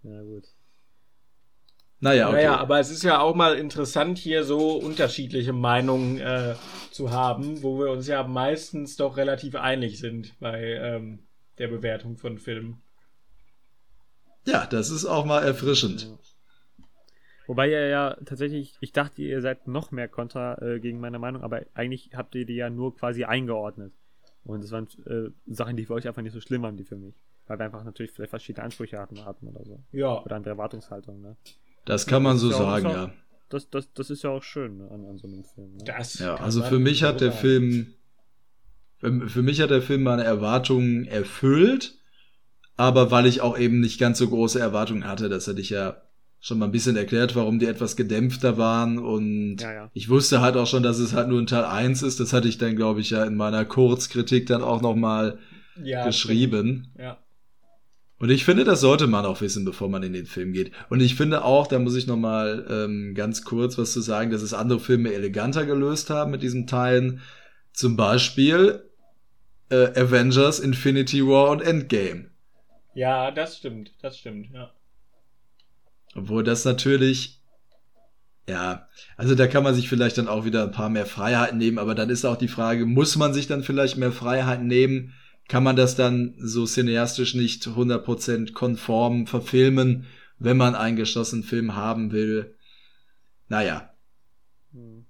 gut. Naja, okay. Naja, aber es ist ja auch mal interessant, hier so unterschiedliche Meinungen äh, zu haben, wo wir uns ja meistens doch relativ einig sind bei ähm, der Bewertung von Filmen. Ja, das ist auch mal erfrischend. Wobei ihr ja tatsächlich, ich dachte, ihr seid noch mehr kontra äh, gegen meine Meinung, aber eigentlich habt ihr die ja nur quasi eingeordnet. Und das waren äh, Sachen, die für euch einfach nicht so schlimm waren, die für mich. Weil wir einfach natürlich vielleicht verschiedene Ansprüche hatten, hatten oder so. Ja. Oder andere Erwartungshaltung, ne? Das kann man so ja sagen, auch, ja. Das, das, das ist ja auch schön ne, an, an so einem Film. Ne? Das ja, also für mich hat der Film, für, für mich hat der Film meine Erwartungen erfüllt, aber weil ich auch eben nicht ganz so große Erwartungen hatte, das hätte ich ja schon mal ein bisschen erklärt, warum die etwas gedämpfter waren und ja, ja. ich wusste halt auch schon, dass es halt nur ein Teil 1 ist. Das hatte ich dann, glaube ich, ja in meiner Kurzkritik dann auch noch mal ja, geschrieben. Ja. Und ich finde, das sollte man auch wissen, bevor man in den Film geht. Und ich finde auch, da muss ich noch mal ähm, ganz kurz was zu sagen, dass es andere Filme eleganter gelöst haben mit diesen Teilen. Zum Beispiel äh, Avengers, Infinity War und Endgame. Ja, das stimmt, das stimmt, ja. Obwohl das natürlich, ja, also da kann man sich vielleicht dann auch wieder ein paar mehr Freiheiten nehmen, aber dann ist auch die Frage, muss man sich dann vielleicht mehr Freiheiten nehmen? kann man das dann so cineastisch nicht 100% konform verfilmen, wenn man einen geschlossenen Film haben will. Naja. Hm.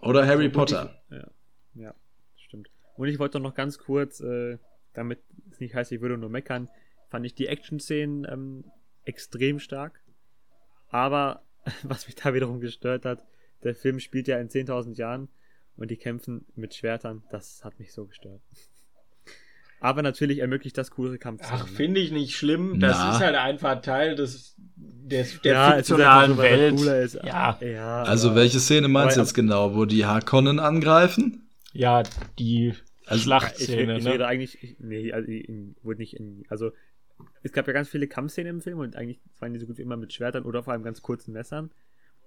Oder Harry Potter. Ich, ja, ja, stimmt. Und ich wollte noch ganz kurz, äh, damit nicht heißt, ich würde nur meckern, fand ich die Action-Szenen ähm, extrem stark. Aber was mich da wiederum gestört hat, der Film spielt ja in 10.000 Jahren und die kämpfen mit Schwertern. Das hat mich so gestört. Aber natürlich ermöglicht das coole Kampfszenen. Ach, finde ich nicht schlimm. Das Na. ist halt einfach Teil des, des der ja, fiktionalen Welt. Ja. ja. Also welche Szene meinst du jetzt genau, wo die Harkonnen angreifen? Ja, die also, Schlachtszene. Ich, ich, ich ne? eigentlich, ich, nee, also, wurde nicht in, also es gab ja ganz viele Kampfszenen im Film und eigentlich waren die so gut wie immer mit Schwertern oder vor allem ganz kurzen Messern.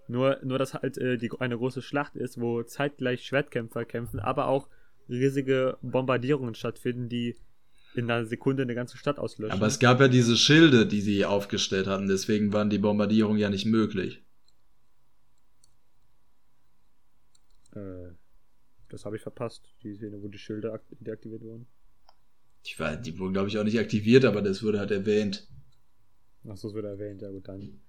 Nur, nur dass halt äh, die, eine große Schlacht ist, wo zeitgleich Schwertkämpfer kämpfen, aber auch riesige Bombardierungen stattfinden, die in einer Sekunde eine ganze Stadt auslöschen. Aber es gab ja diese Schilde, die sie aufgestellt hatten, deswegen waren die Bombardierungen ja nicht möglich. Äh, das habe ich verpasst, die Szene, wo die Schilde deaktiviert wurden. Ich weiß, die wurden, glaube ich, auch nicht aktiviert, aber das wurde halt erwähnt. Achso, das wurde erwähnt, ja gut, dann.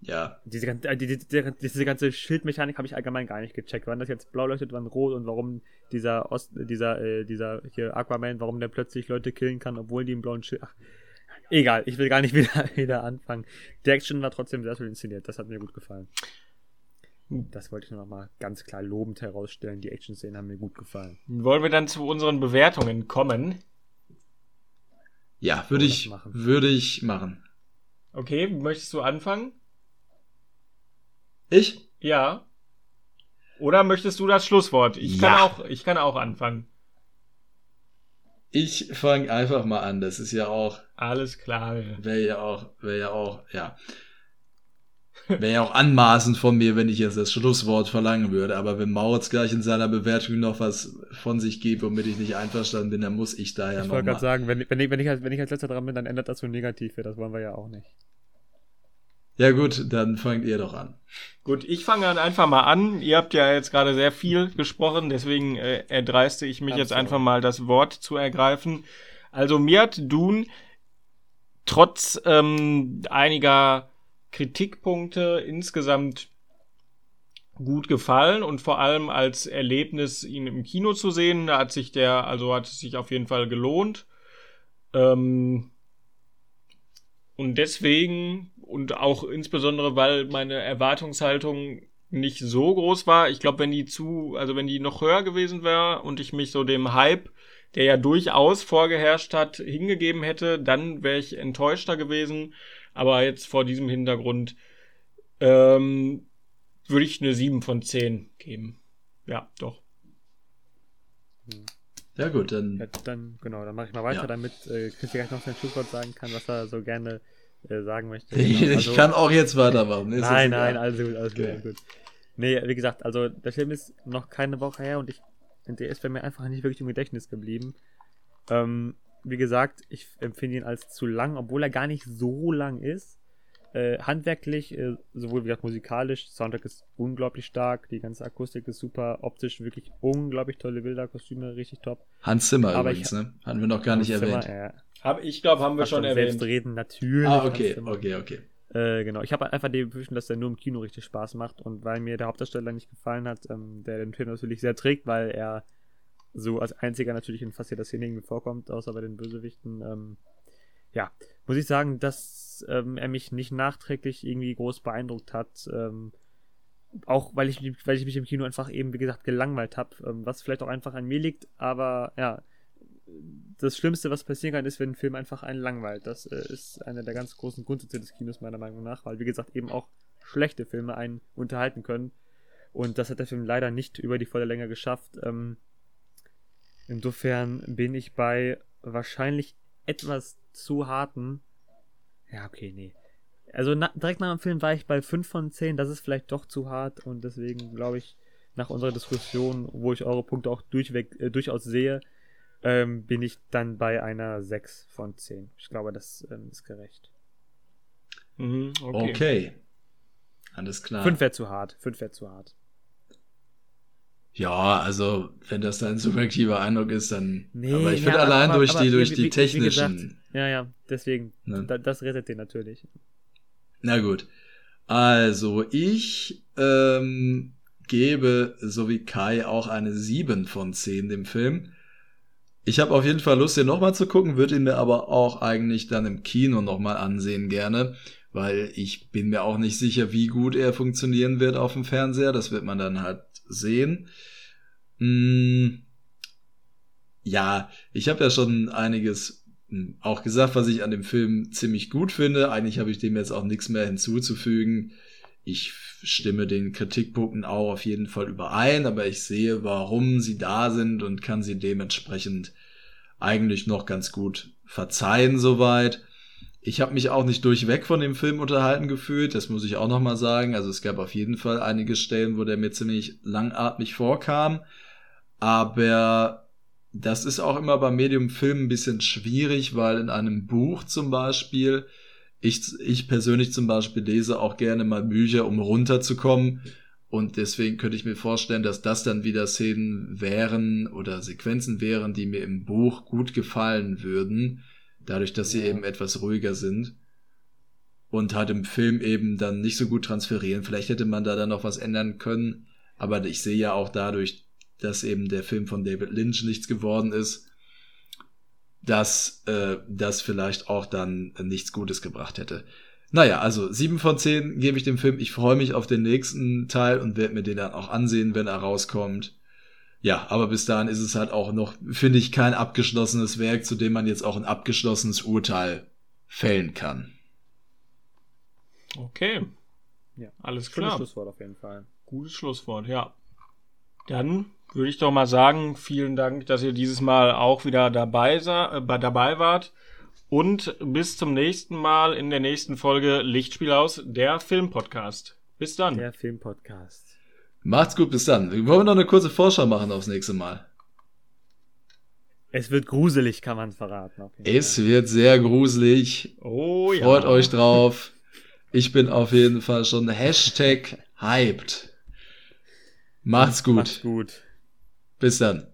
Ja. Diese, äh, die, die, die, diese ganze Schildmechanik habe ich allgemein gar nicht gecheckt. Wann das jetzt blau leuchtet, wann rot und warum dieser Ost, dieser, äh, dieser hier Aquaman, warum der plötzlich Leute killen kann, obwohl die im blauen Schild. Ach, egal, ich will gar nicht wieder, wieder anfangen. Die Action war trotzdem sehr schön inszeniert, das hat mir gut gefallen. Das wollte ich nur noch mal ganz klar lobend herausstellen. Die Action-Szenen haben mir gut gefallen. Wollen wir dann zu unseren Bewertungen kommen? Ja, würde ich, würde ich machen. Okay, möchtest du anfangen? Ich? Ja. Oder möchtest du das Schlusswort? Ich ja. kann auch, ich kann auch anfangen. Ich fange einfach mal an. Das ist ja auch. Alles klar. Wäre ja auch, wäre ja auch, ja. Wäre ja auch anmaßend von mir, wenn ich jetzt das Schlusswort verlangen würde. Aber wenn Maurits gleich in seiner Bewertung noch was von sich gibt, womit ich nicht einverstanden bin, dann muss ich da ja ich noch. Ich wollte gerade sagen, wenn, wenn, ich, wenn, ich als, wenn ich als letzter dran bin, dann ändert das so negativ. Das wollen wir ja auch nicht. Ja gut, dann fangt ihr doch an. Gut, ich fange dann einfach mal an. Ihr habt ja jetzt gerade sehr viel gesprochen, deswegen äh, erdreiste ich mich Absolut. jetzt einfach mal das Wort zu ergreifen. Also mir hat Dune trotz ähm, einiger Kritikpunkte insgesamt gut gefallen und vor allem als Erlebnis, ihn im Kino zu sehen, da hat sich der, also hat es sich auf jeden Fall gelohnt. Ähm, und deswegen und auch insbesondere, weil meine Erwartungshaltung nicht so groß war. Ich glaube, wenn die zu, also wenn die noch höher gewesen wäre und ich mich so dem Hype, der ja durchaus vorgeherrscht hat, hingegeben hätte, dann wäre ich enttäuschter gewesen. Aber jetzt vor diesem Hintergrund ähm, würde ich eine 7 von 10 geben. Ja, doch. Ja gut, dann. Ja, dann genau, dann mache ich mal weiter, ja. damit äh, Christian noch sein Schlusswort sagen kann, was er so gerne äh, sagen möchte. Ich, also, ich kann auch jetzt weitermachen. Ist nein, nein, alles gut, alles gut, ja. gut. Nee, wie gesagt, also der Film ist noch keine Woche her und ich, der ist bei mir einfach nicht wirklich im Gedächtnis geblieben. Ähm, wie gesagt, ich empfinde ihn als zu lang, obwohl er gar nicht so lang ist. Äh, handwerklich, äh, sowohl wie gesagt musikalisch, Soundtrack ist unglaublich stark, die ganze Akustik ist super, optisch wirklich unglaublich tolle Bilder, Kostüme richtig top. Hans Zimmer Aber übrigens, ich- ne? Hatten wir noch gar nicht Hans Zimmer, erwähnt. äh, Hab, ich glaube, haben wir schon erwähnt. Selbstreden, natürlich. Ah, okay, okay, okay. Äh, genau, ich habe einfach die Befürchtung, dass der nur im Kino richtig Spaß macht und weil mir der Hauptdarsteller nicht gefallen hat, ähm, der den Film natürlich sehr trägt, weil er so als einziger natürlich in fast jeder Szene irgendwie vorkommt, außer bei den Bösewichten. Ähm, ja, muss ich sagen, dass ähm, er mich nicht nachträglich irgendwie groß beeindruckt hat. Ähm, auch weil ich, weil ich mich im Kino einfach eben, wie gesagt, gelangweilt habe, ähm, was vielleicht auch einfach an mir liegt, aber ja, das Schlimmste, was passieren kann, ist, wenn ein Film einfach einen langweilt. Das äh, ist einer der ganz großen Grundsätze des Kinos, meiner Meinung nach, weil, wie gesagt, eben auch schlechte Filme einen unterhalten können. Und das hat der Film leider nicht über die volle Länge geschafft. Ähm, insofern bin ich bei wahrscheinlich etwas zu harten. Ja, okay, nee. Also na, direkt nach dem Film war ich bei 5 von 10. Das ist vielleicht doch zu hart und deswegen glaube ich, nach unserer Diskussion, wo ich eure Punkte auch durchweg, äh, durchaus sehe, ähm, bin ich dann bei einer 6 von 10. Ich glaube, das ähm, ist gerecht. Mhm, Okay. okay. Alles klar. 5 wäre zu hart. 5 wäre zu hart. Ja, also, wenn das dein subjektiver Eindruck ist, dann. Nee, aber ich ja, finde allein aber- durch aber die, wie- durch wie- die wie technischen. gesagt, Ja, ja, deswegen. Ne? Da, das rettet den natürlich. Na gut. Also, ich ähm, gebe, so wie Kai, auch eine 7 von 10 dem Film. Ich habe auf jeden Fall Lust, den nochmal zu gucken, würde ihn mir aber auch eigentlich dann im Kino nochmal ansehen gerne, weil ich bin mir auch nicht sicher, wie gut er funktionieren wird auf dem Fernseher. Das wird man dann halt sehen. Mm, ja, ich habe ja schon einiges hm, auch gesagt, was ich an dem Film ziemlich gut finde. Eigentlich habe ich dem jetzt auch nichts mehr hinzuzufügen. Ich stimme den Kritikpunkten auch auf jeden Fall überein, aber ich sehe, warum sie da sind und kann sie dementsprechend eigentlich noch ganz gut verzeihen soweit. Ich habe mich auch nicht durchweg von dem Film unterhalten gefühlt, das muss ich auch noch mal sagen. Also es gab auf jeden Fall einige Stellen, wo der mir ziemlich langatmig vorkam, aber das ist auch immer beim Medium Film ein bisschen schwierig, weil in einem Buch zum Beispiel, ich, ich persönlich zum Beispiel lese auch gerne mal Bücher, um runterzukommen. Und deswegen könnte ich mir vorstellen, dass das dann wieder Szenen wären oder Sequenzen wären, die mir im Buch gut gefallen würden, dadurch, dass sie eben etwas ruhiger sind. Und halt im Film eben dann nicht so gut transferieren. Vielleicht hätte man da dann noch was ändern können. Aber ich sehe ja auch dadurch, dass eben der Film von David Lynch nichts geworden ist, dass äh, das vielleicht auch dann nichts Gutes gebracht hätte. Naja, also sieben von zehn gebe ich dem Film. Ich freue mich auf den nächsten Teil und werde mir den dann auch ansehen, wenn er rauskommt. Ja, aber bis dahin ist es halt auch noch, finde ich, kein abgeschlossenes Werk, zu dem man jetzt auch ein abgeschlossenes Urteil fällen kann. Okay. Ja. Alles klar. Schlusswort auf jeden Fall. Gutes Schlusswort, ja. Dann würde ich doch mal sagen, vielen Dank, dass ihr dieses Mal auch wieder dabei, sa äh, bei- dabei wart. Und bis zum nächsten Mal in der nächsten Folge Lichtspiel aus, der Filmpodcast. Bis dann. Der Filmpodcast. Macht's gut, bis dann. Wir wollen noch eine kurze Vorschau machen aufs nächste Mal. Es wird gruselig, kann man verraten. Es wird sehr gruselig. Oh ja. Freut euch drauf. Ich bin auf jeden Fall schon Hashtag hyped. Macht's gut. Macht's gut. Bis dann.